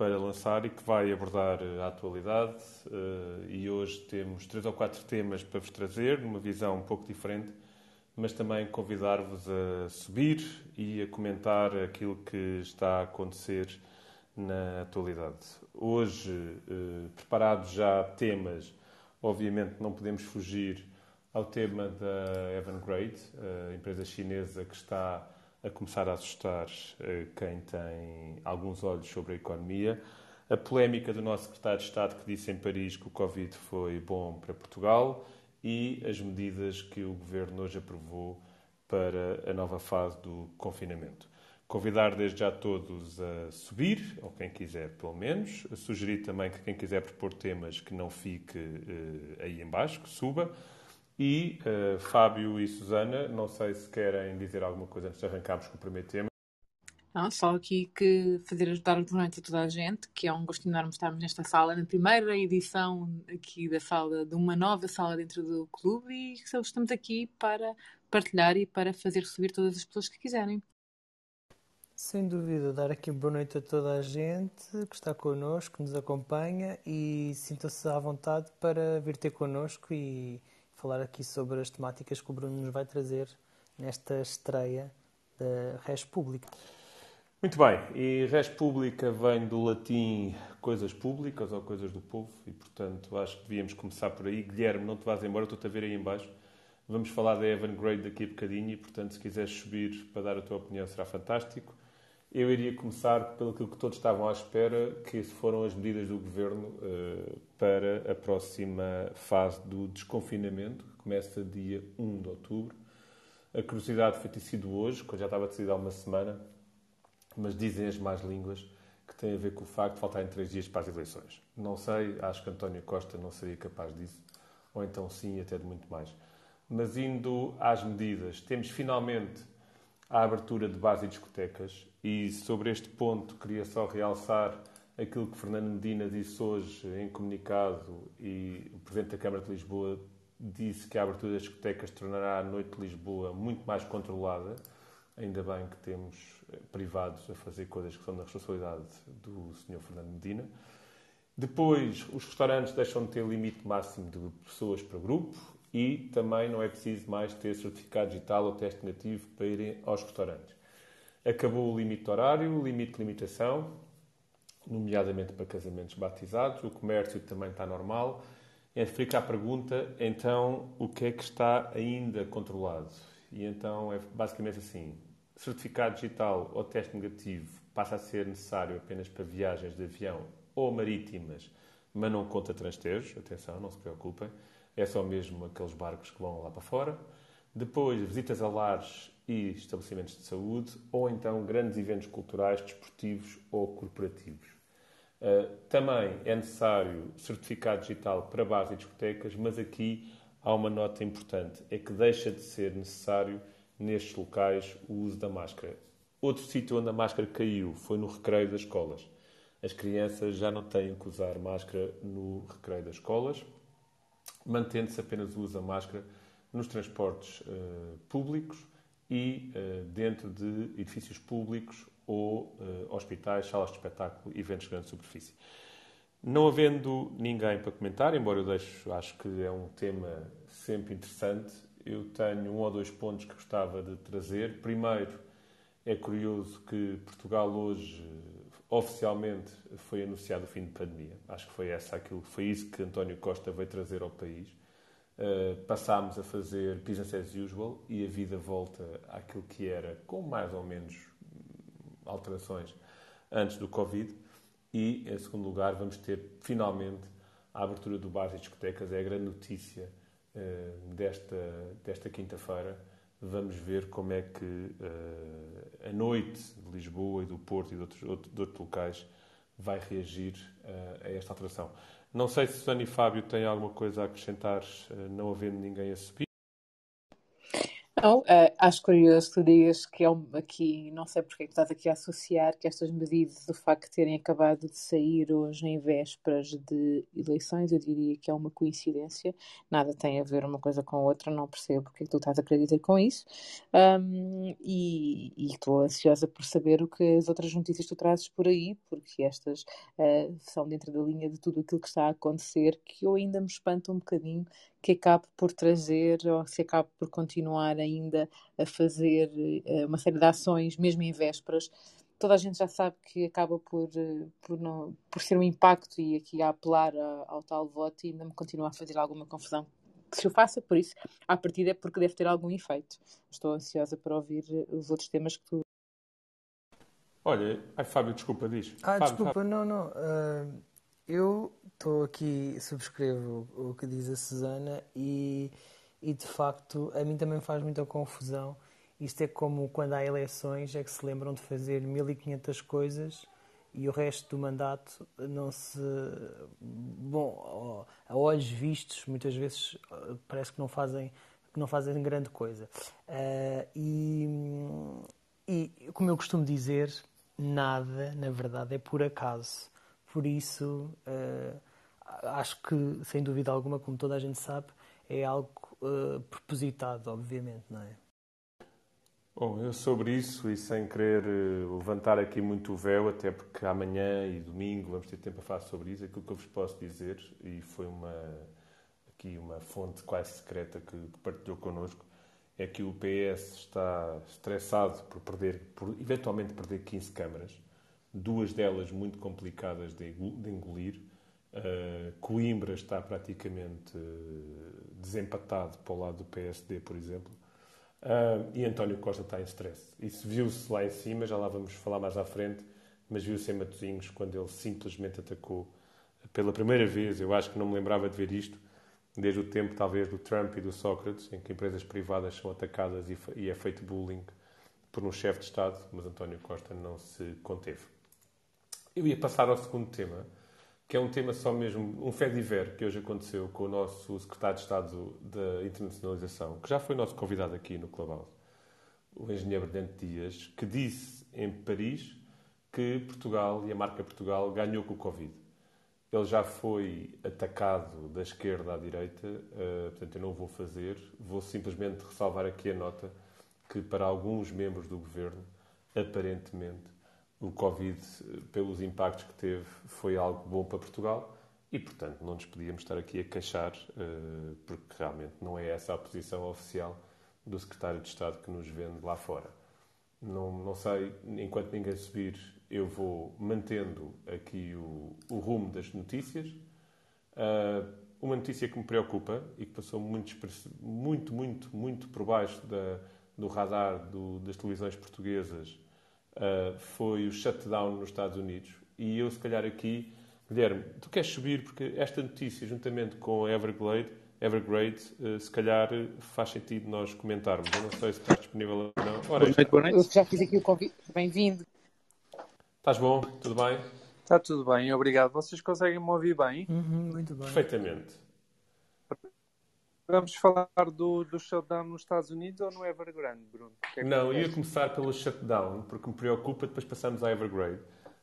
para lançar e que vai abordar a atualidade. E hoje temos três ou quatro temas para vos trazer, numa visão um pouco diferente, mas também convidar-vos a subir e a comentar aquilo que está a acontecer na atualidade. Hoje, preparados já temas, obviamente não podemos fugir ao tema da Evergrande, a empresa chinesa que está a começar a assustar eh, quem tem alguns olhos sobre a economia. A polémica do nosso secretário de Estado que disse em Paris que o Covid foi bom para Portugal e as medidas que o governo hoje aprovou para a nova fase do confinamento. Convidar desde já todos a subir, ou quem quiser, pelo menos. Sugerir também que quem quiser propor temas que não fique uh, aí embaixo, que suba. E uh, Fábio e Susana, não sei se querem dizer alguma coisa antes de arrancarmos com o primeiro tema. Não, só aqui que fazer ajudar o noite a toda a gente, que é um gosto enorme estarmos nesta sala, na primeira edição aqui da sala, de uma nova sala dentro do clube e estamos aqui para partilhar e para fazer subir todas as pessoas que quiserem. Sem dúvida, dar aqui boa noite a toda a gente que está connosco, que nos acompanha e sinta-se à vontade para vir ter connosco e falar aqui sobre as temáticas que o Bruno nos vai trazer nesta estreia da Res Pública. Muito bem, e Res Pública vem do latim coisas públicas ou coisas do povo e, portanto, acho que devíamos começar por aí. Guilherme, não te vás embora, estou-te a ver aí embaixo. Vamos falar da Evan Grade daqui a bocadinho e, portanto, se quiseres subir para dar a tua opinião será fantástico. Eu iria começar pelo que todos estavam à espera, que foram as medidas do Governo uh, para a próxima fase do desconfinamento, que começa dia 1 de outubro. A curiosidade foi ter sido hoje, que já estava decidido há uma semana, mas dizem as más línguas que tem a ver com o facto de faltarem três dias para as eleições. Não sei, acho que António Costa não seria capaz disso, ou então sim, até de muito mais. Mas indo às medidas, temos finalmente a abertura de bares e discotecas e sobre este ponto queria só realçar aquilo que Fernando Medina disse hoje em comunicado e o Presidente da Câmara de Lisboa disse que a abertura das discotecas tornará a noite de Lisboa muito mais controlada. Ainda bem que temos eh, privados a fazer coisas que são da responsabilidade do Sr. Fernando Medina. Depois, os restaurantes deixam de ter limite máximo de pessoas para grupo e também não é preciso mais ter certificado digital ou teste negativo para irem aos restaurantes. Acabou o limite horário, o limite de limitação, nomeadamente para casamentos batizados. O comércio também está normal. É fica a pergunta, então, o que é que está ainda controlado? E então é basicamente assim: certificado digital ou teste negativo passa a ser necessário apenas para viagens de avião ou marítimas, mas não conta transteiros. Atenção, não se preocupem. É só mesmo aqueles barcos que vão lá para fora. Depois, visitas a lares e estabelecimentos de saúde, ou então grandes eventos culturais, desportivos ou corporativos. Uh, também é necessário certificado digital para bares e discotecas, mas aqui há uma nota importante: é que deixa de ser necessário nestes locais o uso da máscara. Outro sítio onde a máscara caiu foi no recreio das escolas. As crianças já não têm que usar máscara no recreio das escolas, mantendo-se apenas o uso da máscara nos transportes uh, públicos e uh, dentro de edifícios públicos ou uh, hospitais, salas de espetáculo, eventos de grande superfície. Não havendo ninguém para comentar, embora eu deixo, acho que é um tema sempre interessante, eu tenho um ou dois pontos que gostava de trazer. Primeiro, é curioso que Portugal hoje oficialmente foi anunciado o fim de pandemia. Acho que foi essa aquilo, foi isso que António Costa veio trazer ao país. Uh, passámos a fazer business as usual e a vida volta àquilo que era, com mais ou menos alterações antes do Covid. E, em segundo lugar, vamos ter finalmente a abertura do bar e discotecas. É a grande notícia uh, desta, desta quinta-feira. Vamos ver como é que uh, a noite de Lisboa e do Porto e de outros, de outros locais vai reagir a esta alteração. Não sei se Susana e Fábio têm alguma coisa a acrescentar, eh, não havendo ninguém a subir. Não, uh, acho curioso que tu digas que é um, aqui, não sei porque é que estás aqui a associar que estas medidas, do facto de terem acabado de sair hoje em vésperas de eleições, eu diria que é uma coincidência, nada tem a ver uma coisa com a outra, não percebo porque é tu estás a dizer com isso, um, e, e, estou ansiosa por saber o que as outras notícias tu trazes por aí, porque estas uh, são dentro da linha de tudo aquilo que está a acontecer, que eu ainda me espanto um bocadinho que acabe por trazer ou se acabe por continuar ainda a fazer uh, uma série de ações, mesmo em vésperas. Toda a gente já sabe que acaba por, uh, por, não, por ser um impacto e aqui a apelar a, ao tal voto e ainda me continua a fazer alguma confusão que se o faça, por isso, à partida é porque deve ter algum efeito. Estou ansiosa para ouvir eh, os outros temas que tu. Olha, ai Fábio, desculpa, diz. Ah, Fábio, desculpa, Fábio. não, não. Uh, eu estou aqui, subscrevo o que diz a Susana e, e de facto a mim também faz muita confusão. Isto é como quando há eleições é que se lembram de fazer 1500 coisas e o resto do mandato não se. Bom, a olhos vistos, muitas vezes parece que não fazem, que não fazem grande coisa. Uh, e, e, como eu costumo dizer, nada, na verdade, é por acaso. Por isso, uh, acho que, sem dúvida alguma, como toda a gente sabe, é algo uh, propositado, obviamente, não é? Bom, eu sobre isso e sem querer uh, levantar aqui muito o véu, até porque amanhã e domingo vamos ter tempo a falar sobre isso, aquilo que eu vos posso dizer, e foi uma, aqui uma fonte quase secreta que, que partilhou connosco, é que o PS está estressado por perder, por eventualmente perder 15 câmaras, duas delas muito complicadas de engolir, Uh, Coimbra está praticamente uh, desempatado para o lado do PSD, por exemplo. Uh, e António Costa está em stress. Isso viu-se lá em cima, já lá vamos falar mais à frente, mas viu-se em Matosinhos quando ele simplesmente atacou pela primeira vez. Eu acho que não me lembrava de ver isto desde o tempo, talvez, do Trump e do Sócrates, em que empresas privadas são atacadas e, e é feito bullying por um chefe de Estado, mas António Costa não se conteve. Eu ia passar ao segundo tema que é um tema só mesmo, um fé diver que hoje aconteceu com o nosso secretário de Estado da Internacionalização, que já foi nosso convidado aqui no Clubhouse, o engenheiro Brilhante Dias, que disse em Paris que Portugal e a marca Portugal ganhou com o Covid. Ele já foi atacado da esquerda à direita, uh, portanto eu não vou fazer, vou simplesmente ressalvar aqui a nota que para alguns membros do governo, aparentemente, o Covid, pelos impactos que teve, foi algo bom para Portugal e, portanto, não nos podíamos estar aqui a queixar, eh, porque realmente não é essa a posição oficial do Secretário de Estado que nos vende lá fora. Não, não sei, enquanto ninguém subir, eu vou mantendo aqui o, o rumo das notícias. Uh, uma notícia que me preocupa e que passou muito, muito, muito, muito por baixo da, do radar do, das televisões portuguesas uh, foi o shutdown nos Estados Unidos. E eu, se calhar, aqui, Guilherme, tu queres subir, porque esta notícia, juntamente com a Everglade, Evergrade, uh, se calhar faz sentido nós comentarmos. Eu não sei se estás disponível ou não. Ora, boa noite, boa noite. Eu já fiz aqui o convite. Bem-vindo. Estás bom? Tudo bem? Está tudo bem, obrigado. Vocês conseguem me ouvir bem? Uhum, muito bem. Perfeitamente. Vamos falar do, do shutdown nos Estados Unidos ou no Evergrande, Bruno? Que é que não, ia começar pelo shutdown, porque me preocupa, depois passamos à Evergrande.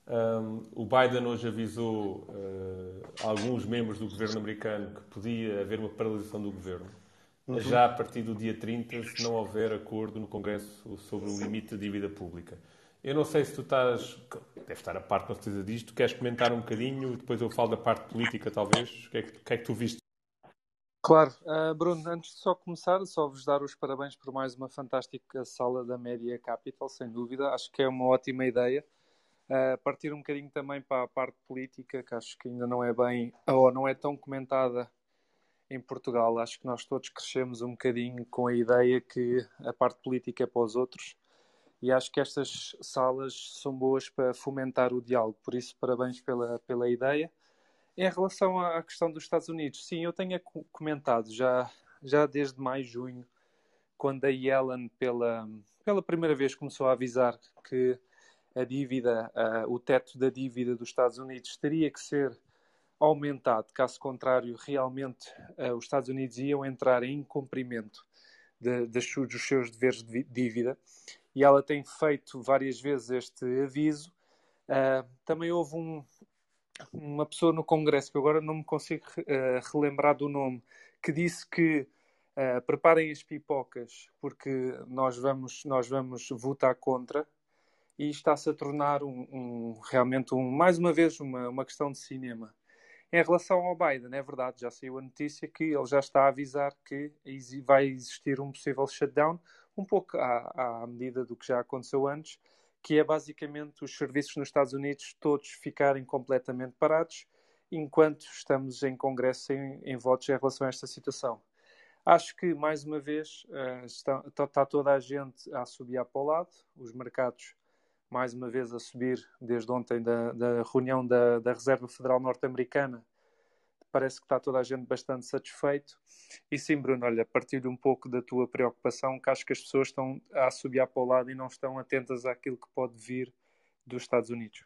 Um, o Biden hoje avisou uh, alguns membros do governo americano que podia haver uma paralisação do governo. Uhum. Já a partir do dia 30, se não houver acordo no Congresso sobre o limite de dívida pública. Eu não sei se tu estás. Deve estar a parte com certeza disto. Queres comentar um bocadinho? Depois eu falo da parte política, talvez. O que é que, que, é que tu viste? Claro, uh, Bruno, antes de só começar, só vos dar os parabéns por mais uma fantástica sala da Media Capital, sem dúvida. Acho que é uma ótima ideia. Uh, partir um bocadinho também para a parte política, que acho que ainda não é bem, ou não é tão comentada em Portugal. Acho que nós todos crescemos um bocadinho com a ideia que a parte política é para os outros e acho que estas salas são boas para fomentar o diálogo. Por isso, parabéns pela, pela ideia. Em relação à questão dos Estados Unidos, sim, eu tenho comentado já, já desde maio, junho, quando a Yellen, pela, pela primeira vez, começou a avisar que a dívida, uh, o teto da dívida dos Estados Unidos teria que ser aumentado, caso contrário, realmente uh, os Estados Unidos iam entrar em incumprimento de, de, dos seus deveres de dívida e ela tem feito várias vezes este aviso. Uh, também houve um, uma pessoa no Congresso, que agora não me consigo uh, relembrar do nome, que disse que uh, preparem as pipocas porque nós vamos, nós vamos votar contra e está-se a tornar um, um, realmente um, mais uma vez uma, uma questão de cinema. Em relação ao Biden, é verdade, já saiu a notícia que ele já está a avisar que vai existir um possível shutdown, um pouco à, à medida do que já aconteceu antes, que é basicamente os serviços nos Estados Unidos todos ficarem completamente parados enquanto estamos em Congresso em, em votos em relação a esta situação. Acho que, mais uma vez, uh, está, está, toda a gente a subir para o lado, os mercados, mais uma vez, a subir desde ontem da, da reunião da, da Reserva Federal Norte-Americana. Parece que está toda a gente bastante satisfeito. E sim, Bruno, olha, partilho um pouco da tua preocupação, que acho que as pessoas estão a subir para o lado e não estão atentas àquilo que pode vir dos Estados Unidos.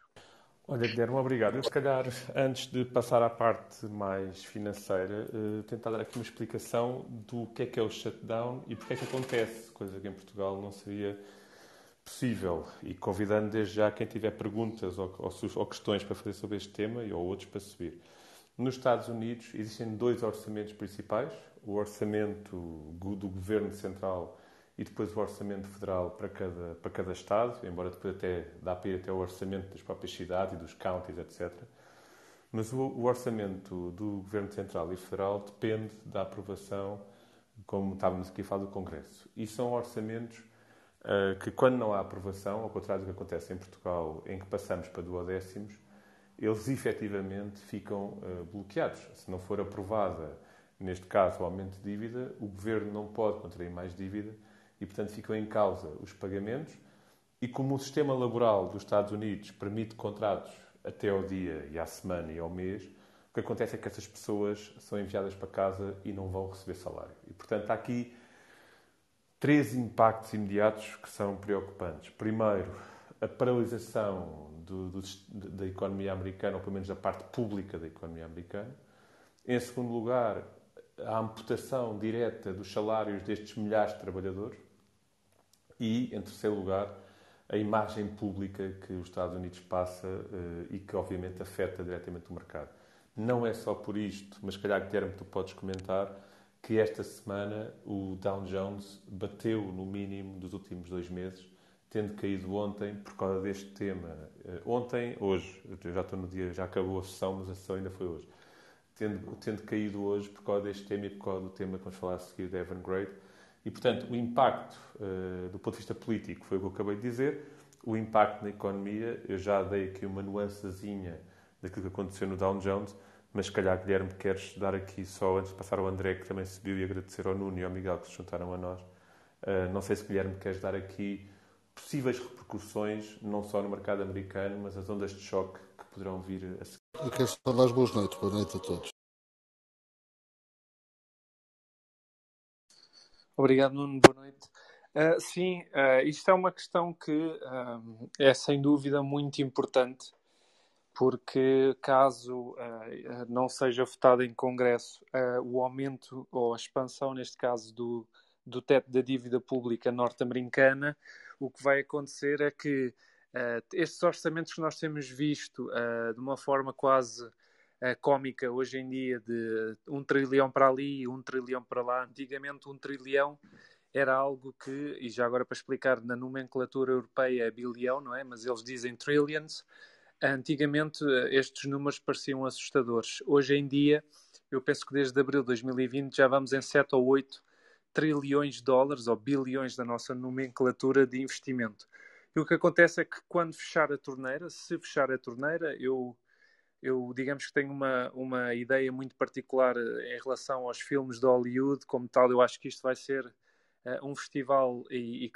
Olha, Guilherme, obrigado. Eu, se calhar, antes de passar à parte mais financeira, uh, tentar dar aqui uma explicação do que é que é o shutdown e porque é que acontece, coisa que em Portugal não seria possível. E convidando desde já quem tiver perguntas ou, ou, ou questões para fazer sobre este tema e ou outros para subir. Nos Estados Unidos existem dois orçamentos principais: o orçamento do governo central e depois o orçamento federal para cada, para cada Estado, embora depois até dá para ir até o orçamento das próprias cidades e dos counties, etc. Mas o, o orçamento do Governo Central e Federal depende da aprovação, como estávamos aqui a falar, do Congresso. E são orçamentos uh, que, quando não há aprovação, ao contrário do que acontece em Portugal, em que passamos para duodécimos, eles efetivamente ficam uh, bloqueados. Se não for aprovada, neste caso, o aumento de dívida, o Governo não pode contrair mais dívida e, portanto, ficam em causa os pagamentos. E como o sistema laboral dos Estados Unidos permite contratos até ao dia e à semana e ao mês, o que acontece é que essas pessoas são enviadas para casa e não vão receber salário. E, portanto, há aqui três impactos imediatos que são preocupantes. Primeiro, a paralisação do, do, da economia americana, ou pelo menos da parte pública da economia americana. Em segundo lugar, a amputação direta dos salários destes milhares de trabalhadores. E, em terceiro lugar, a imagem pública que os Estados Unidos passa uh, e que, obviamente, afeta diretamente o mercado. Não é só por isto, mas, calhar, Guilherme, tu podes comentar que esta semana o Dow Jones bateu no mínimo dos últimos dois meses, tendo caído ontem por causa deste tema. Uh, ontem, hoje, eu já estou no dia, já acabou a sessão, mas a sessão ainda foi hoje. Tendo, tendo caído hoje por causa deste tema e por causa do tema que vamos falar a seguir de Evergrande e, portanto, o impacto uh, do ponto de vista político foi o que eu acabei de dizer. O impacto na economia, eu já dei aqui uma nuancezinha daquilo que aconteceu no Dow Jones, mas se calhar, Guilherme, queres dar aqui só, antes de passar ao André, que também subiu, e agradecer ao Nuno e ao Miguel que se juntaram a nós. Uh, não sei se, Guilherme, queres dar aqui possíveis repercussões, não só no mercado americano, mas as ondas de choque que poderão vir a seguir. Eu quero só dar as boas noites. Boa noite a todos. Obrigado, Nuno. Boa noite. Uh, sim, uh, isto é uma questão que uh, é sem dúvida muito importante, porque caso não seja votado em Congresso o aumento ou a expansão, neste caso, do, do teto da dívida pública norte-americana, o que vai acontecer é que estes orçamentos que nós temos visto de uma forma quase uh, cómica hoje em dia de um trilhão para ali, um trilhão para lá. Antigamente, um trilhão era algo que, e já agora para explicar, na nomenclatura europeia é bilhão, não é? Mas eles dizem trillions. Antigamente estes números pareciam assustadores. Hoje em dia, eu penso que desde abril de 2020 já vamos em 7 ou 8 trilhões de dólares ou bilhões da nossa nomenclatura de investimento. E o que acontece é que quando fechar a torneira, se fechar a torneira, eu eu digamos que tenho uma, uma ideia muito particular eh, em relação aos filmes de Hollywood, como tal, eu acho que isto vai ser uh, um festival e, e,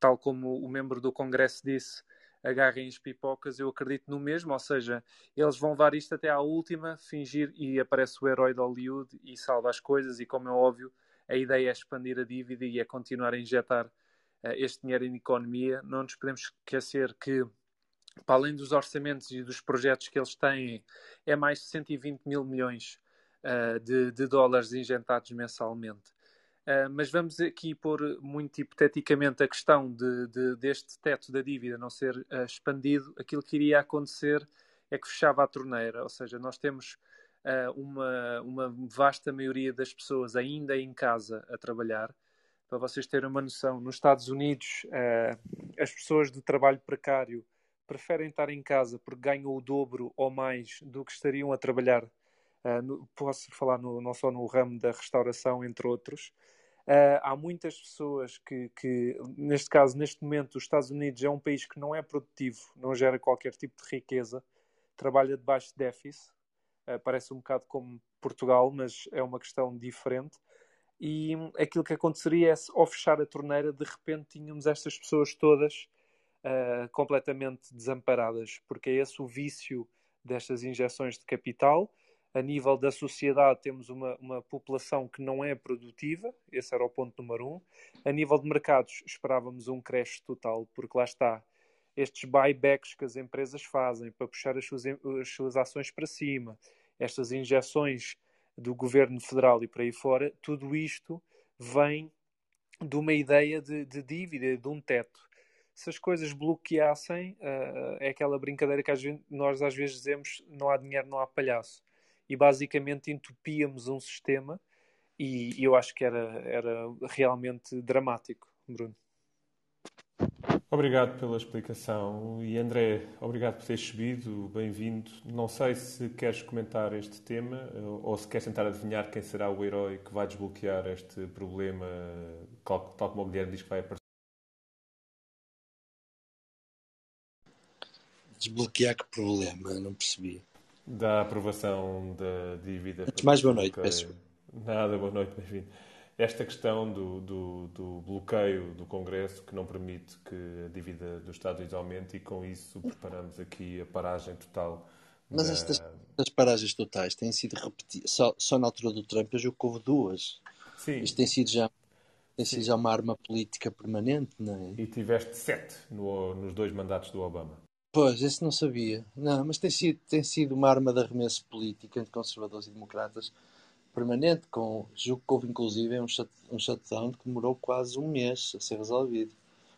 tal como o membro do Congresso disse, agarrem as pipocas, eu acredito no mesmo, ou seja, eles vão levar isto até à última, fingir e aparece o herói de Hollywood e salva as coisas, e como é óbvio, a ideia é expandir a dívida e é continuar a injetar uh, este dinheiro na economia. Não nos podemos esquecer que para além dos orçamentos e dos projetos que eles têm, é mais de 120 mil milhões uh, de, de, dólares injetados mensalmente. Uh, mas vamos aqui pôr muito hipoteticamente a questão de, de, deste teto da dívida não ser expandido. Aquilo que iria acontecer é que fechava a torneira, ou seja, nós temos uma, uma vasta maioria das pessoas ainda em casa a trabalhar. Para vocês terem uma noção, nos Estados Unidos, as pessoas de trabalho precário preferem estar em casa porque ganham o dobro ou mais do que estariam a trabalhar. No, posso falar no, não só no ramo da restauração, entre outros. Uh, há muitas pessoas que, que, neste caso, neste momento, os Estados Unidos é um país que não é produtivo, não gera qualquer tipo de riqueza, trabalha debaixo de déficit, parece um bocado como Portugal, mas é uma questão diferente. E aquilo que aconteceria é, se, ao fechar a torneira, de repente tínhamos estas pessoas todas uh, completamente desamparadas, porque é esse o vício destas injeções de capital a nível da sociedade temos uma, uma população que não é produtiva, esse era o ponto número um. A nível de mercados esperávamos um crash total, porque lá está, estes buybacks que as empresas fazem para puxar as suas, as suas ações para cima, estas injeções do governo federal e por aí fora, tudo isto vem de uma ideia de, de dívida, de um teto. Se as coisas bloqueassem, uh, é aquela brincadeira que às vezes, nós às vezes dizemos: não há dinheiro, não há palhaço e basicamente entupíamos um sistema e eu acho que era, era realmente dramático, Bruno. Obrigado pela explicação. E André, obrigado por teres subido, bem-vindo. Não sei se queres comentar este tema ou se queres tentar adivinhar quem será o herói que vai desbloquear este problema, tal como o Guilherme diz que vai aparecer. Desbloquear que problema? Não percebi da aprovação da dívida. Antes mais boa noite, peço. Nada, boa noite, bem-vindo. Esta questão do, do, do, bloqueio do Congresso que não permite que a dívida dos Estados Unidos aumente e com isso preparamos aqui a paragem total. Mas da... estas, estas paragens totais têm sido repetidas. Só, só na altura do Trump eu julgo que houve duas. Sim. Isto tem sido já tem sido já uma arma política permanente, não é? E tiveste sete no, nos dois mandatos do Obama. Pois, esse não sabia. Não, mas tem sido, tem sido uma arma de arremesso política entre conservadores e democratas permanente, com, julgo que houve inclusive um, shut, um shutdown que demorou quase um mês a ser resolvido,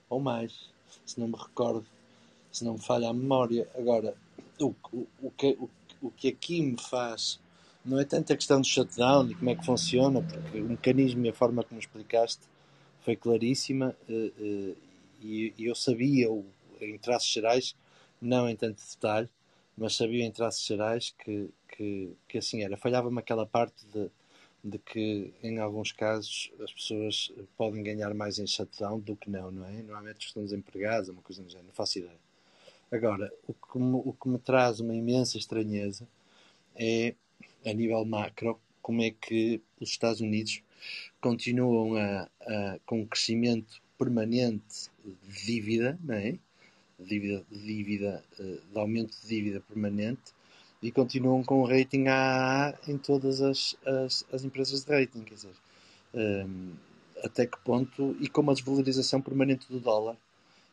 ou mais, se não me recordo, se não me falha a memória. Agora, o, o, o, que, o, o que aqui me faz não é tanto a questão do shutdown e como é que funciona, porque o mecanismo e a forma como explicaste foi claríssima eh, eh, e eu sabia, em traços gerais, não em tanto detalhe, mas sabia em traços gerais que, que, que assim era. Falhava-me aquela parte de, de que, em alguns casos, as pessoas podem ganhar mais em shutdown do que não, não é? Normalmente estão desempregados, uma coisa do género, não faço ideia. Agora, o que, me, o que me traz uma imensa estranheza é, a nível macro, como é que os Estados Unidos continuam a, a, com um crescimento permanente de dívida, não é? Dívida, dívida, eh, de aumento de dívida permanente e continuam com o rating AA em todas as, as, as empresas de rating, quer dizer, um, ehm, até que ponto, e com uma desvalorização permanente do dólar,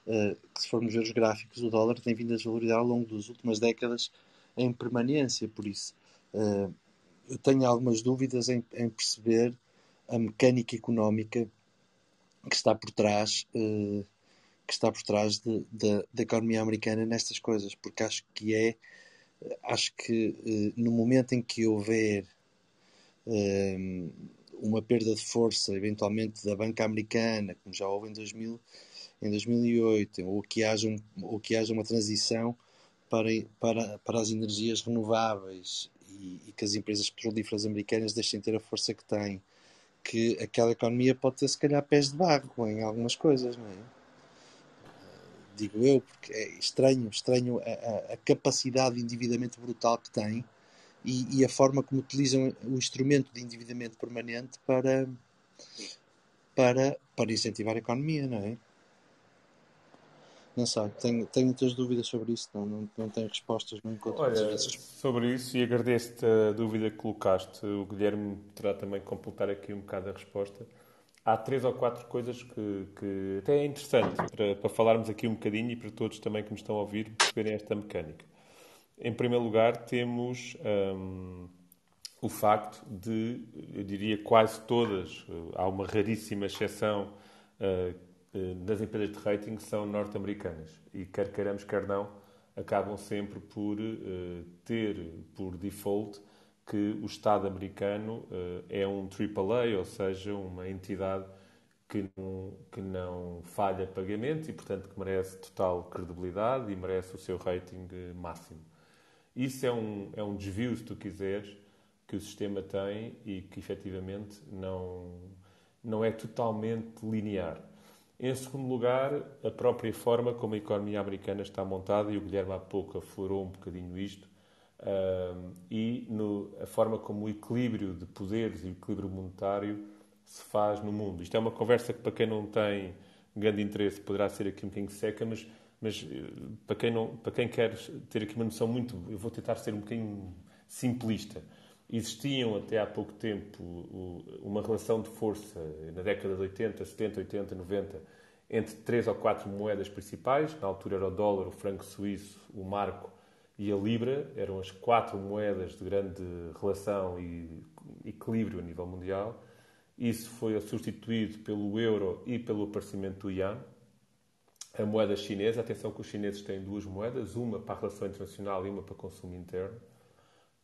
uh, que se formos ver os gráficos, o dólar tem vindo a desvalorizar ao longo das últimas décadas em permanência, por isso uh, eu tenho algumas dúvidas em, em, perceber a mecânica económica que está por trás uh, que está por trás de, de, da economia americana nestas coisas, porque acho que é, acho que eh, no momento em que houver um, uma perda de força, eventualmente da banca americana, como já houve em, 2000, em 2008, ou que haja, um, ou que haja uma transição para, para, para as energias renováveis e, e que as empresas petrolíferas americanas deixem ter a força que têm, que aquela economia pode ter se calhar pés de barro em algumas coisas, não é? Digo eu, porque é estranho, estranho a, a capacidade de endividamento brutal que tem e, e, a forma como utilizam o instrumento de endividamento permanente para, para, para incentivar a economia, não é? Não sei, tenho, tenho muitas dúvidas sobre isso, não, não, não tenho respostas, não encontro Olha, sobre isso, e agradeço-te a dúvida que colocaste, o Guilherme terá também que completar aqui um bocado a resposta há três ou quatro coisas que, que até é interessante para, para, falarmos aqui um bocadinho e para todos também que nos estão a ouvir perceberem esta mecânica. Em primeiro lugar, temos hum, o facto de, eu diria, quase todas, há uma raríssima exceção das empresas de rating que são norte-americanas. E quer queiramos, quer não, acabam sempre por ter, por default, que o Estado americano é um AAA, ou seja, uma entidade que não, que não falha pagamento e, portanto, que merece total credibilidade e merece o seu rating máximo. Isso é um, é um desvio, se tu quiseres, que o sistema tem e que efetivamente não, não é totalmente linear. Em segundo lugar, a própria forma como a economia americana está montada, e o Guilherme há pouco aflorou um bocadinho isto, e no, a forma como o equilíbrio de poderes e o equilíbrio monetário se faz no mundo. Isto é uma conversa que, para quem não tem grande interesse, poderá ser aqui um bocadinho seca, mas, mas eh, para, quem não, para quem quer ter aqui uma noção muito. Eu vou tentar ser um bocadinho simplista. Existiam até há pouco tempo uma relação de força, na década de 80, 70, 80, 90, entre três ou quatro moedas principais. Na altura era o dólar, o franco suíço, o marco e a libra. Eram as quatro moedas de grande relação e equilíbrio a nível mundial. Isso foi substituído pelo euro e pelo aparecimento do yuan. A moeda chinesa, atenção que os chineses têm duas moedas, uma para a relação internacional e uma para consumo interno.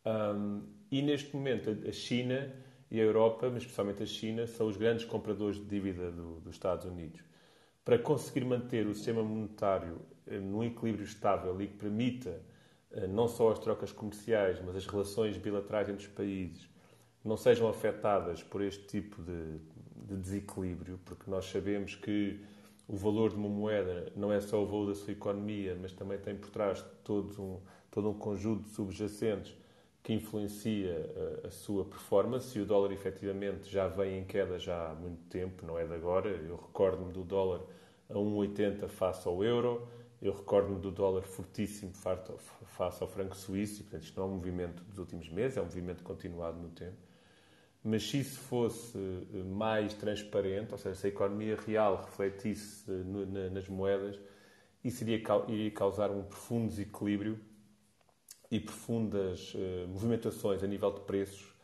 Um, e neste momento a China e a Europa, mas especialmente a China, são os grandes compradores de dívida do, dos Estados Unidos. Para conseguir manter o sistema monetário eh, num equilíbrio estável e que permita não só as trocas comerciais, mas as relações bilaterais entre os países não sejam afetadas por este tipo de, de, desequilíbrio, porque nós sabemos que o valor de uma moeda não é só o valor da sua economia, mas também tem por trás todo um, todo um conjunto de subjacentes que influencia a, a, sua performance e o dólar efetivamente já vem em queda já há muito tempo, não é de agora. Eu recordo-me do dólar a 1,80 face ao euro, eu recordo-me do dólar fortíssimo face ao franco suíço, e portanto isto não é um movimento dos últimos meses, é um movimento continuado no tempo mas se isso fosse eh, mais transparente, ou seja, se a economia real refletisse eh, nas moedas, isso iria, iria causar um profundo desequilíbrio e profundas uh, movimentações a nível de preços,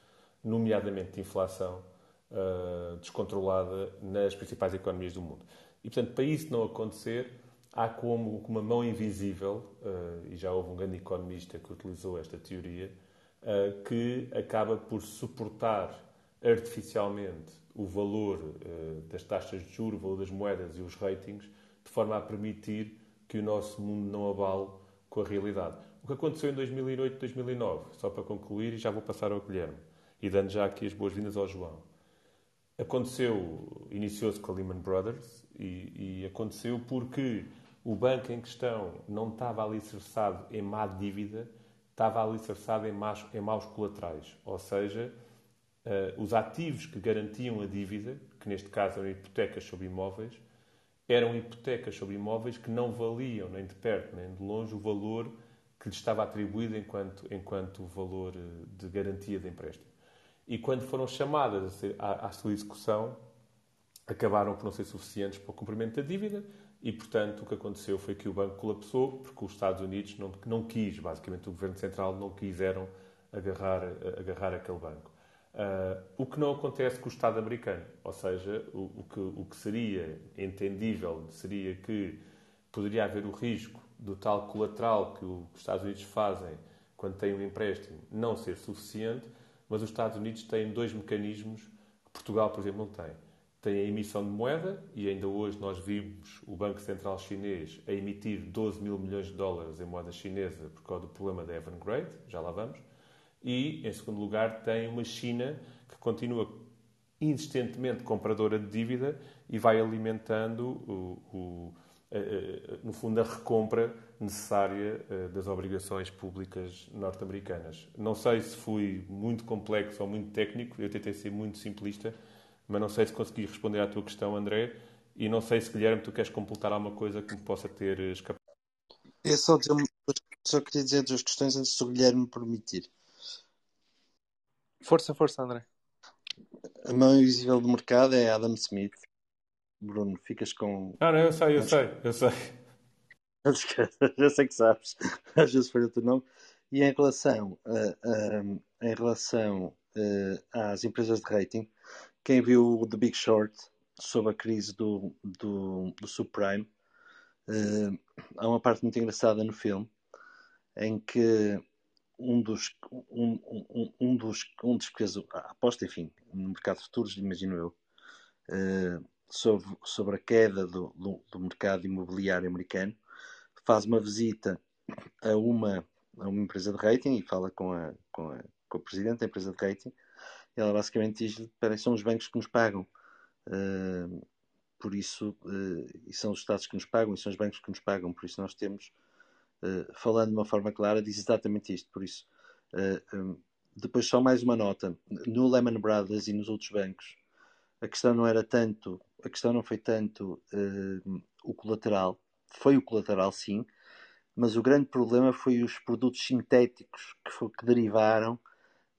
nomeadamente de inflação descontrolada nas principais economias do mundo. E, portanto, para isso não acontecer, há como uma mão invisível, uh, e já houve um grande economista que utilizou esta teoria, que acaba por suportar artificialmente o valor uh, das taxas de juros, o valor das moedas e os ratings, de forma a permitir que o nosso mundo não abale com a realidade. O que aconteceu em 2008 e 2009, só para concluir, e já vou passar ao Guilherme, e dando já aqui as boas-vindas ao João. Aconteceu, iniciou-se com a Lehman Brothers, e, e aconteceu porque o banco em questão não estava alicerçado em má dívida, estava alicerçado em, más, em maus colaterais. Ou seja, uh, os ativos que garantiam a dívida, que neste caso eram hipotecas sobre imóveis, eram hipotecas sobre imóveis que não valiam nem de perto nem de longe o valor que lhes estava atribuído enquanto, enquanto valor eh, de garantia de empréstimo. E quando foram chamadas à, à sua execução, acabaram por não ser suficientes para o cumprimento da dívida e, portanto, o que aconteceu foi que o banco colapsou porque os Estados Unidos não, não quis, basicamente o Governo Central não quiseram agarrar, agarrar aquele banco. Uh, o que não acontece com o Estado americano. Ou seja, o, o, que, o que seria entendível seria que poderia haver o risco do tal colateral que, os Estados Unidos fazem quando têm um empréstimo não ser suficiente, mas os Estados Unidos têm dois mecanismos que Portugal, por exemplo, não tem. Tem a emissão de moeda, e ainda hoje nós vimos o Banco Central Chinês a emitir 12 mil milhões de dólares em moeda chinesa por causa do problema da Evergrande, já lá vamos. E, em segundo lugar, tem uma China que continua insistentemente compradora de dívida e vai alimentando, o, o, no fundo, a recompra necessária eh, das obrigações públicas norte-americanas. Não sei se fui muito complexo ou muito técnico, eu tentei ser muito simplista, mas não sei se consegui responder à tua questão, André, e não sei se, Guilherme, tu queres completar alguma coisa que me possa ter escapado. Eu só, dizer, só queria dizer duas questões antes do Guilherme me permitir. Força, força, André. A mão invisível do mercado é Adam Smith. Bruno, ficas com. Ah, não, eu sei, eu sei, eu sei. Já sei que sabes. Às vezes foi o teu nome. E em relação, a, a, em relação uh, às empresas de rating. Quem viu The Big Short sobre a crise do, do, do subprime, uh, há uma parte muito engraçada no filme em que um dos um, um, um dos um dos que fez a aposta, enfim, no mercado de futuros, imagino eu, uh, sobre, sobre a queda do, do, do, mercado imobiliário americano, faz uma visita a uma, a uma empresa de rating e fala com a, com a, com o presidente da empresa de rating. Ela basicamente diz: são os bancos que nos pagam. Uh, por isso, uh, e são os Estados que nos pagam, e são os bancos que nos pagam, por isso nós temos eh, falando de uma forma clara, diz exatamente isto. Por isso, uh, um, depois só mais uma nota. No Lehman Brothers e nos outros bancos, a questão não era tanto, a questão não foi tanto uh, o colateral, foi o colateral sim, mas o grande problema foi os produtos sintéticos que, foi, que derivaram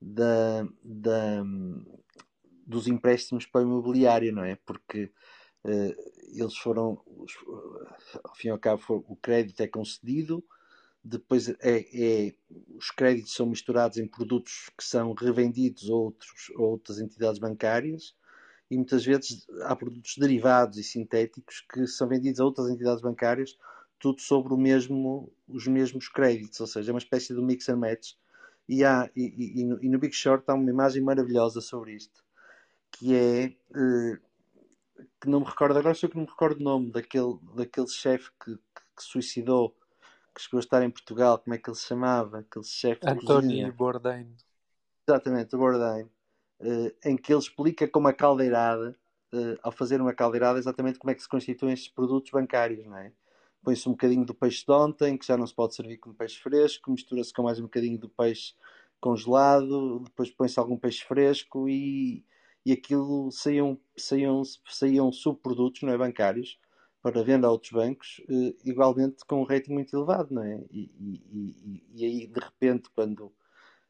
da, da, dos empréstimos para o imobiliário, não é? Porque Uh, eles foram, ao fim e ao cabo, o crédito é concedido, depois é, é, os créditos são misturados em produtos que são revendidos a outros, a outras entidades bancárias e muitas vezes há produtos derivados e sintéticos que são vendidos a outras entidades bancárias, tudo sobre o mesmo, os mesmos créditos, ou seja, é uma espécie de mix and match. E, há, e, e, no, e no Big Short há uma imagem maravilhosa sobre isto, que é eh, que não me recordo, agora sou que não me recordo o nome daquele, daquele chefe que, que, que, suicidou, que chegou a estar em Portugal, como é que ele se chamava? Aquele chefe António Bourdain. Exatamente, Bourdain. Uh, em que ele explica como a caldeirada, uh, ao fazer uma caldeirada, exatamente como é que se constituem estes produtos bancários, não é? Põe-se um bocadinho do peixe de ontem, que já não se pode servir como peixe fresco, mistura-se com mais um bocadinho do peixe congelado, depois põe-se algum peixe fresco e, e aquilo saíam, saíam, saíam subprodutos não é, bancários para venda a outros bancos, eh, igualmente com um rating muito elevado, não é? E, e, e, aí, de repente, quando.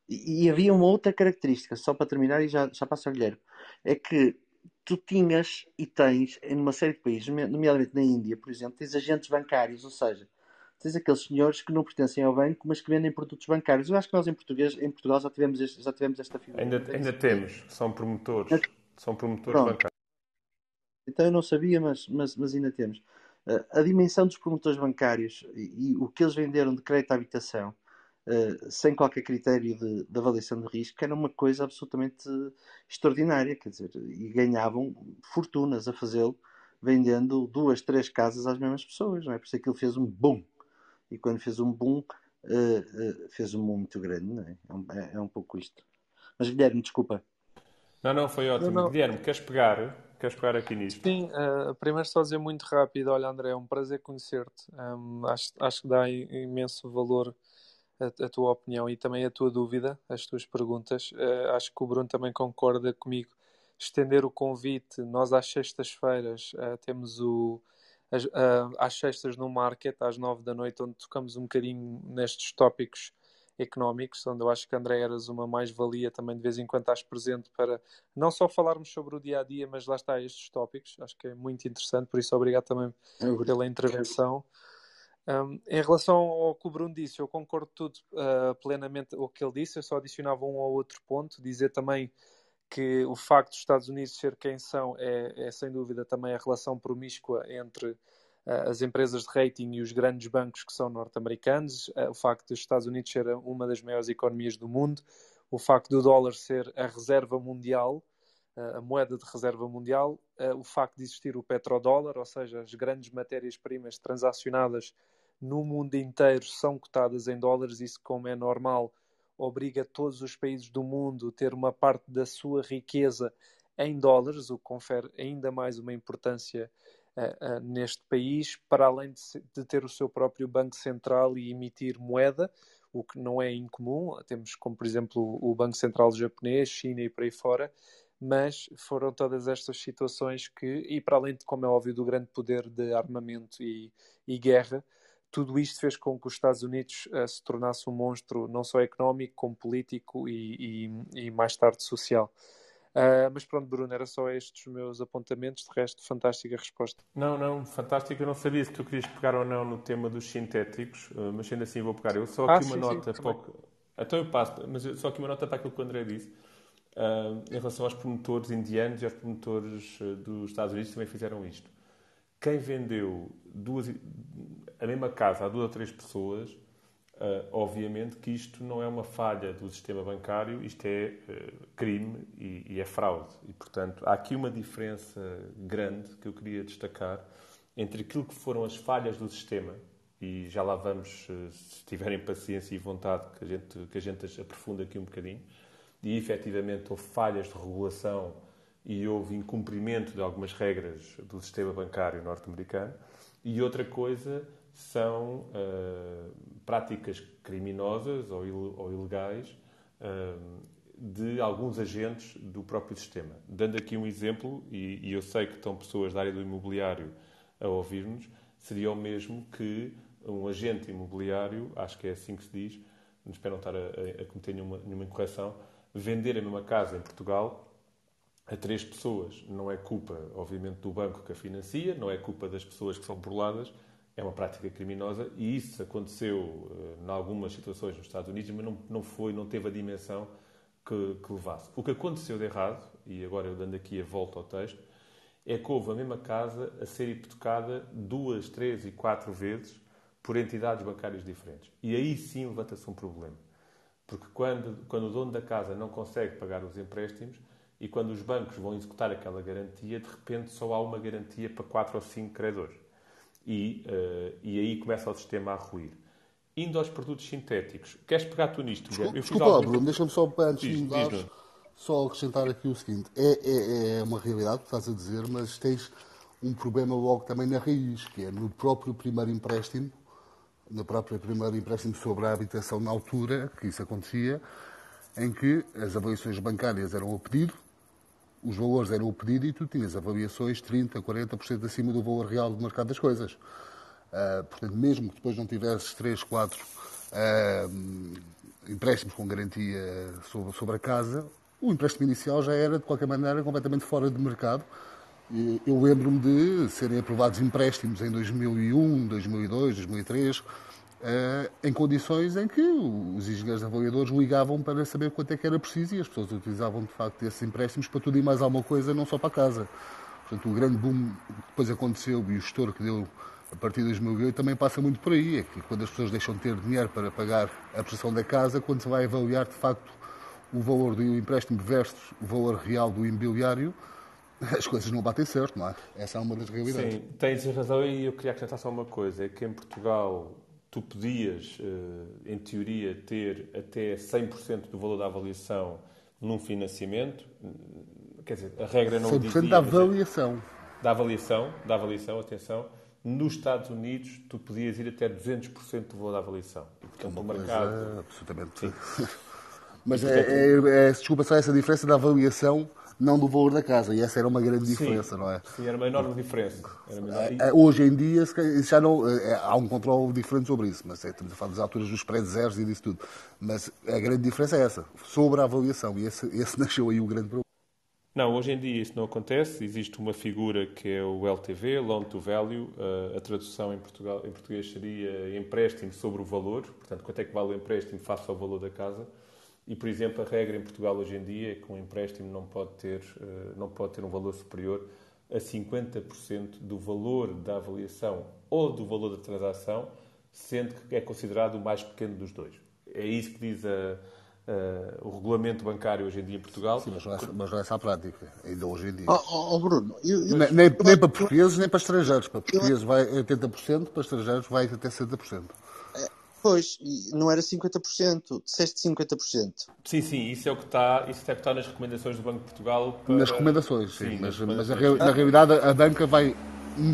E, havia uma outra característica, só para terminar, e já, já passo ao Guilherme, é que tu tinhas e tens, em uma série de países, nomeadamente na Índia, por exemplo, tens agentes bancários, ou seja, tens aqueles senhores que não pertencem ao banco, mas que vendem produtos bancários. Eu acho que nós em, português, em Portugal já tivemos, este, já tivemos esta figura. Ainda, ainda temos, são promotores. São promotores Pronto. bancários. Então eu não sabia, mas, mas, mas ainda temos. Uh, a dimensão dos promotores bancários e, e, o que eles venderam de crédito à habitação, uh, sem qualquer critério de, de, avaliação de risco, era uma coisa absolutamente extraordinária. Quer dizer, e ganhavam fortunas a fazê-lo, vendendo duas, três casas às mesmas pessoas. Não é? Por isso é que ele fez um boom e quando fez um boom, uh, uh, fez um boom muito grande, não é? É um, é, é um, pouco isto. Mas Guilherme, desculpa. Não, não, foi ótimo. Não, não. Guilherme, queres pegar? Queres pegar aqui nisto? Sim, uh, primeiro só dizer muito rápido, olha André, é um prazer conhecer-te. Um, acho, acho que dá imenso valor a, a, tua opinião e também a tua dúvida, as tuas perguntas. Uh, acho que o Bruno também concorda comigo. Estender o convite, nós às sextas-feiras uh, temos o às, uh, às sextas no Market, às nove da noite, onde tocamos um bocadinho nestes tópicos económicos, onde eu acho que André eras uma mais-valia também de vez em quando estás presente para não só falarmos sobre o dia a dia, mas lá está estes tópicos. Acho que é muito interessante, por isso obrigado também pela intervenção. Um, em relação ao que o Bruno disse, eu concordo tudo uh, plenamente o que ele disse, eu só adicionava um ou outro ponto, dizer também que o facto dos Estados Unidos ser quem são é, é sem dúvida também a relação promíscua entre uh, as empresas de rating e os grandes bancos que são norte-americanos, uh, o facto dos Estados Unidos ser uma das maiores economias do mundo, o facto do dólar ser a reserva mundial, a moeda de reserva mundial, o facto de existir o petrodólar, ou seja, as grandes matérias-primas transacionadas no mundo inteiro são cotadas em dólares, isso como é normal obriga todos os países do mundo a ter uma parte da sua riqueza em dólares, o que confere ainda mais uma importância uh, uh, neste país, para além de, de, ter o seu próprio Banco Central e emitir moeda, o que não é incomum. Temos como, por exemplo, o Banco Central japonês, China e por aí fora, mas foram todas estas situações que, e para além de, como é óbvio, do grande poder de armamento e, e guerra, tudo isto fez com que os Estados Unidos uh, se tornasse um monstro não só económico, como político e, e, e mais tarde social. Uh, mas pronto, Bruno, era só estes os meus apontamentos. De resto, fantástica resposta. Não, não, fantástica. Eu não sabia se tu querias pegar ou não no tema dos sintéticos, uh, mas ainda assim vou pegar. Eu só aqui ah, uma sim, nota. Sim, pouco... Então eu passo, mas só aqui uma nota para aquilo que o André disse. Uh, em relação aos promotores indianos e aos promotores uh, dos Estados Unidos também fizeram isto. Quem vendeu duas, a mesma casa a duas ou três pessoas, uh, obviamente que isto não é uma falha do sistema bancário, isto é crime e, e é fraude. E, portanto, há aqui uma diferença grande que eu queria destacar entre aquilo que foram as falhas do sistema, e já lá vamos, se tiverem paciência e vontade, que a gente, que a gente aprofunda aqui um bocadinho, e efetivamente houve falhas de regulação e houve incumprimento de algumas regras do sistema bancário norte-americano. E outra coisa são uh, práticas criminosas ou, il ou ilegais uh, de alguns agentes do próprio sistema. Dando aqui um exemplo, e, e, eu sei que estão pessoas da área do imobiliário a ouvir-nos, seria o mesmo que um agente imobiliário, acho que é assim que se diz, espero não estar a, a cometer nenhuma, nenhuma incorreção, vender a mesma casa em Portugal a três pessoas. Não é culpa, obviamente, do banco que a financia, não é culpa das pessoas que são burladas, é uma prática criminosa e isso aconteceu uh, em algumas situações nos Estados Unidos, mas não, não foi, não teve a dimensão que, que levasse. O que aconteceu de errado, e agora eu dando aqui a volta ao texto, é que houve a mesma casa a ser hipotecada duas, três e quatro vezes por entidades bancárias diferentes. E aí sim levanta-se um problema. Porque quando, quando o dono da casa não consegue pagar os empréstimos e quando os bancos vão executar aquela garantia, de repente só há uma garantia para quatro ou cinco credores. E, uh, e aí começa o sistema a ruir. Indo aos produtos sintéticos, queres pegar tu nisto? Desculpa, eu desculpa algum... Bruno, deixa-me só, antes diz, de mudar, só acrescentar aqui o seguinte. É, é, é uma realidade que estás a dizer, mas tens um problema logo também na raiz, que é no próprio primeiro empréstimo, no próprio primeiro empréstimo sobre a habitação na altura, que isso acontecia, em que as avaliações bancárias eram o pedido, os valores eram o pedido e tu tinhas avaliações 30%, 40% acima do valor real do mercado das coisas. Uh, portanto, mesmo que depois não tivesses 3, 4 uh, empréstimos com garantia sobre, sobre a casa, o empréstimo inicial já era, de qualquer maneira, completamente fora de mercado. Eu lembro-me de serem aprovados empréstimos em 2001, 2002, 2003, em condições em que os engenheiros avaliadores ligavam para saber quanto é que era preciso e as pessoas utilizavam, de facto, esses empréstimos para tudo e mais alguma coisa, não só para casa. Portanto, o grande boom que depois aconteceu e o estouro que deu a partir de 2008 também passa muito por aí. É que quando as pessoas deixam de ter dinheiro para pagar a prestação da casa, quando se vai avaliar, de facto, o valor do empréstimo versus o valor real do imobiliário, as coisas não batem certo, não é? Essa é uma das realidades. Sim, tens razão e eu queria acrescentar só uma coisa, é que em Portugal tu podias, eh, em teoria, ter até 100% do valor da avaliação num financiamento, quer dizer, a regra não 100% dizia... 100% da avaliação. Da avaliação, da avaliação, atenção. Nos Estados Unidos, tu podias ir até 200% do valor da avaliação. E, portanto, o mercado... Absolutamente. Sim. Mas é, é, é, desculpa só essa diferença da avaliação não do valor da casa. E essa era uma grande diferença, sim, não é? Sim, era uma enorme diferença. É, é, hoje em dia já não, é, há um controle diferente sobre isso, mas estamos a falar das alturas dos pré-zeros e disso tudo. Mas a grande diferença é essa, sobre a avaliação. E esse, esse nasceu aí o grande problema. Não, hoje em dia isso não acontece. Existe uma figura que é o LTV, Loan to Value. A tradução em, Portugal, em português seria empréstimo sobre o valor. Portanto, quanto é que vale o empréstimo face ao valor da casa. E, por exemplo, a regra em Portugal hoje em dia é que um empréstimo não pode ter, eh, não pode ter um valor superior a 50% do valor da avaliação ou do valor da transação, sendo que é considerado o mais pequeno dos dois. É isso que diz a, a, o regulamento bancário hoje em dia em Portugal. Sim, mas não é, mas não é essa a prática, ainda hoje em dia. Oh, oh, oh Bruno, eu, eu, nem, nem, nem, para portugueses, nem para estrangeiros. Para portugueses vai 80%, para estrangeiros vai até 60%. Pois, não era 50%, disseste 50%. Sim, sim, isso é o que está, isso é que está nas recomendações do Banco de Portugal. Para... Nas recomendações, sim, sim mas, mas a, na realidade a banca vai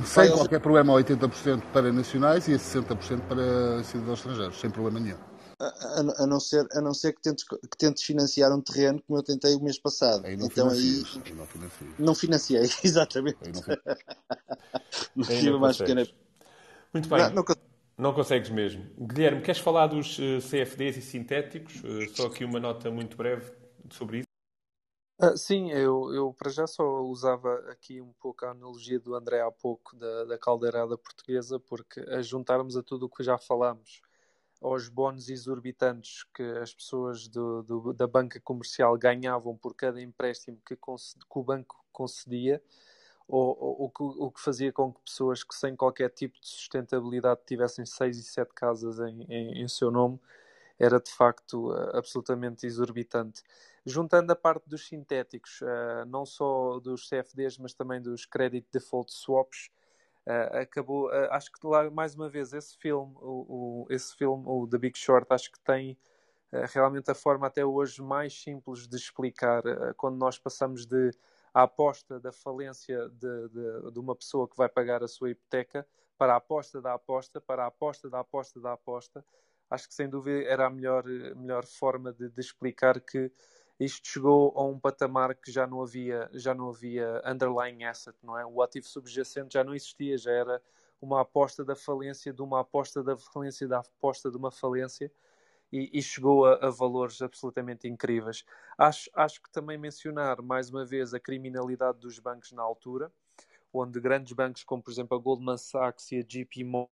sem qualquer problema a 80% para nacionais e a 60% para cidadãos estrangeiros, sem problema nenhum. A, a, a, não ser, a não ser que tentes, que tentes financiar um terreno como eu tentei o mês passado. Aí não então aí, não financiei. Não financiei, exatamente. Aí não, não mais pequena. Muito bem. Não, não, não consegues mesmo. Guilherme, queres falar dos eh, CFDs e sintéticos? Uh, só aqui uma nota muito breve sobre isso. Uh, sim, eu, eu para já só usava aqui um pouco a analogia do André há pouco da, da caldeirada portuguesa, porque a juntarmos a tudo o que já falámos, aos bónus exorbitantes que as pessoas do, do, da banca comercial ganhavam por cada empréstimo que, que o banco concedia, ou, o que fazia com que pessoas que sem qualquer tipo de sustentabilidade tivessem seis e sete casas em, em, em seu nome, era de facto uh, absolutamente exorbitante. Juntando a parte dos sintéticos, uh, não só dos CFDs, mas também dos Credit Default Swaps, uh, acabou, acho que lá, mais uma vez, esse filme, o, o, esse filme, o The Big Short, acho que tem realmente a forma até hoje mais simples de explicar quando nós passamos de a aposta da falência de, de, de, uma pessoa que vai pagar a sua hipoteca para a aposta da aposta, para a aposta da aposta da aposta. Acho que sem dúvida era a melhor, melhor forma de, de explicar que isto chegou a um patamar que já não havia, já não havia underlying asset, não é? O ativo subjacente já não existia, já era uma aposta da falência de uma aposta da falência da aposta de uma falência e, e chegou a, a, valores absolutamente incríveis. Acho, acho que também mencionar mais uma vez a criminalidade dos bancos na altura, onde grandes bancos como por exemplo a Goldman Sachs e a JP Morgan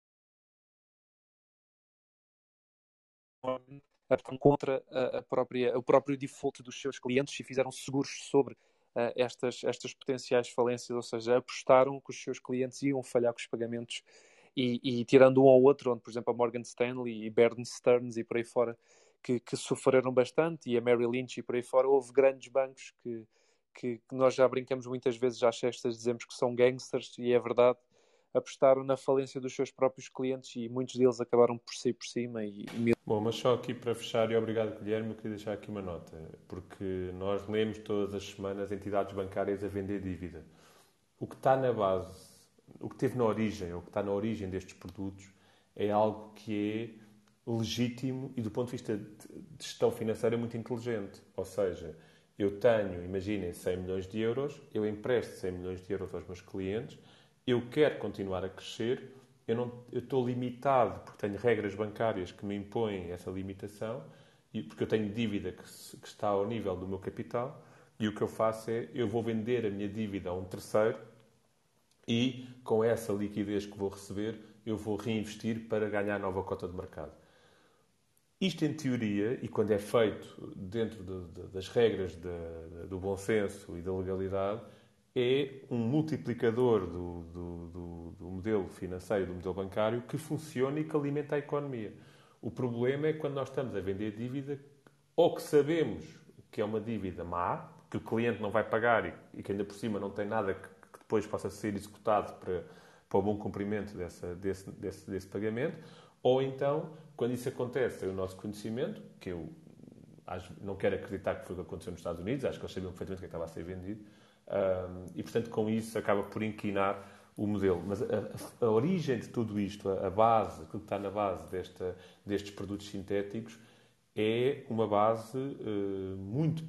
contra a própria, o próprio default dos seus clientes e fizeram seguros sobre uh, estas, estas potenciais falências, ou seja, apostaram que os seus clientes iam falhar com os pagamentos e, e, tirando um ou outro, onde, por exemplo, a Morgan Stanley e Bear Stearns e por aí fora, que, que, sofreram bastante, e a Mary Lynch e por aí fora, houve grandes bancos que, que, que nós já brincamos muitas vezes às cestas, dizemos que são gangsters, e é verdade, apostaram na falência dos seus próprios clientes e muitos deles acabaram por sair por cima. E... Bom, mas só aqui para fechar, e obrigado Guilherme, eu queria deixar aqui uma nota, porque nós lemos todas as semanas entidades bancárias a vender dívida. O que está na base o que teve na origem, ou que está na origem destes produtos, é algo que é legítimo e do ponto de vista de gestão financeira muito inteligente. Ou seja, eu tenho, imaginem, 100 milhões de euros, eu empresto 100 milhões de euros aos meus clientes, eu quero continuar a crescer, eu, não, eu estou limitado porque tenho regras bancárias que me impõem essa limitação, e porque eu tenho dívida que, que está ao nível do meu capital, e o que eu faço é, eu vou vender a minha dívida a um terceiro e com essa liquidez que vou receber, eu vou reinvestir para ganhar nova cota de mercado. Isto, em teoria, e quando é feito dentro de, de, das regras de, do bom senso e da legalidade, é um multiplicador do, do, do, modelo financeiro, do modelo bancário, que funciona e que alimenta a economia. O problema é quando nós estamos a vender dívida, ou que sabemos que é uma dívida má, que o cliente não vai pagar e, e que ainda por cima não tem nada que depois possa ser executado para, para o bom cumprimento dessa, desse, desse, desse pagamento, ou então, quando isso acontece, é o nosso conhecimento, que eu não quero acreditar que foi o que aconteceu nos Estados Unidos, acho que eles sabiam perfeitamente que estava a ser vendido, um, e portanto, com isso, acaba por inquinar o modelo. Mas a, a, a origem de tudo isto, a, a, base, aquilo que está na base desta, destes produtos sintéticos, é uma base uh, muito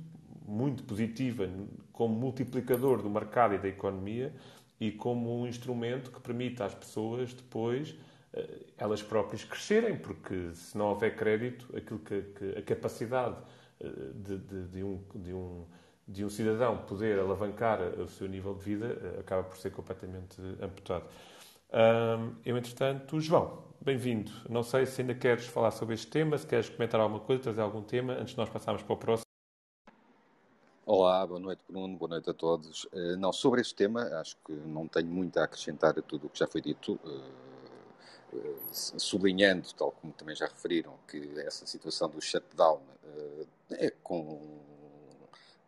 muito positiva como multiplicador do mercado e da economia e como um instrumento que permite às pessoas depois eh, elas próprias crescerem, porque se não houver crédito, aquilo que, que a capacidade eh, de, de, de, um, de, um, de um cidadão poder alavancar o seu nível de vida eh, acaba por ser completamente amputado. eu, entretanto, João, bem-vindo. Não sei se ainda queres falar sobre este tema, se queres comentar alguma coisa, trazer algum tema, antes de nós passarmos para o próximo. Olá, boa noite Bruno, boa noite a todos. Uh, não, sobre este tema, acho que não tenho muito a acrescentar a tudo o que já foi dito, uh, uh, sublinhando, tal como também já referiram, que essa situação do shutdown é, com,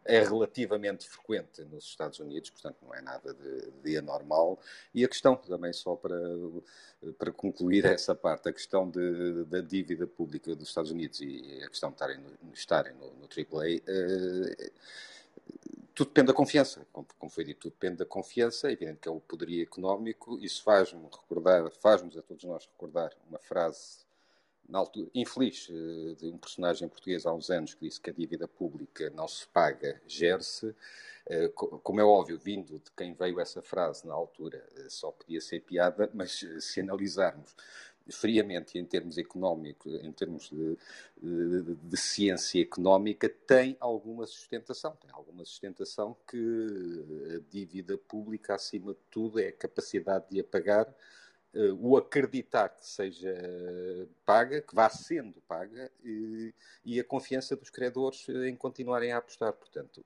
é relativamente frequente nos Estados Unidos, portanto não é nada de, de anormal. E a questão, também só para, para concluir essa parte, a questão de, da dívida pública dos Estados Unidos e a questão de estarem no, no, no AAA, tudo depende da confiança, como, como, foi dito, tudo depende da confiança, é evidente que é o poderio económico, isso faz-me recordar, faz-nos a todos nós recordar uma frase na altura, infeliz eh, de um personagem português há uns anos que disse que a dívida pública não se paga, gere-se. Eh, como é óbvio, vindo de quem veio essa frase na altura, eh, só podia ser piada, mas se analisarmos friamente em termos económicos, em termos de, de, de, ciência económica, tem alguma sustentação. Tem alguma sustentação que a dívida pública, acima de tudo, é a capacidade de a pagar o acreditar que seja paga, que vá sendo paga, e, e a confiança dos credores em continuarem a apostar. Portanto,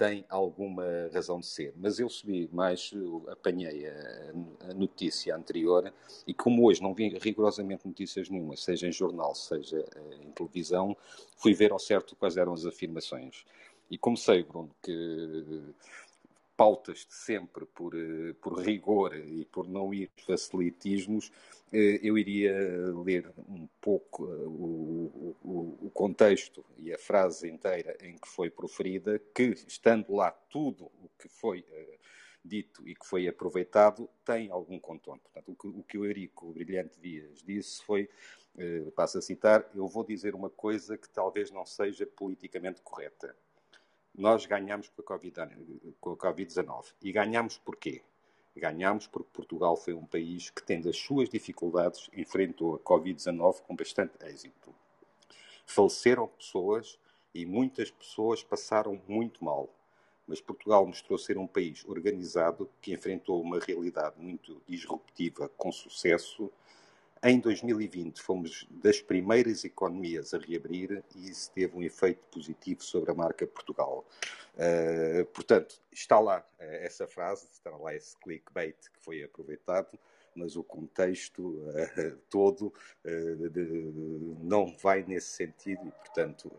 tem alguma razão de ser. Mas eu subi mais, apanhei a, a, notícia anterior e como hoje não vi rigorosamente notícias nenhuma, seja em jornal, seja em televisão, fui ver ao certo quais eram as afirmações. E como sei, Bruno, que pautas de sempre por, eh, por rigor e por não ir facilitismos, eh, eu iria ler um pouco eh, o, o, o, contexto e a frase inteira em que foi proferida, que, estando lá tudo o que foi dito e que foi aproveitado, tem algum contorno. Portanto, o que o, que o Eurico Brilhante Dias disse foi, passo a citar, eu vou dizer uma coisa que talvez não seja politicamente correta nós ganhamos com a Covid-19. e ganhamos porquê? Ganhamos porque Portugal foi um país que, tendo as suas dificuldades, enfrentou a Covid-19 com bastante êxito. Faleceram pessoas e muitas pessoas passaram muito mal. Mas Portugal mostrou ser um país organizado que enfrentou uma realidade muito disruptiva com sucesso em 2020 fomos das primeiras economias a reabrir e isso teve um efeito positivo sobre a marca Portugal. Uh, portanto, está lá uh, essa frase, está lá esse clickbait que foi aproveitado, mas o contexto uh, todo de, não vai nesse sentido e, portanto,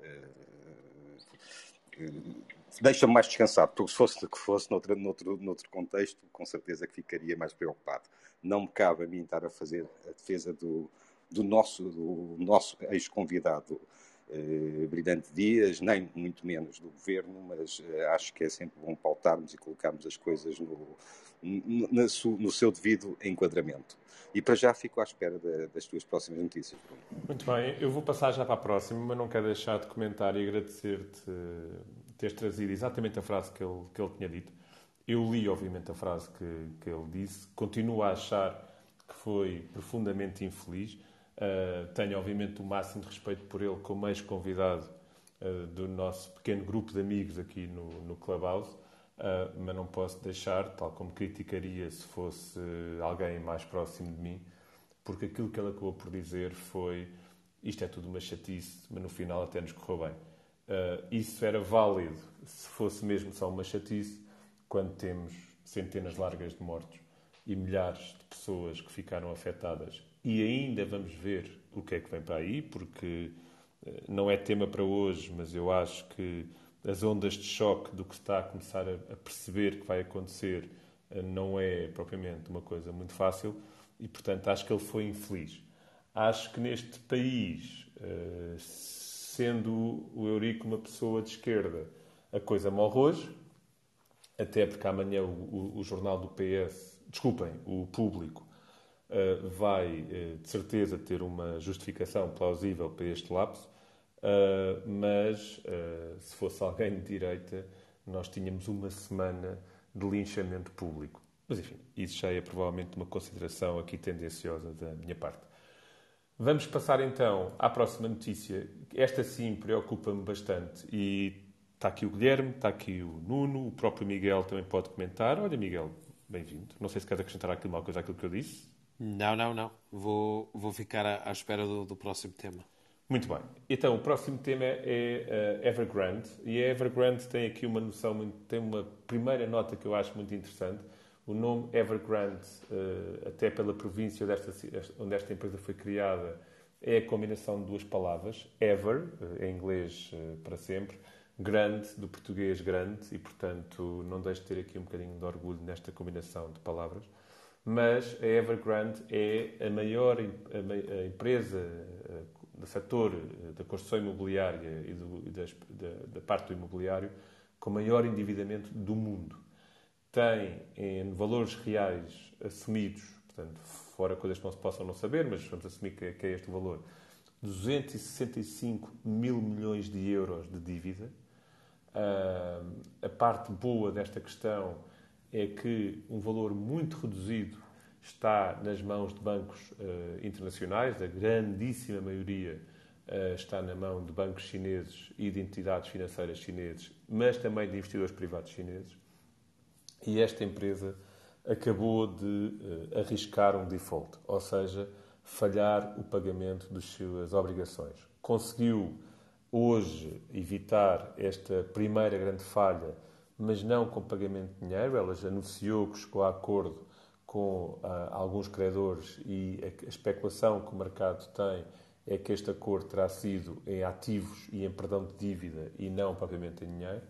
deixa-me mais descansado, porque se fosse que fosse noutro, noutro, noutro contexto, com certeza que ficaria mais preocupado não me cabe a mim estar a fazer a defesa do, do nosso, do nosso ex-convidado eh, Brilhante Dias, nem muito menos do governo, mas eh, acho que é sempre bom pautarmos e colocarmos as coisas no, no, no seu devido enquadramento. E para já fico à espera de, das tuas próximas notícias. Muito bem, eu vou passar já para a próxima, mas não quero deixar de comentar e agradecer-te teres trazido exatamente a frase que ele, que ele tinha dito. Eu li, obviamente, a frase que, que ele disse, continuo a achar que foi profundamente infeliz. Uh, tenho, obviamente, o máximo de respeito por ele como ex-convidado uh, do nosso pequeno grupo de amigos aqui no, no Clubhouse, uh, mas não posso deixar, tal como criticaria se fosse alguém mais próximo de mim, porque aquilo que ele acabou por dizer foi isto é tudo uma chatice, mas no final até nos correu bem. Isso era válido se fosse mesmo só uma chatice, quando temos centenas largas de mortos e milhares de pessoas que ficaram afetadas e ainda vamos ver o que é que vem para aí, porque eh, não é tema para hoje, mas eu acho que as ondas de choque do que está a começar a perceber que vai acontecer eh, não é propriamente uma coisa muito fácil e, portanto, acho que ele foi infeliz. Acho que neste país, sendo o Eurico uma pessoa de esquerda, a coisa morre hoje, até porque amanhã o, o, o jornal do PS, desculpem, o público, uh, vai uh, de certeza ter uma justificação plausível para este lapso, uh, mas se fosse alguém de direita, nós tínhamos uma semana de linchamento público. Mas enfim, isso já é provavelmente uma consideração aqui tendenciosa da minha parte. Vamos passar então à próxima notícia. Esta sim preocupa-me bastante e Está aqui o Guilherme, está aqui o Nuno, o próprio Miguel também pode comentar. Olha, Miguel, bem-vindo. Não sei se queres acrescentar aqui uma coisa àquilo que eu disse. Não, não, não. Vou, vou ficar à, à espera do, do, próximo tema. Muito bem. Então, o próximo tema é uh, Evergrande. E a Evergrande tem aqui uma noção, tem uma primeira nota que eu acho muito interessante. O nome Evergrande, uh, até pela província desta, onde esta empresa foi criada, é a combinação de duas palavras. Ever, uh, em inglês para sempre, grande, do português grande, e portanto não deixo de ter aqui um bocadinho de orgulho nesta combinação de palavras. Mas a Evergrande é a maior a empresa eh, do setor eh, da construção imobiliária e, do, das, da, da, parte do imobiliário com maior endividamento do mundo. Tem em valores reais assumidos, portanto, fora coisas que não se possam não saber, mas vamos assumir que é, que é este o valor, 265 mil milhões de euros de dívida, Uh, a parte boa desta questão é que um valor muito reduzido está nas mãos de bancos uh, internacionais, a grandíssima maioria uh, está na mão de bancos chineses e de entidades financeiras chineses, mas também de investidores privados chineses. E esta empresa acabou de uh, arriscar um default, ou seja, falhar o pagamento das suas obrigações. Conseguiu hoje evitar esta primeira grande falha, mas não com pagamento de dinheiro. Ela já anunciou que chegou a acordo com uh, alguns credores e a, a especulação que o mercado tem é que este acordo terá sido em ativos e em perdão de dívida e não propriamente em dinheiro.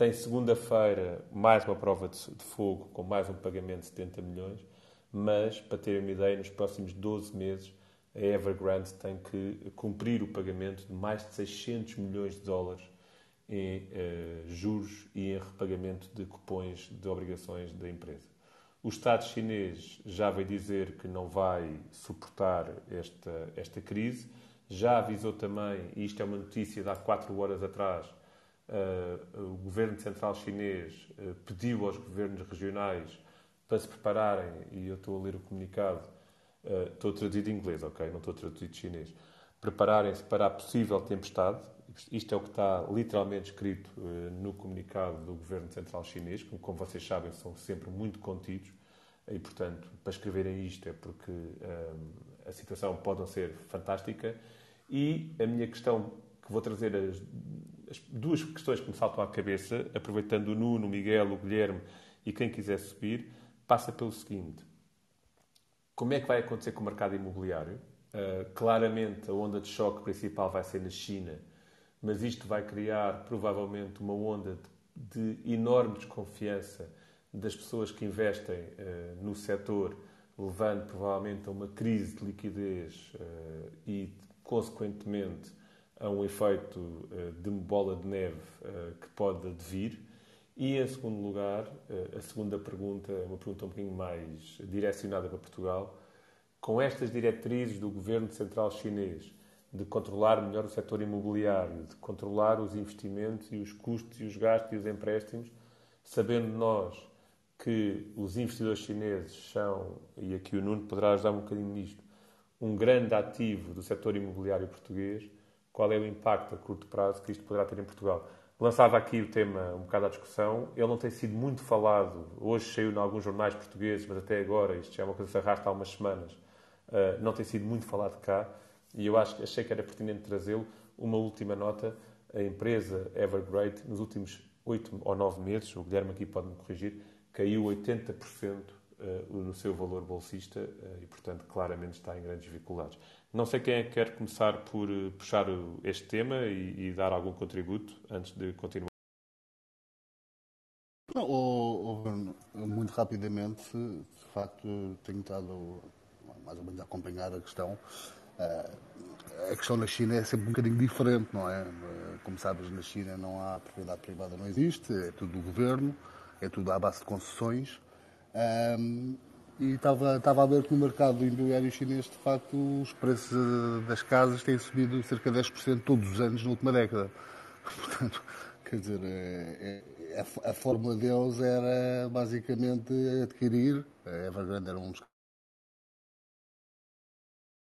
Tem segunda-feira mais uma prova de, de, fogo com mais um pagamento de 70 milhões, mas, para terem uma ideia, nos próximos 12 meses a Evergrande tem que cumprir o pagamento de mais de 600 milhões de dólares em eh, juros e em repagamento de cupões de obrigações da empresa. O Estado chinês já veio dizer que não vai suportar esta, esta crise, já avisou também, e isto é uma notícia de há quatro horas atrás, o governo central chinês uh, pediu aos governos regionais para se prepararem, e eu estou a ler o comunicado, uh, estou a traduzir em inglês, ok? Não estou a traduzir de chinês. Prepararem-se para a possível tempestade. Isto é o que está literalmente escrito no comunicado do governo central chinês, que, como vocês sabem, são sempre muito contidos. E, portanto, para escreverem isto é porque a situação pode não ser fantástica. E a minha questão, que vou trazer as, as duas questões que me saltam à cabeça, aproveitando o Nuno, o Miguel, o Guilherme e quem quiser subir, passa pelo seguinte: como é que vai acontecer com o mercado imobiliário? Uh, claramente, a onda de choque principal vai ser na China, mas isto vai criar provavelmente uma onda de, de enorme desconfiança das pessoas que investem uh, no setor, levando provavelmente a uma crise de liquidez uh, e, consequentemente, a um efeito uh, de bola de neve que pode advir. E, em segundo lugar, a segunda pergunta é uma pergunta um bocadinho mais direcionada para Portugal. Com estas diretrizes do governo central chinês de controlar melhor o setor imobiliário, de controlar os investimentos e os custos e os gastos e os empréstimos, sabendo nós que os investidores chineses são, e aqui o Nuno poderá ajudar um bocadinho nisto, um grande ativo do setor imobiliário português, qual é o impacto a curto prazo que isto poderá ter em Portugal? Lançava aqui o tema um bocado à discussão, ele não tem sido muito falado, hoje saiu em alguns jornais portugueses, mas até agora, isto já é uma coisa que se arrasta há umas semanas, uh, não tem sido muito falado cá, e eu acho, achei que era pertinente trazê-lo. Uma última nota, a empresa Evergrande, nos últimos oito ou nove meses, o Guilherme aqui pode me corrigir, caiu 80% eh, no seu valor bolsista eh, e, portanto, claramente está em grandes dificuldades. Não sei quem é que quer começar por eh, puxar este tema e, e dar algum contributo antes de continuar. Não, muito rapidamente, de facto, tenho estado mais ou menos a acompanhar a questão. A questão na China é sempre um bocadinho diferente, não é? Como sabes, na China não há propriedade privada, não existe, é tudo do governo é tudo à base de concessões. Um, e estava, estava a ver que no mercado imobiliário chinês, de facto, os preços eh, das casas têm subido cerca de 10% todos os anos na última década. Portanto, quer dizer, é, é, a, a fórmula deles era basicamente adquirir, a Evergrande era um dos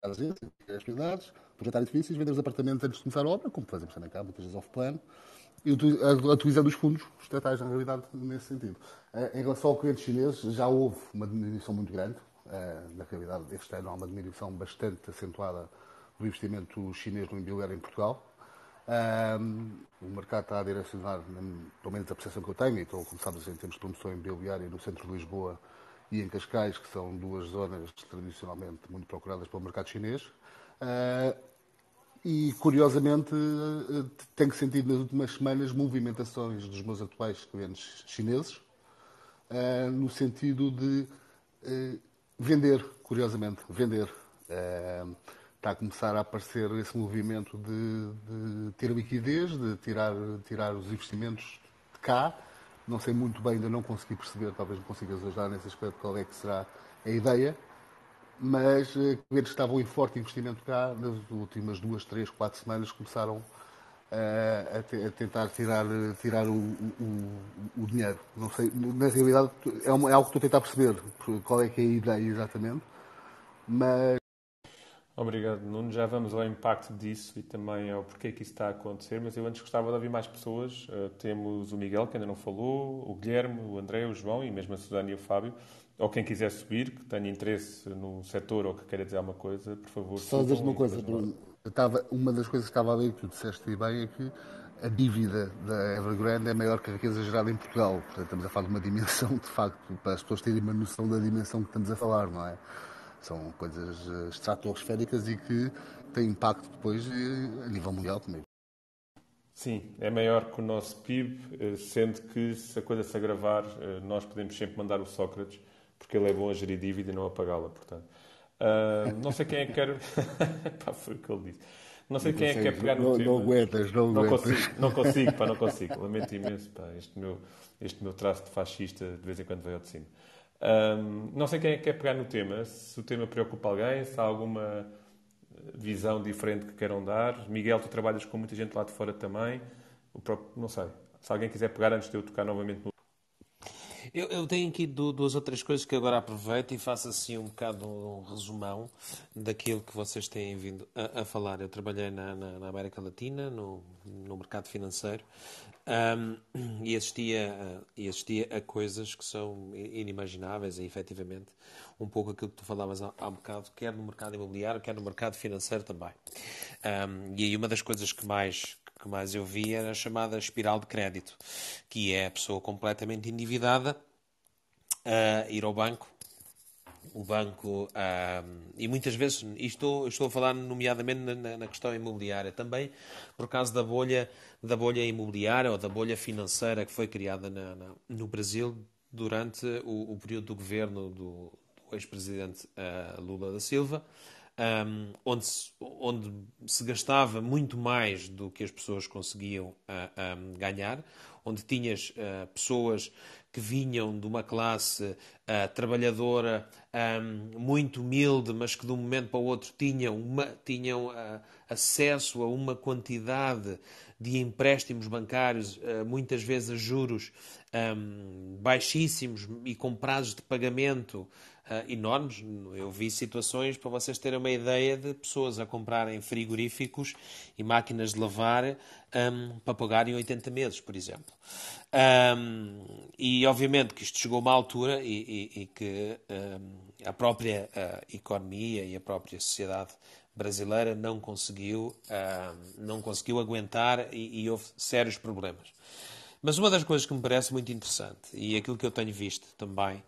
casas, as propriedades, projetar edifícios, vender os apartamentos antes de começar a obra, como fazemos também cá, muitas vezes off-plan, e utilizando os fundos estatais, na realidade, nesse sentido. Eh, em relação ao cliente chinês, já houve uma diminuição muito grande. Eh, na realidade, este ano há uma diminuição bastante acentuada do investimento chinês no imobiliário em Portugal. Um, o mercado está a direcionar, pelo menos a percepção que eu tenho, e estou, como sabes, em termos de promoção imobiliária no centro de Lisboa e em Cascais, que são duas zonas tradicionalmente muito procuradas pelo mercado chinês. E, curiosamente, eh, tenho sentido nas últimas semanas movimentações dos meus atuais clientes chineses, eh, no sentido de eh, vender, curiosamente, vender. Está a começar a aparecer esse movimento de, de ter liquidez, de tirar, tirar os investimentos de cá. Não sei muito bem, ainda não consegui perceber, talvez me consigas ajudar nesse aspecto, qual é que será a ideia mas eh, clientes que estavam em forte investimento cá, nas últimas duas, três, quatro semanas, começaram uh, a, te, a, tentar tirar, tirar o, o, o, dinheiro. Não sei, na realidade é, uma, é, algo que estou a tentar perceber qual é que é a ideia exatamente, mas. Obrigado, Nuno. Já vamos ao impacto disso e também ao porquê que isso está a acontecer, mas eu antes gostava de ouvir mais pessoas. Uh, temos o Miguel, que ainda não falou, o Guilherme, o André, o João e mesmo a Susana e o Fábio. Ou quem quiser subir, que tenha interesse no setor ou que queira dizer alguma coisa, por favor. Só dizer uma coisa, Bruno. Estava, uma das coisas que estava a ler que tu disseste bem é que a dívida da Evergrande é maior que a riqueza gerada em Portugal. Portanto, estamos a falar de uma dimensão, de facto, para as pessoas terem uma noção da dimensão que estamos a falar, não é? São coisas eh, estratosféricas e que têm impacto depois eh, a nível mundial também. Sim, é maior que o nosso PIB, eh, sendo que se a coisa se agravar, nós podemos sempre mandar o Sócrates, porque ele é bom a gerir dívida e não a pagá-la, portanto. Uh, não sei quem é que quer. pá, foi o que ele disse. Não sei não quem consegues, é que quer pegar no não, tema. Não aguentas, não, não aguentas. Consigo, não consigo, pá, não consigo. Lamento imenso, pá, este meu, este meu traço de fascista de vez em quando veio ao de cima. Um, não sei quem é que quer pegar no tema, se o tema preocupa alguém, se há alguma visão diferente que queiram dar. Miguel, tu trabalhas com muita gente lá de fora também. O próprio, não sei. Se alguém quiser pegar antes de eu tocar novamente no. Eu, eu, tenho aqui duas ou três coisas que agora aproveito e faço assim um bocado um resumão daquilo que vocês têm vindo a, a falar. Eu trabalhei na, na, na América Latina, no, no mercado financeiro, um, e, assistia, e assistia a coisas que são inimagináveis e, efetivamente, um pouco aquilo que tu falavas há, há um bocado, quer no mercado imobiliário, quer no mercado financeiro também. Um, e aí uma das coisas que mais, que mais eu vi era a chamada espiral de crédito, que é a pessoa completamente endividada a ir ao banco o banco, e muitas vezes, estou, estou a falar nomeadamente na, na, questão imobiliária também, por causa da bolha, da bolha imobiliária ou da bolha financeira que foi criada na, na, no Brasil durante o, o, período do governo do, do ex-presidente uh, Lula da Silva, um, onde, se, onde se gastava muito mais do que as pessoas conseguiam uh, ah, um, ganhar, onde tinhas uh, pessoas que vinham de uma classe uh, trabalhadora um, muito humilde, mas que de um momento para o outro tinham, uma, tinham acesso a uma quantidade de empréstimos bancários, muitas vezes a juros baixíssimos e com prazos de pagamento uh, enormes. Eu vi situações, para vocês terem uma ideia, de pessoas a comprarem frigoríficos e máquinas de lavar um, para pagarem 80 meses, por exemplo. Um, e obviamente que isto chegou a uma altura e, e, e que a própria uh, economia e a própria sociedade brasileira não conseguiu, não conseguiu aguentar e, e houve sérios problemas. Mas uma das coisas que me parece muito interessante, e aquilo que eu tenho visto também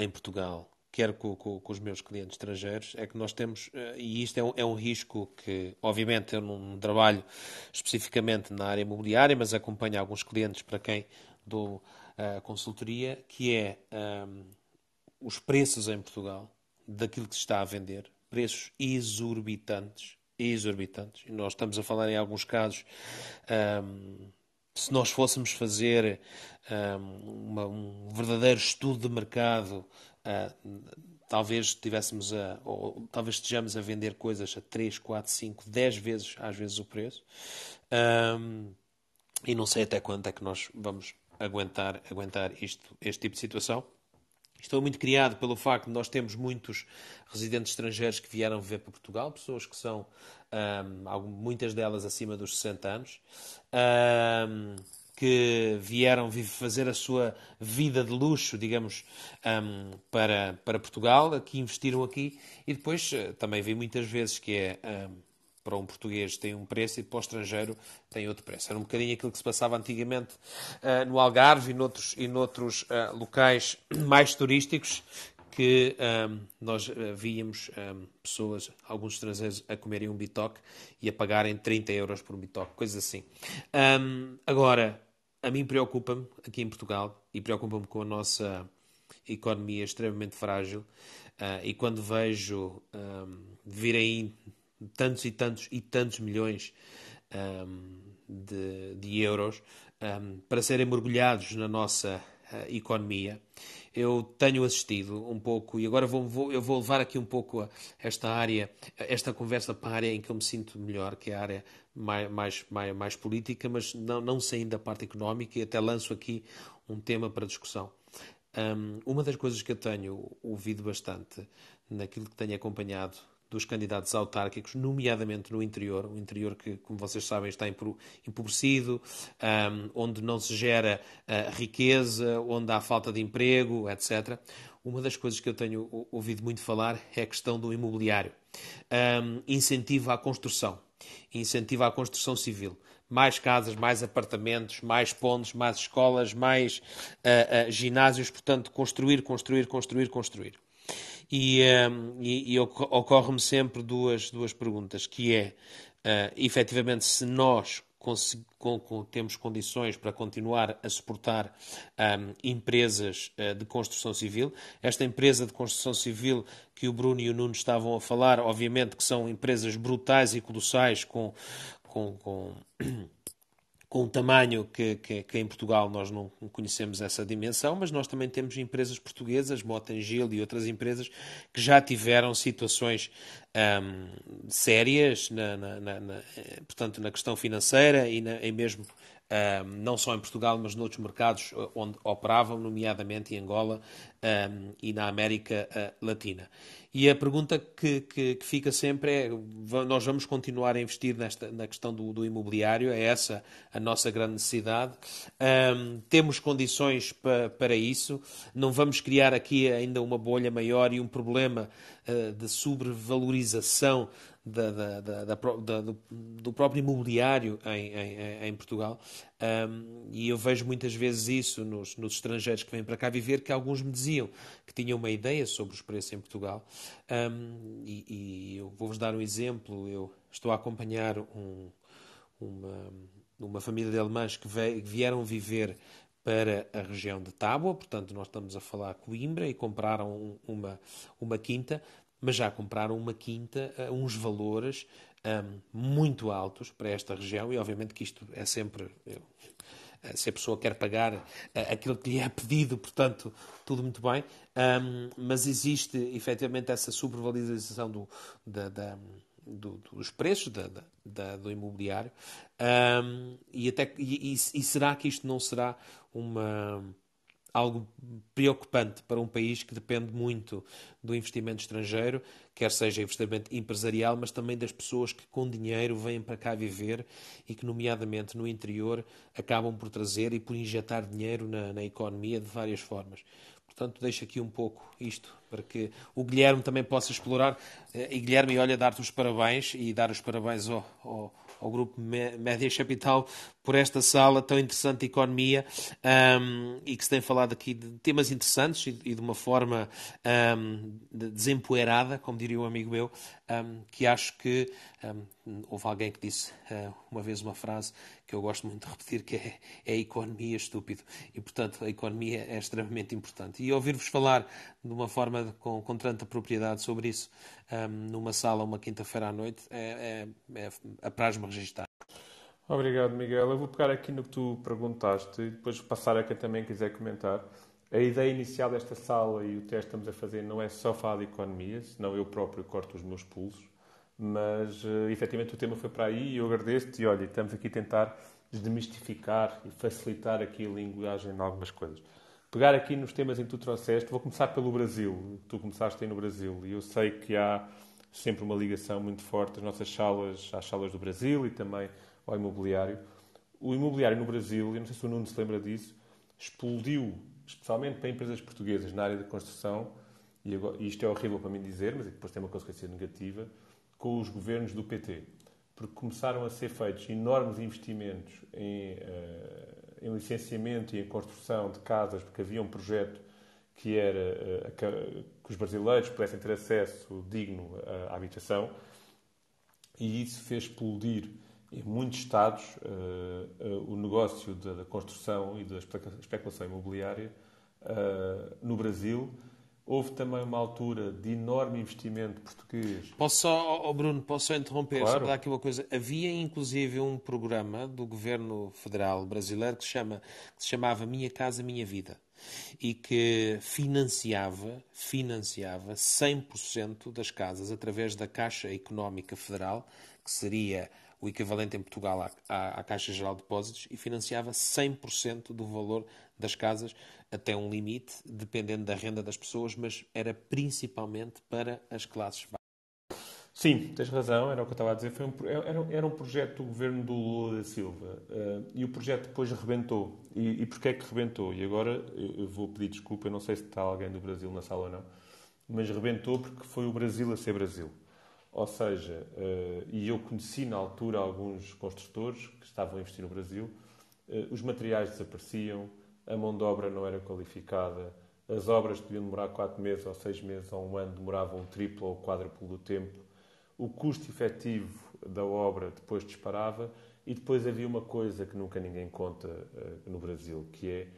em Portugal, quer com, com, com, os meus clientes estrangeiros, é que nós temos, eh, e isto é um, é um, risco que, obviamente, eu não trabalho especificamente na área imobiliária, mas acompanho alguns clientes para quem dou uh, consultoria, que é um, os preços em Portugal daquilo que se está a vender, preços exorbitantes, exorbitantes. E nós estamos a falar em alguns casos um, se nós fôssemos fazer um, uma, um verdadeiro estudo de mercado, uh, talvez tivéssemos a, ou talvez estejamos a vender coisas a 3, 4, 5, 10 vezes às vezes o preço. Um, e não sei até quando é que nós vamos aguentar, aguentar isto, este tipo de situação. Estou muito criado pelo facto de nós temos muitos residentes estrangeiros que vieram viver para Portugal, pessoas que são, um, muitas delas acima dos 60 anos, um, que vieram fazer a sua vida de luxo, digamos, um, para, para Portugal, que investiram aqui, e depois uh, também vi muitas vezes que é para um português tem um preço e para o estrangeiro tem outro preço. Era um bocadinho aquilo que se passava antigamente uh, no Algarve e noutros, e noutros uh, locais mais turísticos que um, ehm, nós uh, víamos um, ehm, pessoas, alguns estrangeiros, a comerem um bitoque e a pagarem 30 euros por um bitoque, coisas assim. Um, ehm, agora, a mim preocupa-me, aqui em Portugal, e preocupa-me com a nossa economia extremamente frágil, uh, e quando vejo um, virem tantos e tantos e tantos milhões um, de, de, euros um, para serem mergulhados na nossa uh, economia. Eu tenho assistido um pouco, e agora vou, vou, eu vou levar aqui um pouco esta área, esta conversa para a área em que eu me sinto melhor, que é a área mais, mais, mais, mais política, mas não, não saindo da parte económica, e até lanço aqui um tema para discussão. Um, uma das coisas que eu tenho ouvido bastante naquilo que tenho acompanhado dos candidatos autárquicos, nomeadamente no interior, o interior que, como vocês sabem, está empobrecido, onde não se gera uh, riqueza, onde há falta de emprego, etc. Uma das coisas que eu tenho ouvido muito falar é a questão do imobiliário. Incentivo à construção, incentivo à construção civil. Mais casas, mais apartamentos, mais pontos, mais escolas, mais uh, uh, ginásios. Portanto, construir, construir, construir, construir. E, um, e, e ocorre-me sempre duas, duas perguntas, que é, uh, efetivamente, se nós com, com, temos condições para continuar a suportar um, empresas uh, de construção civil. Esta empresa de construção civil que o Bruno e o Nuno estavam a falar, obviamente que são empresas brutais e colossais com, com, com com um tamanho que, que, que, em Portugal nós não conhecemos essa dimensão, mas nós também temos empresas portuguesas, Motangil e outras empresas, que já tiveram situações um, sérias, na, na, na, portanto, na questão financeira e, e mesmo um, não só em Portugal, mas noutros mercados onde operavam, nomeadamente em Angola um, e na América uh, Latina. E a pergunta que, que, que, fica sempre é: nós vamos continuar a investir nesta, na questão do, do imobiliário? É essa a nossa grande necessidade? Um, temos condições pa, para isso? Não vamos criar aqui ainda uma bolha maior e um problema uh, de sobrevalorização da, da, da, do, do, próprio imobiliário em, em, em Portugal. Um, e eu vejo muitas vezes isso nos, nos, estrangeiros que vêm para cá viver, que alguns me diziam que tinham uma ideia sobre os preços em Portugal. Um, e, e, eu vou-vos dar um exemplo. Eu estou a acompanhar um, uma, uma família de alemães que, que vieram viver para a região de Tábua, portanto nós estamos a falar Coimbra e compraram uma, uma quinta mas já compraram uma quinta a uns valores um, muito altos para esta região e obviamente que isto é sempre eu, se a pessoa quer pagar aquilo que lhe é pedido, portanto, tudo muito bem, um, mas existe efetivamente essa sobrevalorização do, da, da do, dos preços da, do imobiliário. Um, e, até, e, e, e será que isto não será uma algo preocupante para um país que depende muito do investimento estrangeiro, quer seja investimento empresarial, mas também das pessoas que com dinheiro vêm para cá viver e que, nomeadamente no interior, acabam por trazer e por injetar dinheiro na, na economia de várias formas. Portanto, deixo aqui um pouco isto para que o Guilherme também possa explorar. Eh, e Guilherme, olha, dar-te os parabéns e dar os parabéns ao, ao, ao Grupo Média Capital por esta sala tão interessante de economia um, e que se tem falado aqui de temas interessantes e, e de uma forma um, de desempoeirada, como diria um amigo meu, um, que acho que houve alguém que disse uh, uma vez uma frase que eu gosto muito de repetir, que é, é economia estúpido. E, portanto, a economia é extremamente importante. E ouvir-vos falar de uma forma com, com tanta propriedade sobre isso numa sala uma quinta-feira à noite é, é, é apraz-me registrar. Obrigado, Miguel. Eu vou pegar aqui no que tu perguntaste e depois passar a quem também quiser comentar. A ideia inicial desta sala e o teste que estamos a fazer não é só falar de economia, senão eu próprio corto os meus pulsos, mas uh, efetivamente o tema foi para aí e eu agradeço-te e olha, estamos aqui a tentar desmistificar e facilitar aqui a linguagem em algumas coisas. Pegar aqui nos temas em que tu trouxeste, vou começar pelo Brasil. Tu começaste aí no Brasil e eu sei que há sempre uma ligação muito forte das nossas salas às salas do Brasil e também ao imobiliário. O imobiliário no Brasil, eu não sei se o Nuno se lembra disso, explodiu, especialmente para empresas portuguesas na área da construção, e, agora, isto é horrível para mim dizer, mas é depois tem uma consequência negativa, com os governos do PT. Porque começaram a ser feitos enormes investimentos em, uh, em licenciamento e em construção de casas, porque havia um projeto que era uh, que os brasileiros pudessem ter acesso digno à habitação, e isso fez explodir em muitos Estados, uh, uh, o negócio da, construção e da especulação imobiliária uh, no Brasil. Houve também uma altura de enorme investimento português. Posso só, oh Bruno, posso só interromper, claro. só para dar aqui uma coisa. Havia inclusive um programa do governo federal brasileiro que se, chama, que se chamava Minha Casa Minha Vida e que financiava, financiava 100% das casas através da Caixa Económica Federal, que seria o equivalente em Portugal à, à, à Caixa Geral de Depósitos, e financiava 100% do valor das casas até um limite, dependendo da renda das pessoas, mas era principalmente para as classes baixas. Sim, tens razão, era o que eu estava a dizer. Foi um, era, era um projeto do governo do Lula da Silva uh, e o projeto depois rebentou. E, e porquê é que rebentou? E agora eu, vou pedir desculpa, eu não sei se está alguém do Brasil na sala ou não, mas rebentou porque foi o Brasil a ser Brasil. Ou seja, uh, e eu conheci na altura alguns construtores que estavam a investir no Brasil, uh, os materiais desapareciam, a mão de obra não era qualificada, as obras deviam demorar quatro meses ou seis meses ou um ano, demoravam o triplo ou o quádruplo do tempo. O custo efetivo da obra depois disparava e depois havia uma coisa que nunca ninguém conta uh, no Brasil, que é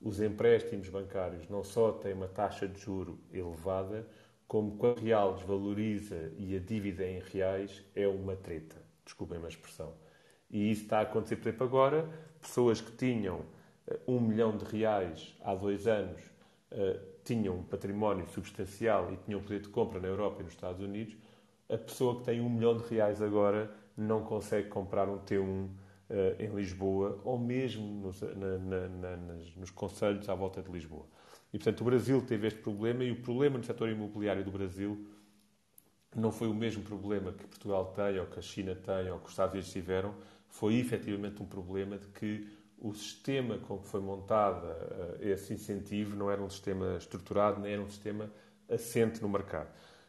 os empréstimos bancários não só têm uma taxa de juro elevada, como quando o real desvaloriza e a dívida em reais é uma treta. Desculpem a expressão. E isso está a acontecer, por exemplo, agora. Pessoas que tinham uh, um milhão de reais há dois anos uh, tinham um património substancial e tinham poder de compra na Europa e nos Estados Unidos a pessoa que tem um milhão de reais agora não consegue comprar um T1 uh, eh, em Lisboa ou mesmo nos, na, na, nos conselhos à volta de Lisboa. E, portanto, o Brasil teve este problema e o problema no setor imobiliário do Brasil não foi o mesmo problema que Portugal tem, ou que a China tem, ou que os Estados Unidos tiveram, foi efetivamente um problema de que o sistema com que foi montado uh, esse incentivo não era um sistema estruturado, nem era um sistema assente no mercado.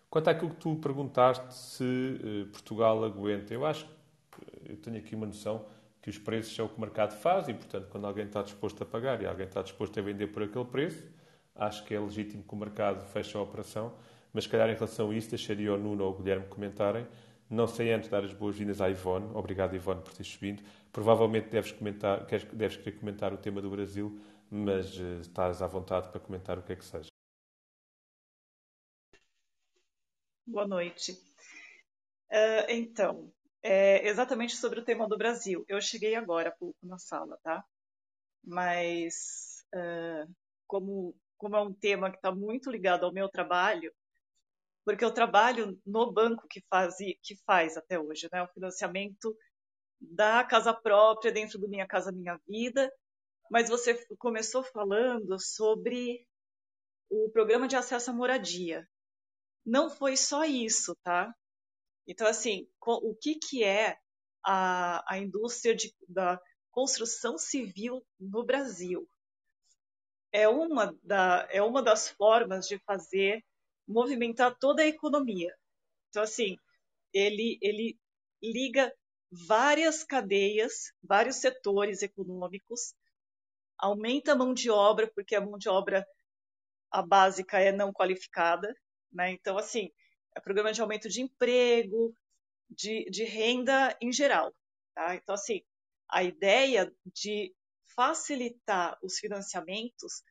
Quanto àquilo que tu perguntaste se uh, Portugal aguenta, eu acho que eu tenho aqui uma noção que os preços é o que o mercado faz e, portanto, quando alguém está disposto a pagar e alguém está disposto a vender por aquele preço, acho que é legítimo que o mercado feche a operação. Mas, se calhar, em relação a isso, deixaria o Nuno ou o Guilherme comentarem. Não sei antes dar as boas-vindas à Ivone. Obrigado, Ivone, por teres vindo. Provavelmente deves, comentar, queres, deves querer comentar o tema do Brasil, mas uh, estás à vontade para comentar o que é que seja. Boa noite. Uh, então, é exatamente sobre o tema do Brasil. Eu cheguei agora há pouco na sala, tá? Mas, uh, como, como é um tema que está muito ligado ao meu trabalho, porque eu trabalho no banco que faz, que faz até hoje, né? O financiamento da casa própria dentro do Minha Casa Minha Vida, mas você começou falando sobre o programa de acesso à moradia não foi só isso, tá? Então, assim, o que, que é a, a indústria de, da construção civil no Brasil? É uma, da, é uma das formas de fazer movimentar toda a economia. Então, assim, ele, ele liga várias cadeias, vários setores econômicos, aumenta a mão de obra, porque a mão de obra a básica é não qualificada, né? Então, assim, é programa de aumento de emprego, de, de renda em geral. Tá? Então, assim, a ideia de facilitar os financiamentos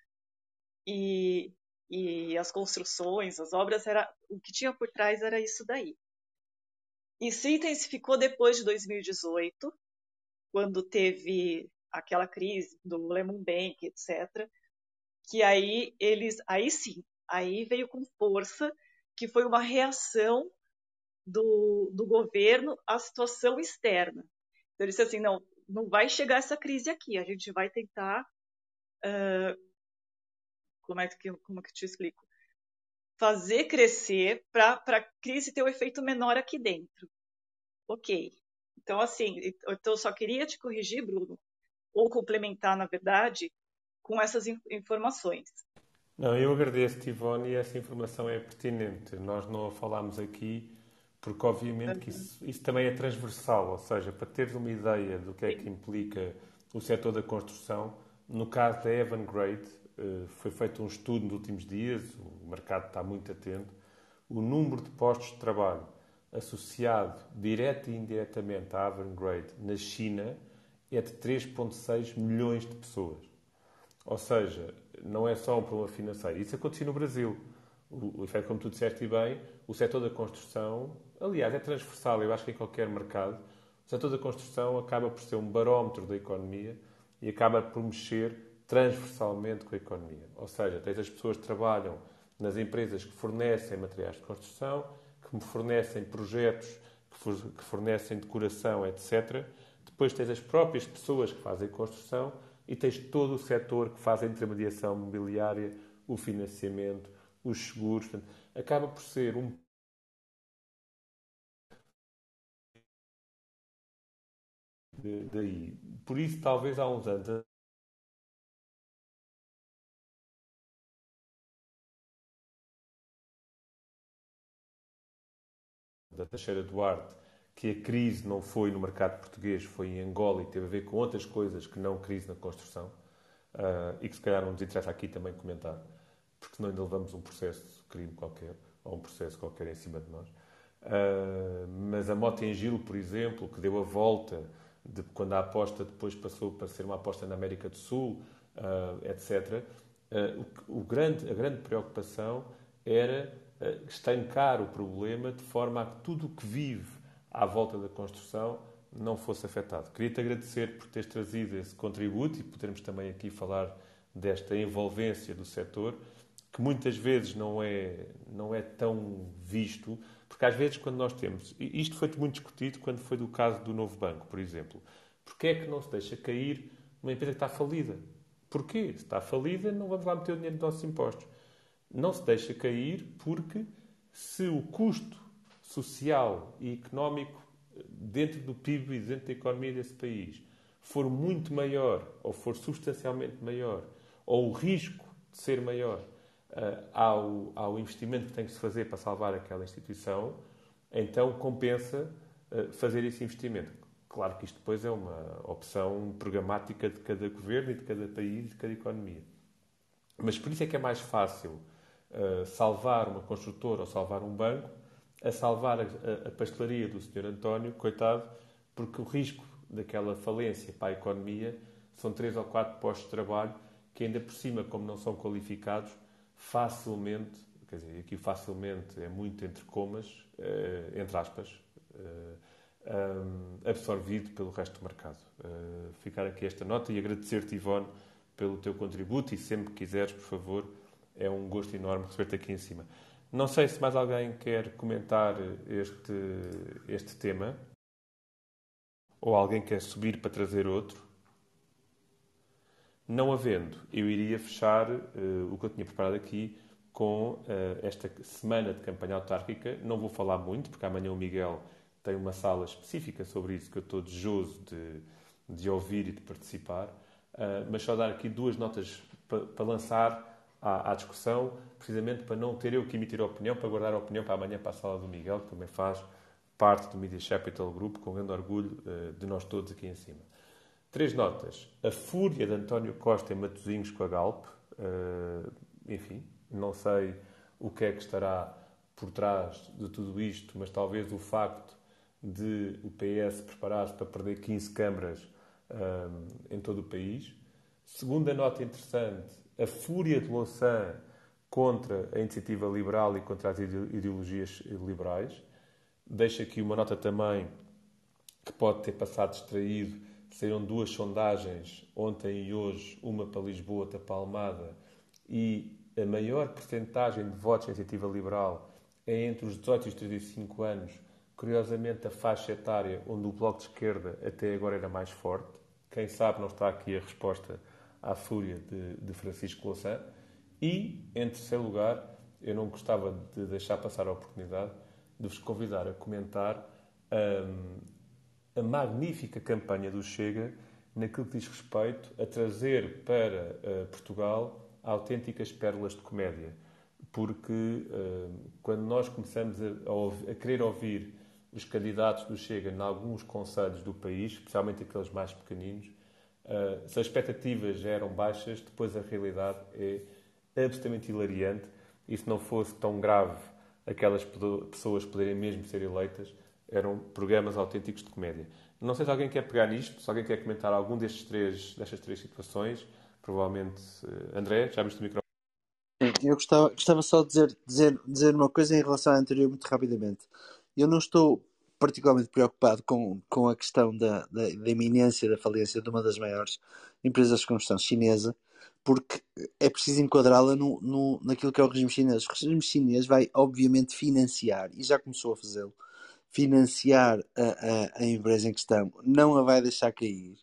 e, e as construções, as obras, era o que tinha por trás era isso daí. E se intensificou depois de 2018, quando teve aquela crise do Lehman Bank, etc., que aí eles, aí sim, Aí veio com força, que foi uma reação do, do governo à situação externa. Então, ele disse assim: não, não vai chegar essa crise aqui, a gente vai tentar. Uh, como, é que, como é que eu te explico? Fazer crescer para a crise ter um efeito menor aqui dentro. Ok. Então, assim, eu só queria te corrigir, Bruno, ou complementar, na verdade, com essas informações. Não, eu agradeço, Tivone, e essa informação é pertinente. Nós não a falámos aqui porque, obviamente, que isso, isso, também é transversal, ou seja, para teres uma ideia do que é que implica o setor da construção, no caso da Evangrade, eh, foi feito um estudo nos últimos dias, o mercado está muito atento, o número de postos de trabalho associado direto e indiretamente à Avangrid na China é de 3,6 milhões de pessoas. Ou seja, não é só um problema financeiro. Isso aconteceu no Brasil. O, efeito, como tu disseste bem, o setor da construção, aliás, é transversal, eu acho que em qualquer mercado, o setor da construção acaba por ser um barómetro da economia e acaba por mexer transversalmente com a economia. Ou seja, tens as pessoas que trabalham nas empresas que fornecem materiais de construção, que fornecem projetos que fornecem decoração, etc. Depois tens as próprias pessoas que fazem construção e tens todo o setor que faz a intermediação mobiliária, o financiamento, os seguros. Portanto, acaba por ser um daí. Por isso, talvez há uns anos da Teixeira Duarte que a crise não foi no mercado português, foi em Angola e teve a ver com outras coisas que não crise na construção uh, e que se calhar não nos interessa aqui também comentar, porque senão ainda levamos um processo de crime qualquer ou um processo qualquer em cima de nós. Uh, mas a Motengil, por exemplo, que deu a volta de quando a aposta depois passou para ser uma aposta na América do Sul, uh, etc. O, o grande, a grande preocupação era estancar o problema de forma a que tudo o que vive à volta da construção não fosse afetado. Queria-te agradecer por teres trazido esse contributo e podermos também aqui falar desta envolvência do setor, que muitas vezes não é, não é tão visto, porque às vezes quando nós temos, e isto foi muito discutido quando foi do caso do novo banco, por exemplo, porque é que não se deixa cair uma empresa que está falida? Porquê? Se está falida, não vamos lá meter o dinheiro dos nossos impostos. Não se deixa cair porque se o custo social e económico dentro do PIB e dentro da economia desse país for muito maior ou for substancialmente maior, ou o risco de ser maior ao, ao investimento que tem que se fazer para salvar aquela instituição, então compensa uh, fazer esse investimento. Claro que isto depois é uma opção programática de cada governo e de cada país e de cada economia. Mas por isso é que é mais fácil uh, salvar uma construtora ou salvar um banco a salvar a, a, pastelaria do Sr. António, coitado, porque o risco daquela falência para a economia são três ou quatro postos de trabalho que ainda por cima, como não são qualificados, facilmente, quer dizer, aqui facilmente é muito entre comas, uh, entre aspas, eh, um, absorvido pelo resto do mercado. Uh, ficar aqui esta nota e agradecer-te, Ivone, pelo teu contributo e sempre que quiseres, por favor, é um gosto enorme receber-te aqui em cima. Não sei se mais alguém quer comentar este, este tema. Ou alguém quer subir para trazer outro. Não havendo, eu iria fechar uh, o que eu tinha preparado aqui com uh, esta semana de campanha autárquica. Não vou falar muito, porque amanhã o Miguel tem uma sala específica sobre isso que eu estou desejoso de, de ouvir e de participar. Uh, mas só dar aqui duas notas para pa lançar à, à, discussão, precisamente para não ter eu que emitir a opinião, para guardar a opinião para amanhã para a sala do Miguel, que também faz parte do Media Capital Group, com grande orgulho uh, de nós todos aqui em cima. Três notas. A fúria de António Costa em Matosinhos com a Galp. Uh, enfim, não sei o que é que estará por trás de tudo isto, mas talvez o facto de o PS preparar-se para perder 15 câmaras eh, em todo o país. Segunda nota interessante, a fúria de Louçã contra a iniciativa liberal e contra as ideologias liberais. Deixa aqui uma nota também que pode ter passado distraído. Saíram duas sondagens, ontem e hoje, uma para Lisboa, outra para Almada, e a maior percentagem de votos da iniciativa liberal é entre os 18 e os 35 anos, curiosamente a faixa etária onde o Bloco de Esquerda até agora era mais forte. Quem sabe não está aqui a resposta à fúria de, de Francisco Louçã. E, em terceiro lugar, eu não gostava de deixar passar a oportunidade de vos convidar a comentar um, a magnífica campanha do Chega naquilo que diz respeito a trazer para uh, Portugal autênticas pérolas de comédia. Porque uh, quando nós começamos a, a, a, querer ouvir os candidatos do Chega em alguns conselhos do país, especialmente aqueles mais pequeninos, Uh, se as expectativas eram baixas, depois a realidade é absolutamente hilariante. E se não fosse tão grave aquelas pessoas poderem mesmo ser eleitas, eram programas autênticos de comédia. Não sei se alguém quer pegar nisto, se alguém quer comentar algum destes três, destas três situações. Provavelmente, uh, André, já viste o microfone? Eu gostava, gostava só de dizer, dizer, dizer uma coisa em relação à anterior, muito rapidamente. Eu não estou particularmente preocupado com, com a questão da, da, da iminência da falência de uma das maiores empresas de construção chinesa, porque é preciso enquadrá-la no, no, naquilo que é o regime chinês. O regime chinês vai, obviamente, financiar, e já começou a fazê-lo, financiar a, a, a, empresa em questão, não a vai deixar cair.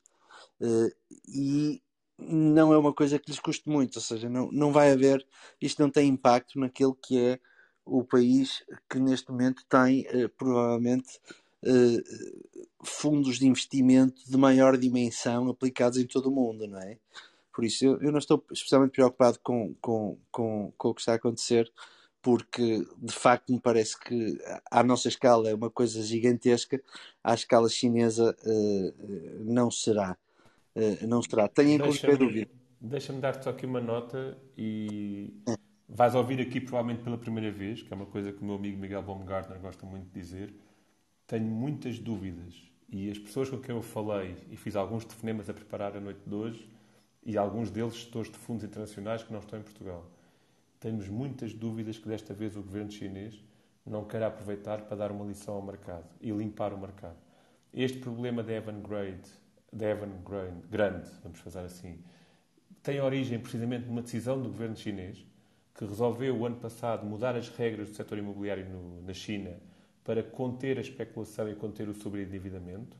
Uh, e não é uma coisa que lhes custe muito, ou seja, não, não vai haver, isto não tem impacto naquele que é o país que neste momento tem uh, provavelmente uh, fundos de investimento de maior dimensão aplicados em todo o mundo, não é? Por isso, eu, eu não estou especialmente preocupado com, com, com, com o que está a acontecer, porque de facto me parece que à nossa escala é uma coisa gigantesca, à escala chinesa uh, não será. Uh, não será. Tenho inclusive dúvida. Deixa-me dar-te só aqui uma nota e é. vais ouvir aqui provavelmente pela primeira vez, que é uma coisa que o meu amigo Miguel Baumgartner gosta muito de dizer. Tenho muitas dúvidas e as pessoas com quem eu falei e fiz alguns telefonemas a preparar a noite de hoje e alguns deles gestores de fundos internacionais que não estão em Portugal temos muitas dúvidas que desta vez o governo chinês não quer aproveitar para dar uma lição ao mercado e limpar o mercado. Este problema da Evergrande, Evergrande, vamos fazer assim, tem origem precisamente numa decisão do governo chinês que resolveu o ano passado mudar as regras do setor imobiliário no, na China para conter a especulação e conter o sobreendividamento.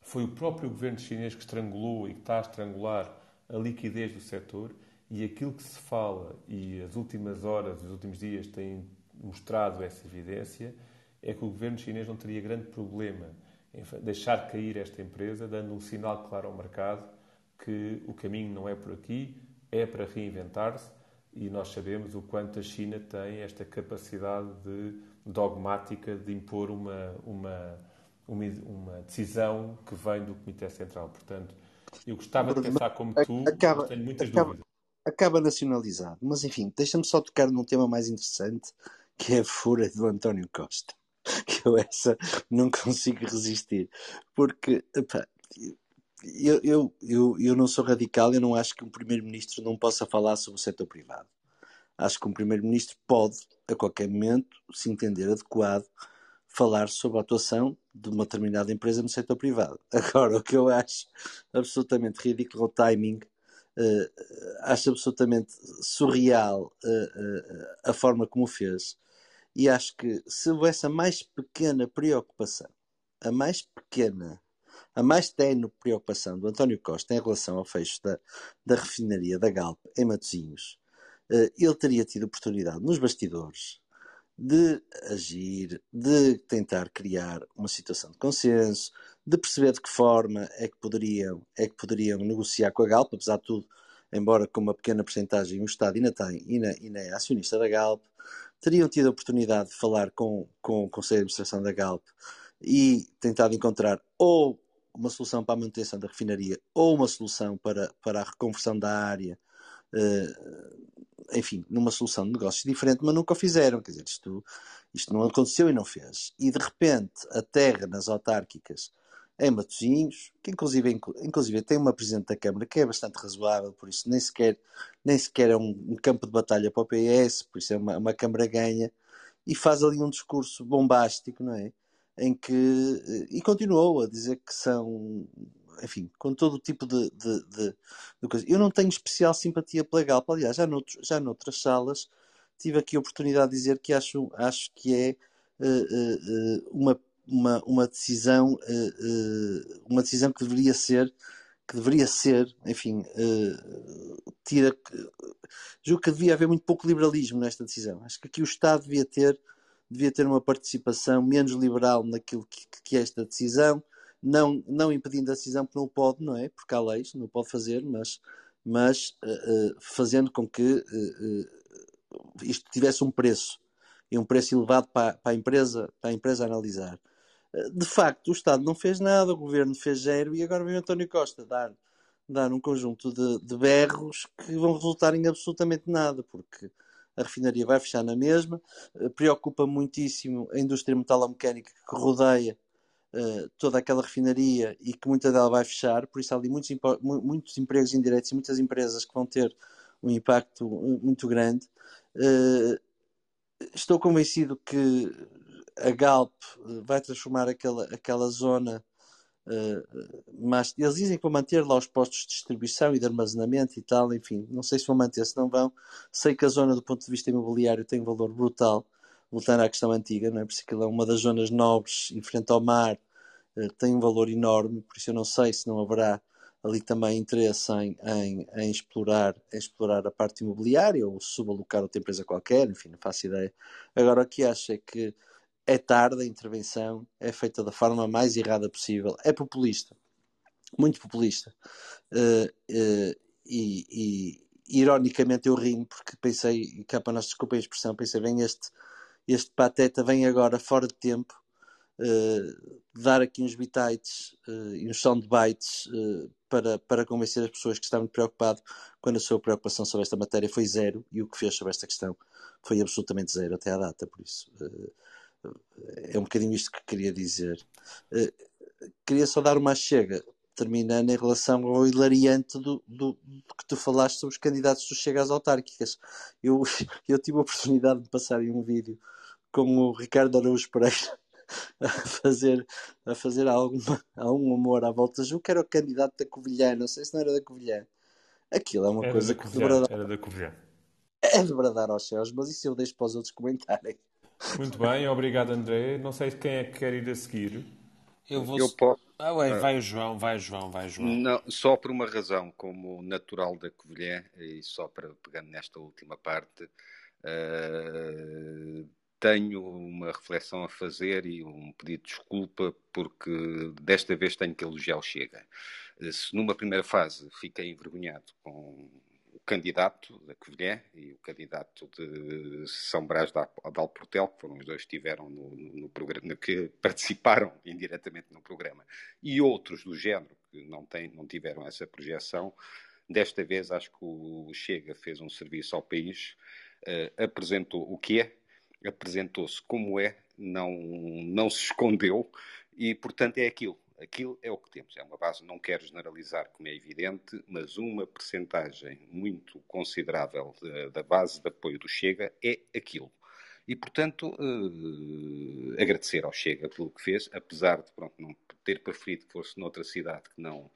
Foi o próprio governo chinês que estrangulou e que está a estrangular a liquidez do setor e aquilo que se fala, e as últimas horas, os últimos dias têm mostrado essa evidência, é que o governo chinês não teria grande problema em deixar cair esta empresa, dando um sinal claro ao mercado que o caminho não é por aqui, é para reinventar-se, e nós sabemos o quanto a China tem esta capacidade de, dogmática de impor uma, uma, uma, uma decisão que vem do Comitê Central. Portanto, eu gostava de pensar como tu, acaba, tenho muitas acaba, dúvidas acaba nacionalizado. Mas enfim, deixa-me só tocar num tema mais interessante, que é a fúria do António Costa. Que eu essa não consigo resistir. Porque, eu, eu, eu, eu não sou radical, eu não acho que um primeiro-ministro não possa falar sobre o setor privado. Acho que um primeiro-ministro pode, a qualquer momento, se entender adequado, falar sobre a atuação de uma determinada empresa no setor privado. Agora, o que eu acho absolutamente ridículo é o timing acho absolutamente surreal uh, a forma como o fez. E acho que se houvesse a mais pequena preocupação, a mais pequena, a mais tenue preocupação do António Costa em relação ao fecho da, da refinaria da Galp em Matosinhos, ele teria tido oportunidade nos bastidores de agir, de tentar criar uma situação de consenso, de perceber de que forma é que poderiam, é que poderiam negociar com a Galp, apesar de tudo, embora com uma pequena porcentagem o Estado ainda tem, ainda, ainda é acionista da Galp, teriam tido a oportunidade de falar com, com o Conselho de Administração da Galp e tentado encontrar ou uma solução para a manutenção da refinaria ou uma solução para, para a reconversão da área, uh, enfim, numa solução de negócios diferente, mas nunca o fizeram. Quer dizer, isto, isto não aconteceu e não fez. E de repente, a terra nas autárquicas em Matosinhos, que inclusive, inclusive tem uma Presidente da Câmara que é bastante razoável, por isso nem sequer, nem sequer é um, um campo de batalha para o PS, por isso é uma, uma Câmara ganha, e faz ali um discurso bombástico, não é? Em que, eh, e continuou a dizer que são, enfim, com todo o tipo de, de, de, de coisa. Eu não tenho especial simpatia pela Galp, aliás, já, noutros, já noutras salas tive aqui a oportunidade de dizer que acho, acho que é uh, uh, uma uma, uma decisão uh, uma decisão que deveria ser que deveria ser, enfim, uh, tira, julgo que devia haver muito pouco liberalismo nesta decisão. Acho que aqui o Estado devia ter, devia ter uma participação menos liberal naquilo que, que é esta decisão, não, não impedindo a decisão porque não pode, não é? Porque há leis, não pode fazer, mas, mas uh, fazendo com que isto tivesse um preço e um preço elevado para, para, a empresa, para a empresa analisar de facto, o Estado não fez nada, o Governo fez zero e agora vem António Costa dar, dar um conjunto de, de berros que vão resultar em absolutamente nada, porque a refinaria vai fechar na mesma, eh, preocupa muitíssimo a indústria metalomecânica que rodeia uh, toda aquela refinaria e que muita dela vai fechar, por isso há ali muitos, muitos empregos indiretos e muitas empresas que vão ter um impacto muito grande. Uh, estou convencido que a Galp eh, vai transformar aquela, aquela zona. Uh, eles dizem que vão manter lá os postos de distribuição e de armazenamento e tal, enfim, não sei se vão manter, se não vão. Sei que a zona, do ponto de vista imobiliário, tem um valor brutal, voltando à questão antiga, não é? Por isso aquilo é uma das zonas nobres em frente ao mar, uh, tem um valor enorme, por isso eu não sei se não haverá ali também interesse em, em, em, explorar, em explorar a parte imobiliária ou subalocar outra empresa qualquer, enfim, não faço ideia. Agora, o que acho é que é tarde a intervenção, é feita da forma mais errada possível, é populista, muito populista. Uh, uh, e, e, ironicamente eu rimo porque pensei, cá para nós desculpem a expressão, pensei bem, este, este pateta vem agora fora de tempo uh, dar aqui uns bitites e uns soundbites uh, para, para convencer as pessoas que estavam preocupadas quando a sua preocupação sobre esta matéria foi zero e o que fez sobre esta questão foi absolutamente zero até à data, por isso é um bocadinho isto que queria dizer. queria só dar uma chega terminando em relação ao hilariante do, do, do, que tu falaste sobre os candidatos do Chega às autárquicas. Eu, eu tive a oportunidade de passar em um vídeo com o Ricardo Araújo Pereira a fazer, a fazer alguma, algum amor à volta. Julgo que era o candidato da Covilhã, não sei se não era da Covilhã. Aquilo é uma era coisa que de bradar... Era da Covilhã. É de bradar aos céus, mas isso eu deixo para os outros comentarem. Muito bem, obrigado André. Não sei quem é que quer ir a seguir. Eu vou. Eu posso. Ah, ué, vai o João, vai o João, vai o João. Não, só por uma razão, como natural da Covilhã, e só para pegando nesta última parte, uh, tenho uma reflexão a fazer e um pedido de desculpa, porque desta vez tenho que elogiar o Chega. Eh, se numa primeira fase fiquei envergonhado com candidato da Covilhã e o candidato de São Brás da Alportel, que foram os dois que no, no, programa, que participaram indiretamente no programa, e outros do género que não, não tiveram essa projeção, desta vez acho que o Chega fez um serviço ao país, uh, apresentou o que é, apresentou-se como é, não, não se escondeu e, portanto, é aquilo. Aquilo é o que temos. É uma base, não quero generalizar, como é evidente, mas uma percentagem muito considerável da, base de apoio do Chega é aquilo. E, portanto, uh, agradecer ao Chega pelo que fez, apesar de pronto, não ter preferido que fosse noutra cidade que não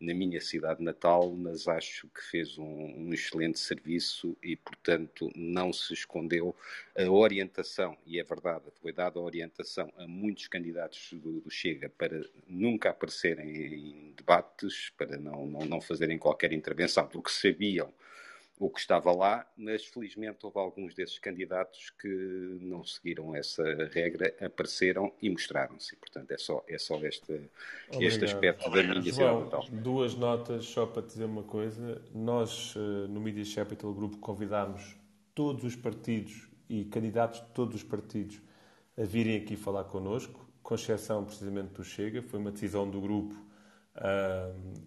na minha cidade natal, mas acho que fez um, um, excelente serviço e, portanto, não se escondeu a orientação, e é verdade, foi dada a orientação a muitos candidatos do, do Chega para nunca aparecerem em debates, para não, não, não fazerem qualquer intervenção, porque sabiam o que estava lá, mas felizmente houve alguns desses candidatos que não seguiram essa regra, apareceram e mostraram-se. Portanto, é só, é só este, este aspecto da mídia João, Duas notas só para dizer uma coisa. Nós, eh, no Media Capital Group, convidámos todos os partidos e candidatos de todos os partidos a virem aqui falar connosco, com exceção precisamente do Chega. Foi uma decisão do grupo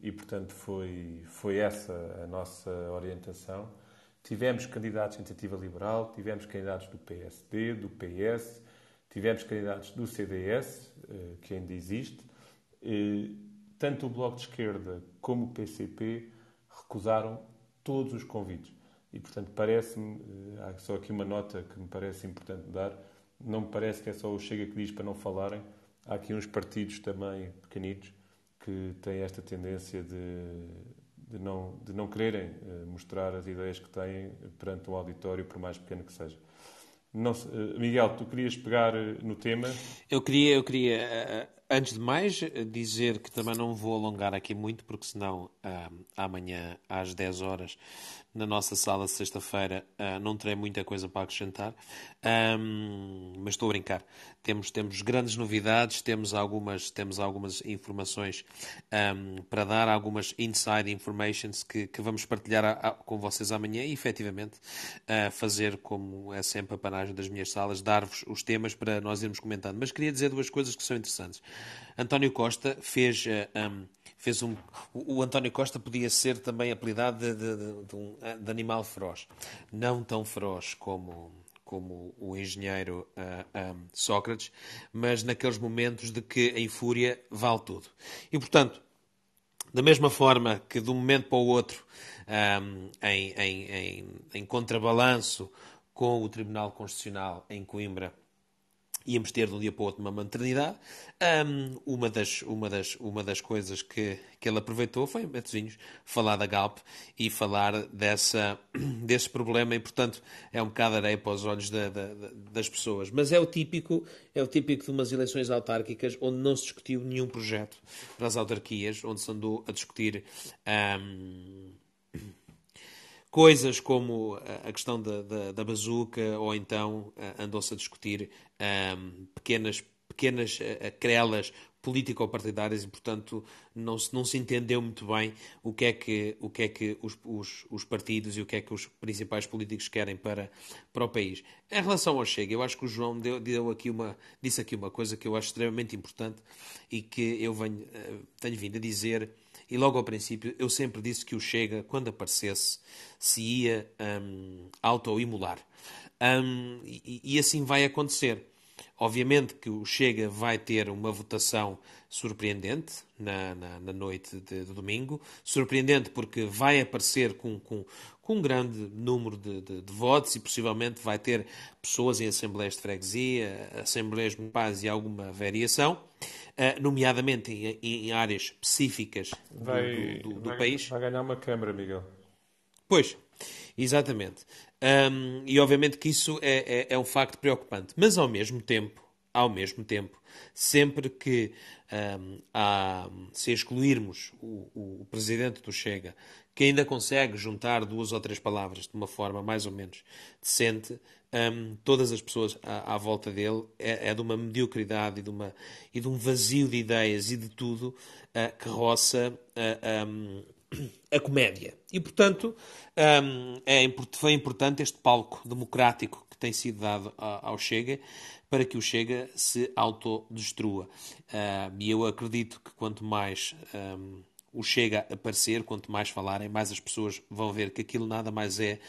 e, portanto, foi, foi essa a nossa orientação. Tivemos candidatos de Iniciativa Liberal, tivemos candidatos do PSD, do PS, tivemos candidatos do CDS, eh, que ainda existe. Tanto o Bloco de Esquerda como o PCP recusaram todos os convites. E, portanto, parece-me, eh, há só aqui uma nota que me parece importante dar, não me parece que é só o Chega que diz para não falarem, há aqui uns partidos também pequenitos que têm esta tendência de, de, não, de não quererem uh, mostrar as ideias que têm perante um auditório, por mais pequeno que seja. Não, uh, Miguel, tu querias pegar eh, no tema? Eu queria, eu queria antes de mais, dizer que também não vou alongar aqui muito, porque senão amanhã às 10 horas na nossa sala sexta-feira uh, não terei muita coisa para acrescentar, um, mas estou a brincar. Temos, temos grandes novidades, temos algumas, temos algumas informações um, para dar, algumas inside informations que, que vamos partilhar a, a, com vocês amanhã e, efetivamente, uh, fazer como é sempre a panagem das minhas salas, dar-vos os temas para nós irmos comentando. Mas queria dizer duas coisas que são interessantes. António Costa fez. Uh, um, fez um. O, António Costa podia ser também apelidado de, de, de, um, de animal feroz. Não tão feroz como, como o engenheiro uh, um, Sócrates, mas naqueles momentos de que em fúria vale tudo. E portanto, da mesma forma que de um momento para o outro, em, em, em, em contrabalanço com o Tribunal Constitucional em Coimbra, íamos ter de um dia para o outro uma maternidade. Um, uma, das, uma, das, uma das coisas que, que ele aproveitou foi, Matosinhos, falar da Galp e falar dessa, desse problema e, portanto, é um bocado areia para os olhos da, da, das pessoas. Mas é o típico é o típico de umas eleições autárquicas onde não se discutiu nenhum projeto para as autarquias, onde se andou a discutir... Um, coisas como a questão da, da, da bazuca, ou então andou-se a discutir um, pequenas, pequenas uh, crelas político-partidárias e, portanto, não se, não se entendeu muito bem o que é que, o que, é que os, os, os, partidos e o que é que os principais políticos querem para, para o país. Em relação ao Chega, eu acho que o João deu, deu aqui uma, disse aqui uma coisa que eu acho extremamente importante e que eu venho, tenho vindo a dizer e logo ao princípio eu sempre disse que o Chega, quando aparecesse, se ia um, auto-imular. Um, e, e assim vai acontecer. Obviamente que o Chega vai ter uma votação surpreendente na, na, na noite de, de, domingo. Surpreendente porque vai aparecer com, com, com um grande número de, de, de, votos e possivelmente vai ter pessoas em assembleias de freguesia, assembleias municipais e alguma variação, uh, nomeadamente em, em, áreas específicas vai, do, do, do vai, país. Vai ganhar uma Câmara, Miguel. Pois, exatamente. Um, e obviamente que isso é, é, é, um facto preocupante. Mas ao mesmo tempo, ao mesmo tempo, sempre que um, há, se excluirmos o, o, presidente do Chega, que ainda consegue juntar duas ou três palavras de uma forma mais ou menos decente, um, todas as pessoas à, à volta dele é, é, de uma mediocridade e de, uma, e de um vazio de ideias e de tudo uh, que roça uh, a comédia. E, portanto, um, é, foi importante este palco democrático que tem sido dado ao Chega para que o Chega se autodestrua. Uh, e eu acredito que quanto mais um, o Chega aparecer, quanto mais falarem, mais as pessoas vão ver que aquilo nada mais é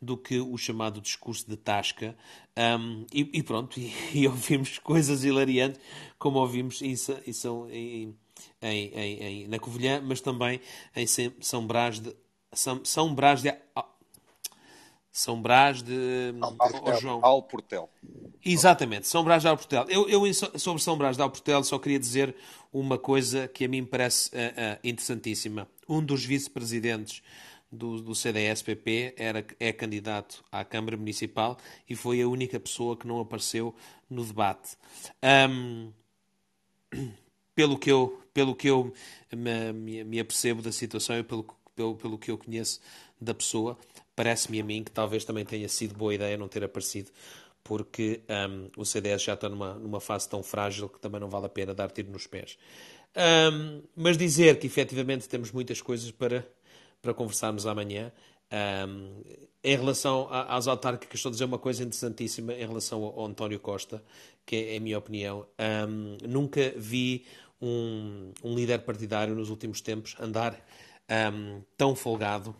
do que o chamado discurso de tasca. Um, e, e, pronto, e, e, ouvimos coisas hilariantes, como ouvimos em, em, em, na Covilhã, mas também em São Brás de. São, São Brás de. São Brás de. Alportel. João. Alportel. Exatamente, São Brás de Alportel. Eu, eu, sobre São Brás de Alportel, só queria dizer uma coisa que a mim me parece uh, uh, interessantíssima. Um dos vice-presidentes do, do CDS-PP era, é candidato à Câmara Municipal e foi a única pessoa que não apareceu no debate. Um, pelo que eu, pelo que eu me, me, me apercebo da situação e pelo, pelo, pelo que eu conheço da pessoa, parece-me a mim que talvez também tenha sido boa ideia não ter aparecido, porque um, o CDS já está numa, numa fase tão frágil que também não vale a pena dar tiro nos pés. Um, mas dizer que efetivamente temos muitas coisas para, para conversarmos amanhã. Um, em relação às autárquicas, estou a dizer uma coisa interessantíssima em relação ao, António Costa, que é a minha opinião. Um, nunca vi um, líder partidário nos últimos tempos andar um, tão folgado,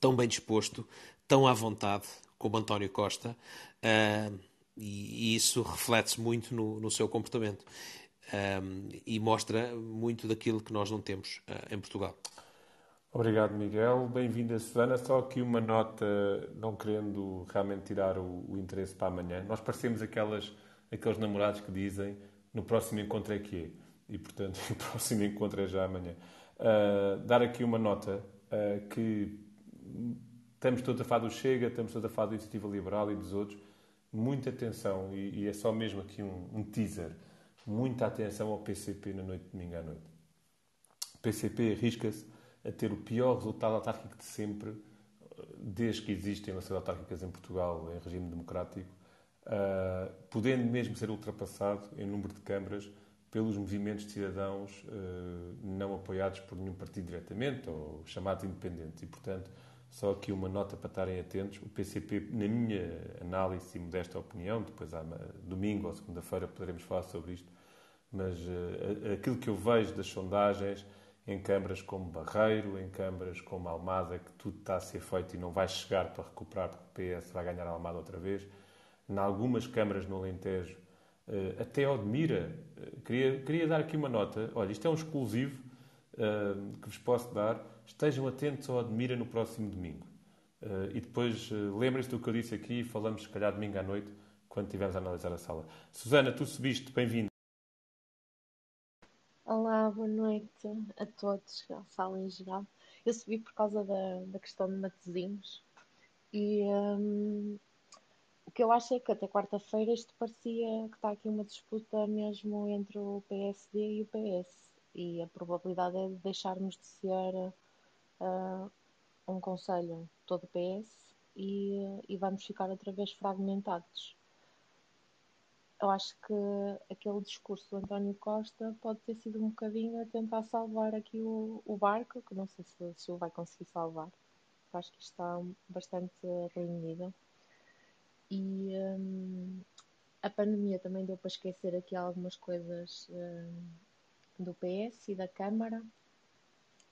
tão bem disposto, tão à vontade como António Costa, uh, e, e, isso reflete-se muito no, no, seu comportamento e mostra muito daquilo que nós não temos uh, em Portugal. Obrigado, Miguel. Bem-vinda, Susana. Só aqui uma nota, não querendo realmente tirar o, o interesse para amanhã. Nós parecemos aquelas, aqueles namorados que dizem no próximo encontro é que é e, portanto, o próximo encontro é já amanhã. Uh, dar aqui uma nota uh, que estamos todos a falar do Chega, estamos todos a falar da Iniciativa Liberal e dos outros. Muita atenção, e, e é só mesmo aqui um, um, teaser, muita atenção ao PCP na noite de domingo à noite. O PCP arrisca-se a ter o pior resultado autárquico de sempre, desde que existem eleições autárquicas em Portugal em regime democrático, uh, podendo mesmo ser ultrapassado em número de câmaras pelos movimentos de cidadãos uh, não apoiados por nenhum partido diretamente ou chamados independentes. E, portanto, só aqui uma nota para estarem atentos. O PCP, na minha análise e modesta opinião, depois há domingo ou segunda-feira poderemos falar sobre isto, mas uh, aquilo que eu vejo das sondagens em câmaras como Barreiro, em câmaras como Almada, que tudo está a ser feito e não vai chegar para recuperar, porque o PS vai ganhar a Almada outra vez. Em algumas câmaras no Alentejo, uh, até Odmira, uh, queria, queria dar aqui uma nota. Olha, isto é um exclusivo que vos posso dar. Estejam atentos ao Odmira no próximo domingo. e depois lembrem-se do que eu disse aqui, falamos se calhar domingo à noite, quando estivermos a analisar a sala. Susana, tu subiste, bem-vindo. Olá, boa noite a todos, a sala em geral. Eu subi por causa da, da questão de Matosinhos e um, o que eu acho é que até quarta-feira isto parecia que está aqui uma disputa mesmo entre o PSD e o PS e a probabilidade é de deixarmos de ser uh, um conselho todo PS e, e vamos ficar outra vez fragmentados eu acho que aquele discurso do António Costa pode ter sido um bocadinho a tentar salvar aqui o, o barco, que não sei se, se o vai conseguir salvar. Acho que está bastante reunido. E um, a pandemia também deu para esquecer aqui algumas coisas um, do PS e da Câmara,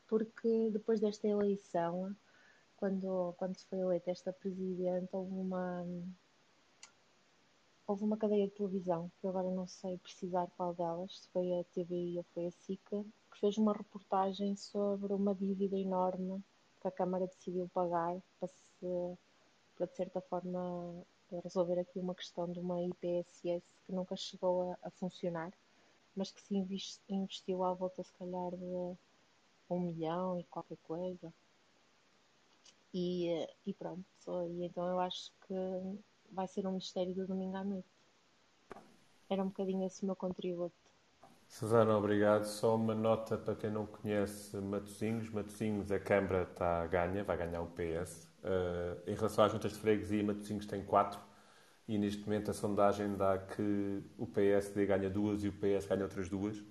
porque depois desta eleição, quando, quando se foi eleita esta presidente, houve uma houve uma cadeia de televisão, que agora não sei precisar qual delas, se foi a TVI ou foi a SICA, que fez uma reportagem sobre uma dívida enorme que a Câmara decidiu pagar para, se, para de certa forma, resolver aqui uma questão de uma IPSS que nunca chegou a, a funcionar, mas que se investiu à volta, se calhar, de um milhão e qualquer coisa. E, e pronto, e então eu acho que vai ser um mistério do domingo à noite. Era um bocadinho esse o meu contributo. Susana, obrigado. Só uma nota para quem não conhece Matosinhos. Matosinhos, a Câmara está a ganha, vai ganhar o PS. Uh, eh, em relação às juntas de freguesia, Matosinhos tem 4 e neste momento a sondagem dá que o PSD ganha duas e o PS ganha outras duas.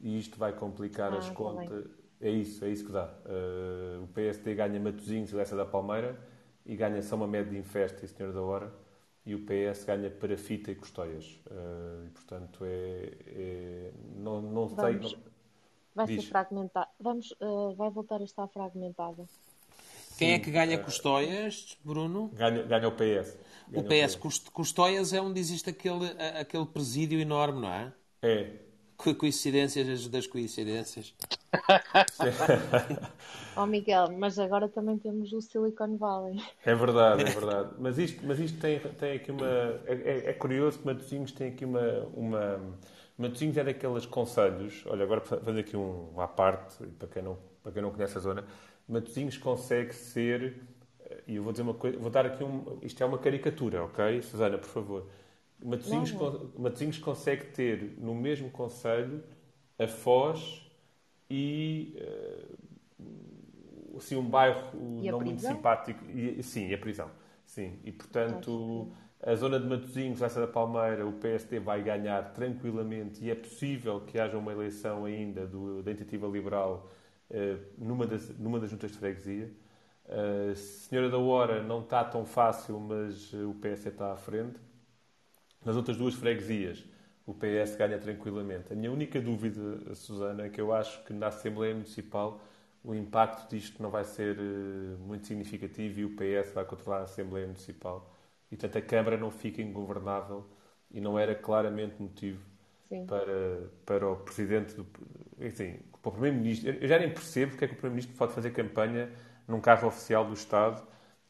E isto vai complicar ah, as tá contas. É isso, é isso que dá. Uh, o PSD ganha Matosinhos e Lessa da Palmeira e ganha São Mamed de Infesta e Senhor da Hora e o PS ganha Parafita e Custóias. Uh, e, portanto, é, é, não, não Vamos, sei... Vai Diz. ser fragmentado. Vamos, uh, vai voltar a estar fragmentado. Quem é que ganha Custóias, Bruno? Ganha, ganha o PS. Ganha o PS. O PS. Custóias é onde existe aquele, aquele presídio enorme, não é? É. Coincidências das coincidências. oh Miguel, mas agora também temos o Silicon Valley. É verdade, é verdade. Mas isto, mas isto tem, tem aqui uma. É, é, é curioso que Matosinhos tem aqui uma. uma... Matosinhos é daqueles conselhos. Olha, agora fazer aqui um à parte, para quem não, para quem não conhece a zona. Matosinhos consegue ser. E eu vou dizer uma coisa, vou dar aqui um. Isto é uma caricatura, ok? Susana, por favor Matosinhos, Matosinhos consegue ter no mesmo conselho a Foz e uh, assim, um bairro e não muito simpático. E, sim, e a prisão. Sim. E portanto, a zona de Matosinhos, essa da Palmeira, o PSD vai ganhar tranquilamente e é possível que haja uma eleição ainda do, da Iniciativa Liberal uh, numa, das, numa das juntas de freguesia. Uh, Senhora da Hora não está tão fácil, mas o PSD está à frente. Nas outras duas freguesias, o PS ganha tranquilamente. A minha única dúvida, Susana, é que eu acho que na Assembleia Municipal o impacto disto não vai ser uh, muito significativo e o PS vai controlar a Assembleia Municipal. E, portanto, a Câmara não fica ingovernável e não era claramente motivo para, para o Presidente do... Enfim, para o Primeiro-Ministro. Eu já nem percebo porque é que o Primeiro-Ministro pode fazer campanha num carro oficial do Estado,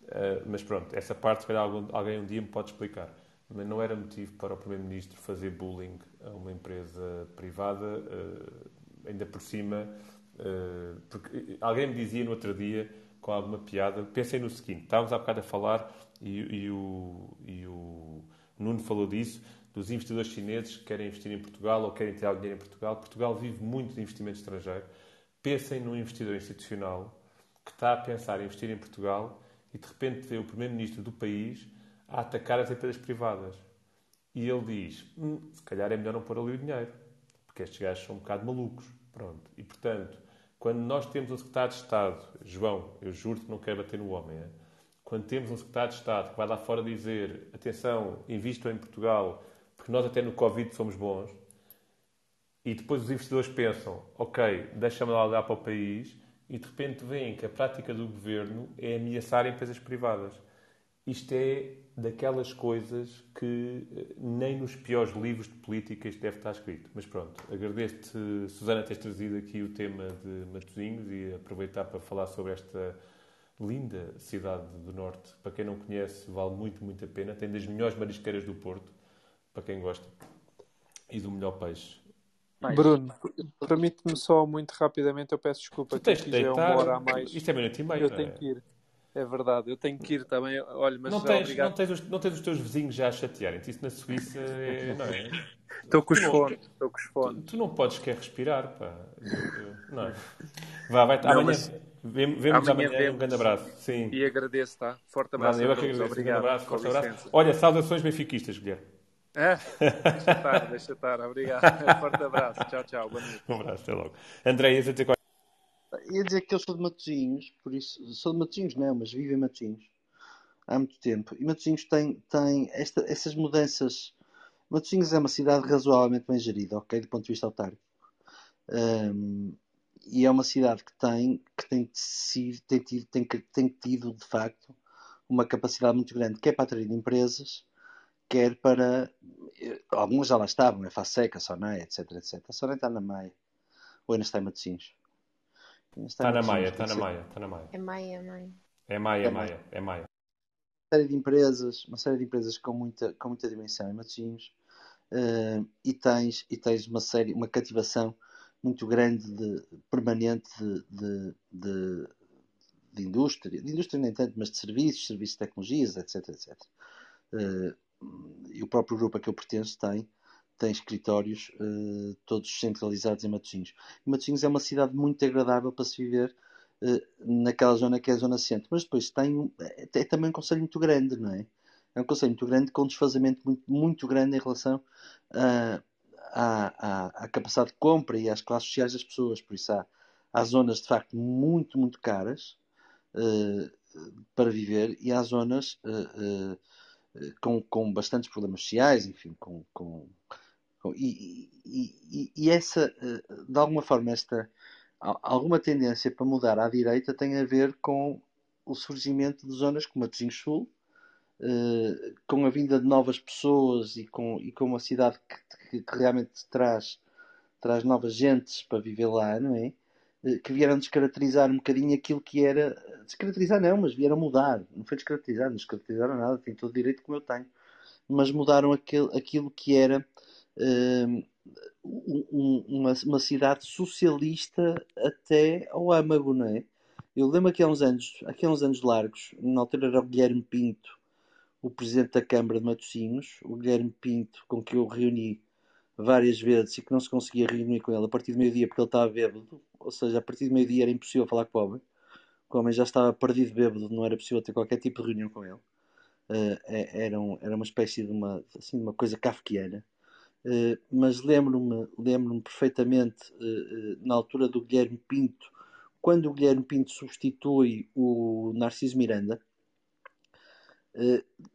uh, mas pronto, essa parte, se calhar, alguém um dia me pode explicar mas não era motivo para o Primeiro-Ministro fazer bullying a uma empresa privada, uh, ainda por cima, uh, porque alguém me dizia no outro dia, com alguma piada, pensem no seguinte, estávamos há bocado a falar, e, e, o, e o Nuno falou disso, dos investidores chineses que querem investir em Portugal ou querem tirar dinheiro em Portugal. Portugal vive muito de investimento estrangeiro. Pensem num investidor institucional que está a pensar em investir em Portugal e de repente vê o primeiro-ministro do país a atacar as empresas privadas. E ele diz: hum, se calhar é melhor não pôr ali o dinheiro, porque estes gajos são um bocado malucos. Pronto. E portanto, quando nós temos um secretário de Estado, João, eu juro que não quero bater no homem, é? quando temos um secretário de Estado que vai lá fora dizer: atenção, invistam em Portugal, porque nós até no Covid somos bons, e depois os investidores pensam: ok, deixa-me lá olhar para o país, e de repente veem que a prática do governo é ameaçar empresas privadas. Isto é daquelas coisas que eh, nem nos piores livros de política isto deve estar escrito. Mas pronto, agradeço-te, Susana, teres trazido aqui o tema de Matosinhos e aproveitar para falar sobre esta linda cidade do Norte. Para quem não conhece, vale muito, muito a pena. Tem das melhores marisqueiras do Porto, para quem gosta. E do melhor peixe. Bruno, permite-me só muito rapidamente, eu peço desculpa tu tens que deitar, uma hora a mais. Isto é minuto e meio. Eu tenho é? que ir. É verdade, eu tenho que ir também. Olha, mas não tens, não tens, os, não tens os teus vizinhos já a chatearem-te. Isso na Suíça é, não é? Estou com os fones. Estou com os fones. Tu, tu, não podes querer respirar, pá. Não. É? Vá, vai, não, amanhã. Mas... Vemos amanhã. amanhã. Um grande abraço. Sim. E agradeço, tá? Forte abraço. eu é que agradeço. Obrigado. Um abraço, forte abraço. Olha, saudações benfiquistas, Guilherme. É? Deixa estar, deixa estar. Obrigado. Forte abraço. Tchau, tchau. Um abraço, até logo. André, qual Ia dizer que eu sou de Matosinhos, por isso, sou de Matosinhos não, mas vivo em Matosinhos há muito tempo. E Matosinhos tem, tem esta, essas mudanças. Matosinhos é uma cidade razoavelmente bem gerida, ok, do ponto de vista autárquico. Um, e é uma cidade que tem, que tem, tem, tido, tem, tem tido, de facto, uma capacidade muito grande, quer para atrair empresas, quer para. Algumas já lá estavam, é Faseca, Sonae, etc, etc. A Sonae está na Maia. Ou ainda está em Matosinhos? Está, na Maia, está na Maia, está na Maia. É Maia, é Maia. É Maia, é Maia, é Maia. Uma série de empresas, uma série de empresas com muita, com muita dimensão em Matosinhos uh, e tens, e tens uma série, uma cativação muito grande de, permanente de, de, de, de indústria, de indústria nem tanto, mas de serviços, serviços de tecnologias, etc, etc. Uh, e o próprio grupo a que eu pertenço tem tem escritórios uh, todos centralizados em Matosinhos. Matosinhos é uma cidade muito agradável para se viver uh, naquela zona que é a zona centro. Mas depois tem, é, é, também um conselho muito grande, não é? É um conselho muito grande com um desfazamento muito, muito grande em relação uh, à, à, à, capacidade de compra e às classes sociais das pessoas. Por isso há, há zonas de facto muito, muito caras para viver e há zonas com, com bastantes problemas sociais, enfim, com, com e, e, e, essa, eh, de alguma forma, esta alguma tendência para mudar à direita tem a ver com o surgimento de zonas como a Matosinhos Sul, eh, com a vinda de novas pessoas e com, e com uma cidade que, que realmente traz, traz novas gentes para viver lá, não é? Eh, que vieram descaracterizar um bocadinho aquilo que era. Descaracterizar não, mas vieram mudar. Não foi descaracterizar, não descaracterizaram nada, tem todo o direito como eu tenho. Mas mudaram aquilo, aquilo que era um, uma, uma, cidade socialista até ao âmago, não é? Eu lembro aqui há uns anos, aqui há uns anos largos, na altura era o Guilherme Pinto, o presidente da Câmara de Matosinhos, o Guilherme Pinto, com que eu reuni várias vezes e que não se conseguia reunir com ele a partir do meio-dia porque ele estava bêbado, ou seja, a partir do meio-dia era impossível falar com o homem, o homem já estava perdido bêbado, não era possível ter qualquer tipo de reunião com ele. Uh, era, um, era uma espécie de uma, assim, uma coisa kafkiana. Uh, mas lembro-me lembro perfeitamente, uh, na altura do Guilherme Pinto, quando o Guilherme Pinto substitui o Narciso Miranda,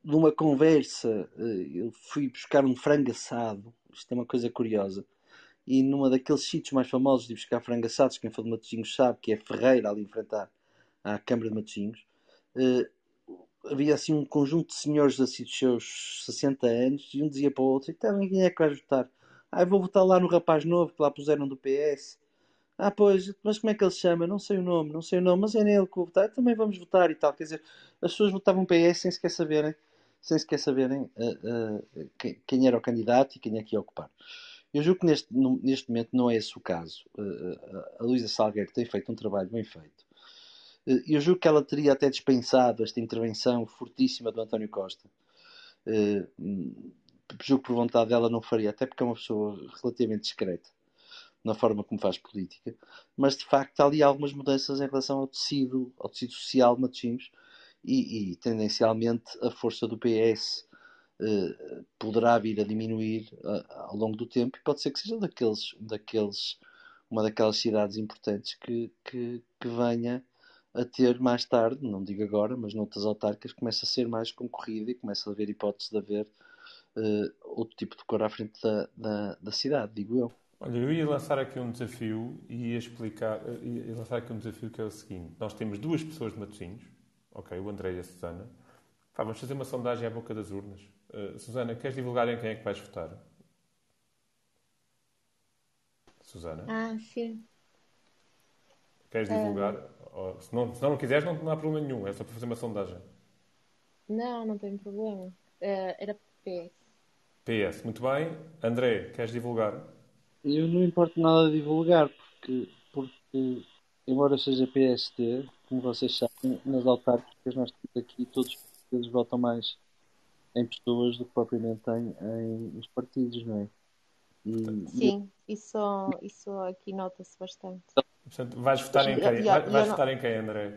numa conversa, eu fui buscar um frango assado, isto é uma coisa curiosa, e numa daqueles sítios mais famosos de buscar frango assados, quem for de Matosinhos sabe, que é Ferreira, ali enfrentar à Câmara de Matosinhos, havia assim um conjunto de senhores assim dos seus 60 anos e um dizia para o outro, então quem é que vai votar? Ah, vou votar lá no rapaz novo que lá puseram do PS. Ah, pois, mas como é que ele se chama? Não sei o nome, não sei o nome, mas é nele que vou votar. Também vamos votar e tal. Quer dizer, as pessoas votavam PS sem sequer saberem, sem sequer saberem uh, uh, quem, era o candidato e quem é que ia ocupar. Eu julgo que neste, neste momento não é esse o caso. Uh, a Luísa Salgueiro tem feito um trabalho bem feito eu julgo que ela teria até dispensado esta intervenção fortíssima do António Costa. Uh, julgo que por vontade dela não faria, até porque é uma pessoa relativamente discreta na forma como faz política, mas de facto há ali algumas mudanças em relação ao tecido, ao tecido social Matosinhos e, e tendencialmente a força do PS uh, poderá vir a diminuir ao longo do tempo e pode ser que seja daqueles, daqueles, uma daquelas cidades importantes que, que, que venha a ter mais tarde, não digo agora, mas noutras autárquicas, começa a ser mais concorrida e começa a haver hipótese de haver uh, outro tipo de cor à frente da, da, da, cidade, digo eu. Olha, eu ia lançar aqui um desafio e ia explicar, eh, ia lançar aqui um desafio que é o seguinte: nós temos duas pessoas de Matosinhos, ok, o André e a Susana. Pá, vamos fazer uma sondagem à boca das urnas. Uh, Susana, queres divulgar em quem é que vais votar? Susana? Ah, sim. Queres divulgar? Um Ou, se, não, se não quiseres, não, não há problema nenhum. É só para fazer uma sondagem. Não, não tem problema. Uh, era PS. PS, muito bem. André, queres divulgar? Eu não importo nada de divulgar, porque, porque embora seja PST, como vocês sabem, nas autárquicas nós temos aqui todos os partidos votam mais em pessoas do que propriamente em, em nos partidos, não é? E, Sim, e... isso, isso aqui nota-se bastante. Portanto, vais votar em quem? Vais, vais votar em quem, André?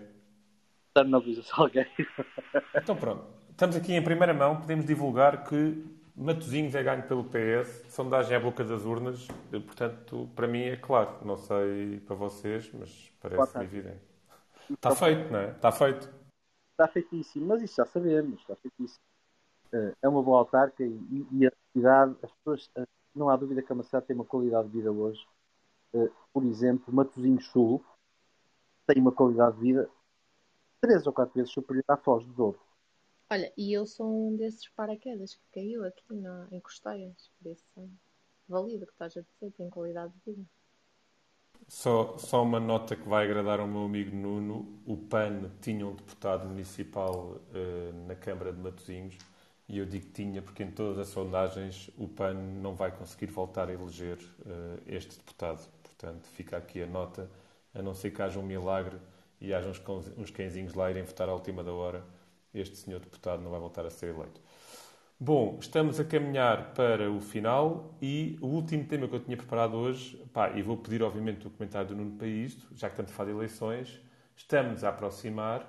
Votar na Luísa Salgueiro. Então pronto. Estamos aqui em primeira mão, podemos divulgar que Matosinhos é ganho pelo PS, sondagem à boca das urnas, portanto, para mim é claro. Não sei para vocês, mas parece-me evidente. Está feito, não é? Está feito. Está feitíssimo, mas isso já sabemos, está feitíssimo. Eh, é uma boa autarca e, e a cidade, as pessoas, eh, não há dúvida que a cidade tem uma qualidade de vida hoje. Eh, por exemplo, Matosinhos Sul tem uma qualidade de vida três ou quatro vezes superior à Foz do Douro. Olha, e eu sou um desses paraquedas que caiu aqui na, em Costeias, por isso valido o que estás a dizer, tem qualidade de vida. Só, só uma nota que vai agradar ao meu amigo Nuno: o PAN tinha um deputado municipal uh, na Câmara de Matosinhos e eu digo que tinha porque em todas as sondagens o PAN não vai conseguir voltar a eleger uh, este deputado. Portanto, fica aqui a nota, a não ser que haja um milagre e haja uns, uns cãezinhos lá irem votar à última da hora, este senhor deputado não vai voltar a ser eleito. Bom, estamos a caminhar para o final e o último tema que eu tinha preparado hoje, pá, e vou pedir obviamente o comentário do Nuno para isto, já que tanto faz eleições, estamos a aproximar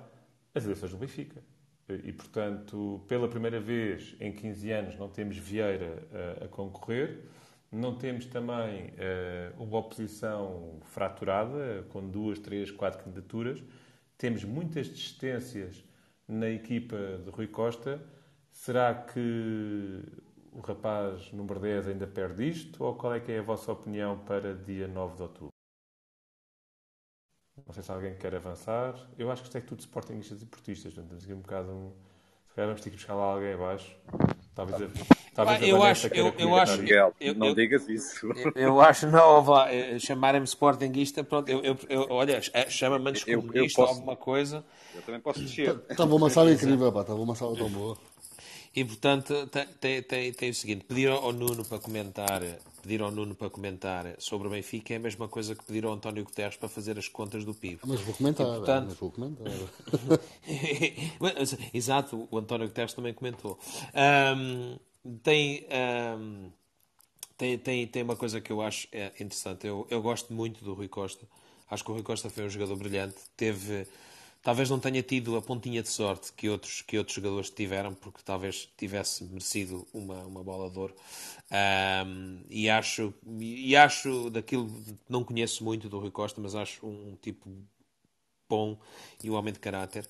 as eleições do Benfica. E, portanto, pela primeira vez em 15 anos não temos Vieira a, a concorrer, não temos também uh, uma oposição fraturada, com duas, três, quatro candidaturas, temos muitas desistências na equipa de Rui Costa. Será que o rapaz número 10 ainda perde isto? Ou qual é que é a vossa opinião para dia 9 de outubro? Não sei se alguém quer avançar. Eu acho que isto é tudo sportingistas e portistas. Portanto, temos aqui um bocado um... Se calhar vamos ter que buscar lá alguém abaixo. Talvez a, talvez eu acho, eu, eu acho, Miguel, eu, não eu, digas isso. Eu, eu acho, não, vá, eh, chamarem-me sportinguista, pronto, eu, eu, eu olha, eh, chama-me antes comunista ou alguma coisa. Eu também posso descer. Estava uma sala incrível, pá, estava uma sala tão boa. E portanto tem, tem, tem o seguinte: pedir ao Nuno para comentar, pedir ao Nuno para comentar sobre o Benfica é a mesma coisa que pedir ao António Guterres para fazer as contas do PIB. Mas vou comentar, e, portanto... vou comentar. Exato, o António Guterres também comentou. Um, tem, um, tem, tem, tem uma coisa que eu acho é interessante. Eu, eu gosto muito do Rui Costa. Acho que o Rui Costa foi um jogador brilhante. Teve Talvez não tenha tido a pontinha de sorte que outros, que outros jogadores tiveram, porque talvez tivesse merecido uma, uma bola de ouro. Um, e, acho, e acho daquilo, não conheço muito do Rui Costa, mas acho um tipo bom e um homem de caráter.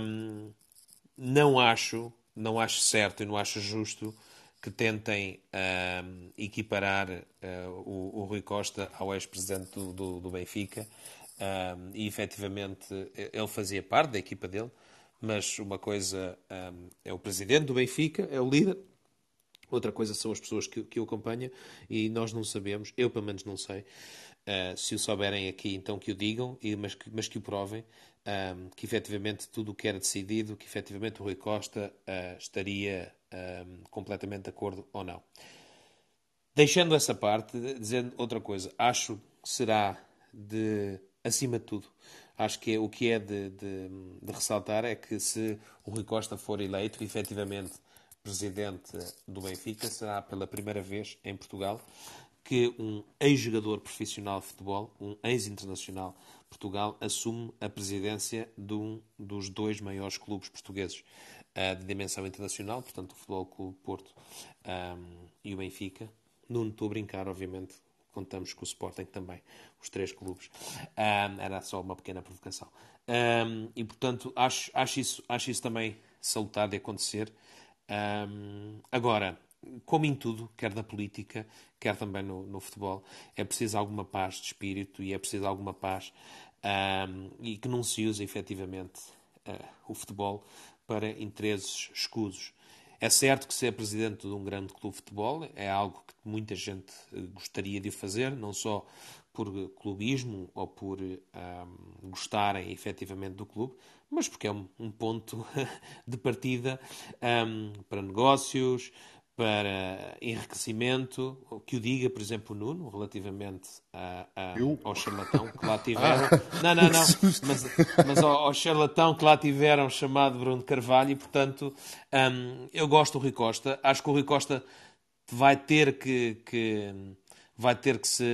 Um, não acho, não acho certo e não acho justo que tentem um, equiparar uh, o, o, Rui Costa ao ex-presidente do, do, do Benfica. Um, e efetivamente ele fazia parte da equipa dele, mas uma coisa um, é o presidente do Benfica, é o líder, outra coisa são as pessoas que, que o acompanham e nós não sabemos, eu pelo menos não sei. Uh, se o souberem aqui, então que o digam, e, mas, que, mas que o provem, um, que efetivamente tudo o que era decidido, que efetivamente o Rui Costa uh, estaria completamente de acordo ou não. Deixando essa parte, dizendo outra coisa, acho que será de acima de tudo. Acho que é, o que é de, de, de, ressaltar é que se o Rui Costa for eleito, efetivamente, presidente do Benfica, será pela primeira vez em Portugal que um ex-jogador profissional de futebol, um ex-internacional Portugal, assume a presidência de um dos dois maiores clubes portugueses uh, de dimensão internacional, portanto, o Futebol Clube Porto um, e o Benfica. Não estou a brincar, obviamente, contamos com o Sporting também, os três clubes. Um, era só uma pequena provocação. Um, e, portanto, acho, acho, isso, acho isso também salutar de acontecer. Um, agora, como em tudo, quer da política, quer também no, no, futebol, é preciso alguma paz de espírito e é preciso alguma paz e que não se use efetivamente uh, o futebol para interesses escusos. É certo que ser presidente de um grande clube de futebol é algo que muita gente gostaria de fazer, não só por clubismo ou por um, gostarem efetivamente do clube, mas porque é um, um ponto de partida um, para negócios, para enriquecimento, que o diga, por exemplo, o Nuno, relativamente a, a, ao charlatão que lá tiveram. não, não, não, mas, mas ao, ao, charlatão que lá tiveram, chamado Bruno Carvalho, e portanto um, eu gosto do Rui Costa. Acho que o Rui Costa vai ter que, que vai ter que se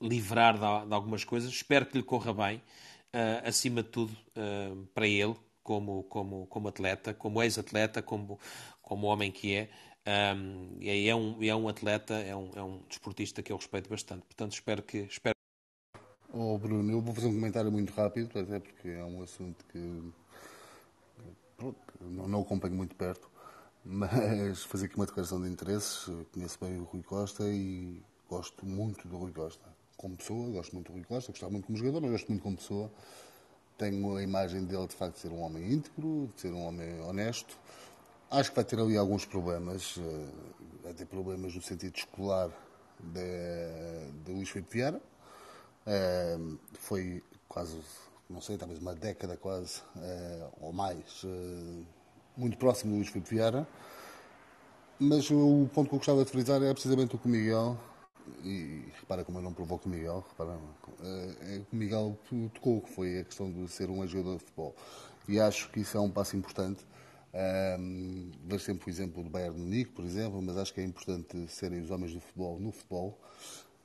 livrar de, de, algumas coisas. Espero que lhe corra bem, uh, acima de tudo, uh, para ele, como, como, como atleta, como ex-atleta, como, como homem que é. Um, e é um, é um atleta, é um, é um desportista que eu respeito bastante. Portanto, espero que. Espero... Oh, Bruno, eu vou fazer um comentário muito rápido, até porque é um assunto que não, não acompanho muito perto, mas fazer aqui uma declaração de interesses. Conheço bem o Rui Costa e gosto muito do Rui Costa como pessoa, gosto muito do Rui Costa, gostava muito como jogador, mas gosto muito como pessoa. Tenho a imagem dele de facto de ser um homem íntegro, de ser um homem honesto. Acho que vai ter ali alguns problemas, eh, vai ter problemas no sentido escolar de, de Luís Filipe Vieira. Eh, foi quase, não sei, talvez uma década quase, eh, ou mais, muito próximo de Luís Filipe Vieira. Mas o ponto que eu gostava de frisar é precisamente o que o Miguel e repara como eu não provoco o Miguel, repara, é, é que o Miguel tocou, que foi a questão de ser um jogador de futebol. E acho que isso é um passo importante. Um, sempre o exemplo do Bayern de Munique, por exemplo, mas acho que é importante serem os homens do futebol no futebol.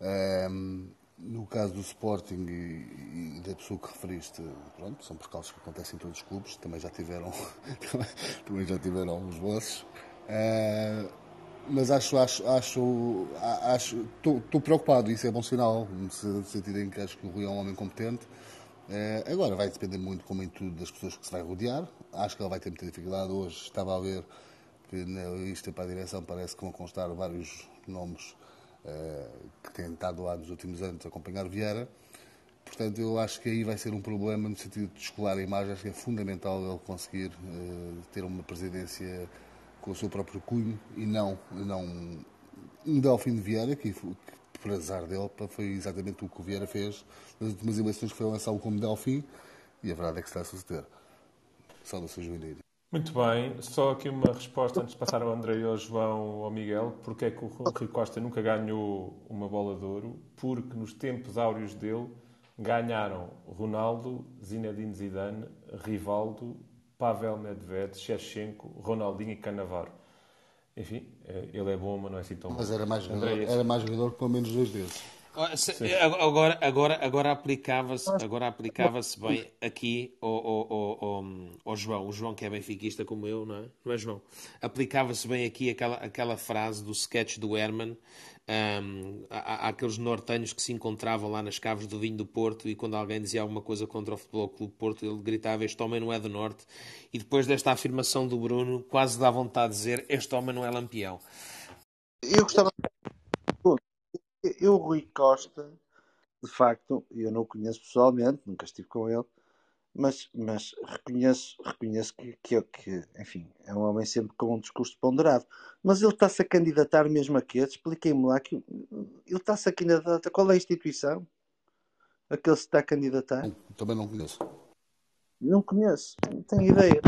Um, no caso do Sporting e, e, da pessoa que referiste, pronto, são percalços que acontecem em todos os clubes, também já tiveram, também já tiveram os vossos. Uh, mas acho, acho, acho, acho, estou preocupado, isso é bom sinal, no sentido em que acho que o Rui é um homem competente. É, agora vai depender muito, como em tudo, das pessoas que se vai rodear. Acho que ele vai ter muita dificuldade. Hoje estava a ver que na lista para a direção parece que vão constar vários nomes é, que têm estado lá nos últimos anos a acompanhar Vieira. Portanto, eu acho que aí vai ser um problema no sentido de escolar a imagem. Acho que é fundamental ele conseguir é, ter uma presidência com o seu próprio cunho e não, não um Delfim de Vieira, que, que por azar dele foi exatamente o que o Vieira fez nas últimas eleições, que foi lançá-lo como Delfim, e a verdade é que está a suceder. Saudações, Joineiros. Muito bem, só aqui uma resposta antes de passar ao André, ao João ou ao Miguel. Porque é que o Rui Costa nunca ganhou uma bola de ouro? Porque nos tempos áureos dele ganharam Ronaldo, Zinedine Zidane, Rivaldo, Pavel Nedved, Shevchenko, Ronaldinho e Cannavaro. Enfim, eh, ele é bom, mas não é assim tão bom. Mas era mais jogador, era mais jogador que pelo menos dois desses. Agora, agora, agora aplicava-se agora aplicava-se bem aqui ao, ao, ao, ao, João, o João que é benfiquista como eu, não é? Não é João? Aplicava-se bem aqui aquela, aquela frase do sketch do Herman um, aqueles nortenhos que se encontravam lá nas caves do vinho do Porto e quando alguém dizia alguma coisa contra o Futebol Clube Porto, ele gritava: Este homem não é do Norte. E depois desta afirmação do Bruno, quase dá vontade de dizer: Este homem não é lampião. Eu gostava. Eu, Rui Costa, de facto, eu não o conheço pessoalmente, nunca estive com ele, mas, mas reconheço, reconheço que, que, que, enfim, é um homem sempre com um discurso ponderado. Mas ele está-se a candidatar mesmo a quê? Expliquem-me lá que ele está-se a candidatar. Qual é a instituição a que ele se está a candidatar? Também não conheço. Não conheço, não tenho ideia.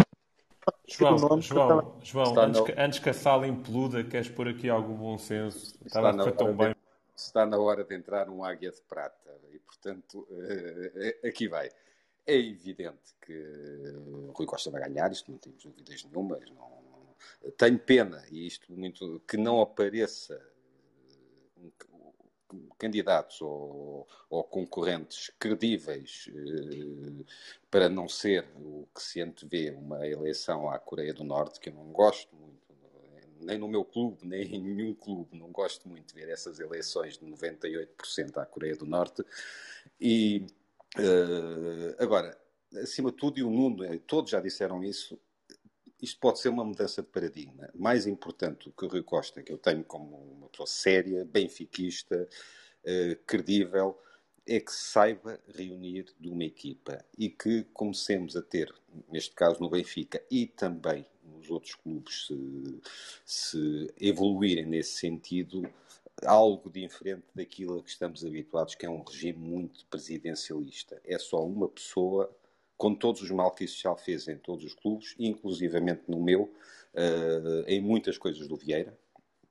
João, João, estava... João antes, que, antes, que, a sala imploda, queres pôr aqui algum bom senso? Estava a tão bem. Está na hora de entrar um águia de prata e, portanto, uh, aqui vai. É evidente que o Rui Costa vai ganhar, isto não temos dúvidas nenhumas. Não, tenho pena, e isto muito, que não apareça candidatos ou, ou, concorrentes credíveis eh, para não ser o que se antevê uma eleição à Coreia do Norte, que eu não gosto muito, nem no meu clube, nem em nenhum clube, não gosto muito de ver essas eleições de 98% à Coreia do Norte. E Uh, agora, acima de tudo, e o Nuno, eh, todos já disseram isso, isto pode ser uma mudança de paradigma. Mais importante do que o Rui Costa, que eu tenho como uma pessoa séria, benfiquista, uh, credível, é que saiba reunir de uma equipa e que comecemos a ter, neste caso no Benfica e também nos outros clubes se, se evoluírem nesse sentido, algo diferente daquilo a que estamos habituados, que é um regime muito presidencialista. É só uma pessoa, com todos os mal que isso já fez em todos os clubes, inclusivamente no meu, uh, em muitas coisas do Vieira.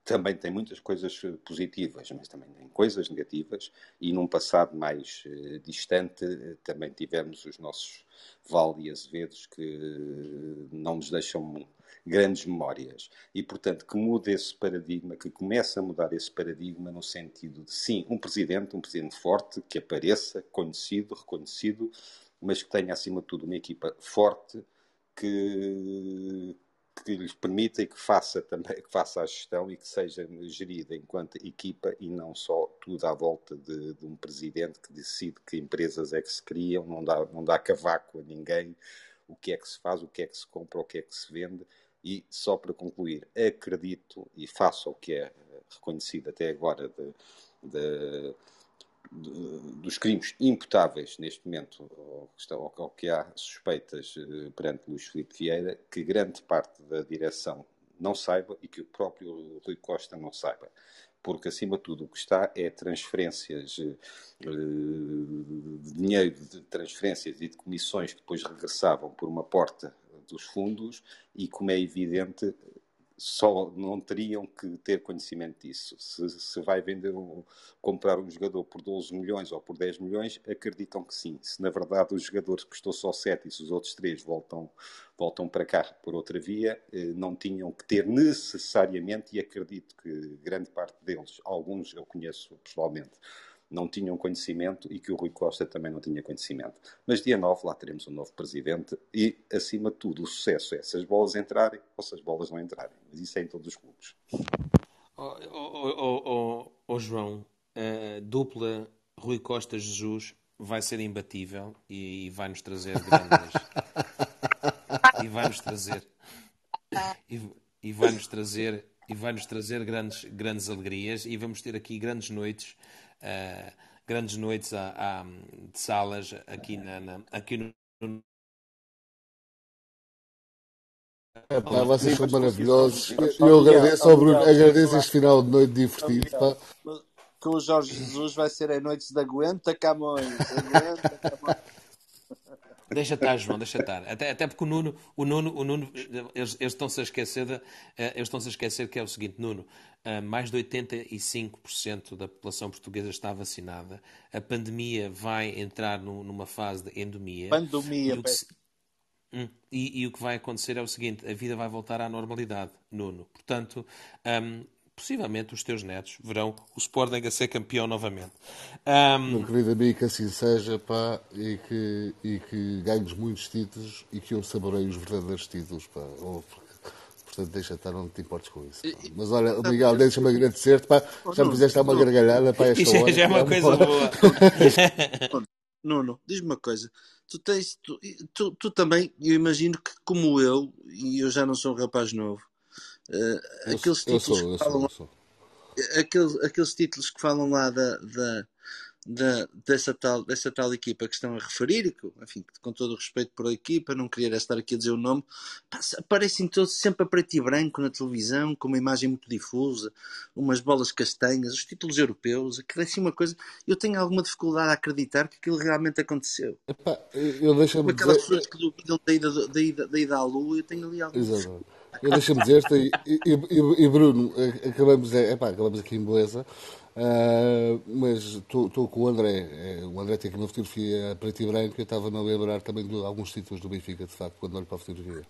Também tem muitas coisas positivas, mas também tem coisas negativas. E num passado mais uh, distante, uh, também tivemos os nossos Val e Azevedos que não nos deixam grandes memórias. E, portanto, que mude esse paradigma, que comece a mudar esse paradigma no sentido de, sim, um presidente, um presidente forte, que apareça, conhecido, reconhecido, mas que tenha, acima de tudo, uma equipa forte que, que lhes permita e que faça também que faça a gestão e que seja gerida enquanto equipa e não só tudo à volta de, de um presidente que decide que empresas é que se criam, não dá, não dá cavaco a ninguém, o que é que se faz, o que é que se compra, o que é que se vende, e só para concluir, acredito e faço o que é reconhecido até agora de, de, de, dos crimes imputáveis neste momento, ou, que há suspeitas eh, perante Luís Filipe Vieira, que grande parte da direção não saiba e que o próprio Rui Costa não saiba. Porque acima de tudo o que está é transferências eh, de dinheiro, de transferências e de comissões que depois regressavam por uma porta dos fundos e, como é evidente, só não teriam que ter conhecimento disso. Se, se vai vender um, comprar um jogador por 12 milhões ou por 10 milhões, acreditam que sim. Se na verdade o jogador custou só 7 e se os outros 3 voltam, voltam para cá por outra via, eh, não tinham que ter necessariamente, e acredito que grande parte deles, alguns eu conheço pessoalmente, não tinham conhecimento e que o Rui Costa também não tinha conhecimento. Mas dia 9 lá teremos um novo presidente e, acima de tudo, o sucesso é se as bolas entrarem ou se as bolas não entrarem. Mas isso é em todos os clubes. Oh, oh, oh, oh João, a dupla Rui Costa Jesus vai ser imbatível e vai-nos trazer grandes. e vai-nos trazer. E, e vai-nos trazer e vai-nos trazer grandes, grandes alegrias e vamos ter aqui grandes noites uh, grandes noites a, a, de salas aqui, na, na aqui no. É, pá, vocês são maravilhosos. Eu agradeço ao Bruno, agradeço este final de noite divertido. Pá. Com o Jorge Jesus vai ser a noite de Aguenta Camões. Aguenta Camões. Deixa estar, João, deixa estar. Até, até porque o Nuno, o Nuno, o Nuno eles, eles estão-se a esquecer de, eh, eles estão-se a esquecer que é o seguinte, Nuno, eh, mais de 85% da população portuguesa está vacinada. A pandemia vai entrar numa fase de endemia. Pandemia, e o, que, hum, e, e o que vai acontecer é o seguinte: a vida vai voltar à normalidade, Nuno. Portanto, um, possivelmente os teus netos verão o Sporting a ser campeão novamente. Um... Meu querido amigo, que assim seja, pá, e que, e que ganhes muitos títulos e que eu saborei os verdadeiros títulos, pá. Ou, portanto, deixa estar, não te importes com isso. Pá. Mas olha, Miguel, deixa-me agradecer-te, pá. Já me fizeste uma gargalhada, pá, esta hora. Já é uma coisa boa. Nuno, diz-me uma coisa. Tu tens, tu, tu, tu, também, eu imagino que como eu, e eu já não sou um rapaz novo, Uh, aqueles títulos sou, que falam, sou, aqueles, aqueles títulos que falam lá da, da, da, dessa, tal, dessa tal equipa que estão a referir, e que, enfim, com todo o respeito por a equipa, não queria estar aqui a dizer o nome, aparecem todos sempre a preto e branco na televisão, com uma imagem muito difusa, umas bolas castanhas, os títulos europeus, aquilo é assim uma coisa. Eu tenho alguma dificuldade a acreditar que aquilo realmente aconteceu. Epá, eu deixo-me Aquelas dizer... pessoas que duvidam da ida, da, ida, da ida à lua, eu tenho ali alguma. Eu deixa-me dizer-te, e, e, e, Bruno, acabamos, é, epá, acabamos aqui em beleza, uh, mas estou com o André. É, o André tem aqui uma fotografia preto e branco. Eu estava a lembrar também de alguns títulos do Benfica, de facto, quando olho para a fotografia.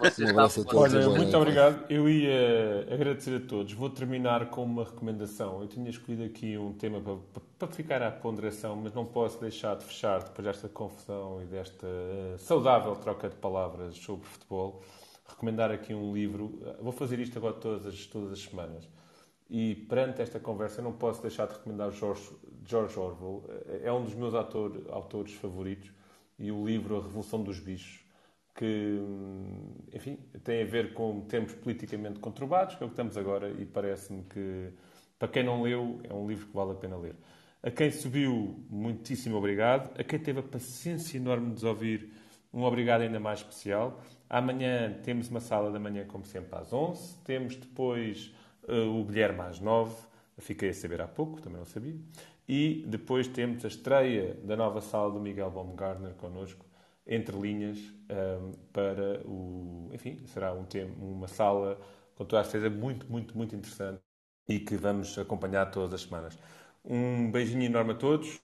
Um abraço a todos. Olha, muito obrigado. Eu ia agradecer a todos. Vou terminar com uma recomendação. Eu tinha escolhido aqui um tema para, para ficar à ponderação, mas não posso deixar de fechar depois desta confusão e desta saudável troca de palavras sobre futebol recomendar aqui um livro. Vou fazer isto agora todas as, todas as semanas. E perante esta conversa, eu não posso deixar de recomendar George, George Orwell. É um dos meus autor, autores favoritos. E o livro A Revolução dos Bichos, que, enfim, tem a ver com tempos politicamente conturbados, que é o que estamos agora, e parece-me que, para quem não leu, é um livro que vale a pena ler. A quem subiu, muitíssimo obrigado. A quem teve a paciência enorme de nos ouvir, um obrigado ainda mais especial. Amanhã temos uma sala da manhã, como sempre, às 11. Temos depois uh, o Guilherme às 9. Fiquei a saber há pouco, também não sabia. E depois temos a estreia da nova sala do Miguel Baumgartner connosco, entre linhas, um, para o. Enfim, será um tema, uma sala com toda a certeza muito, muito, muito interessante e que vamos acompanhar todas as semanas. Um beijinho enorme a todos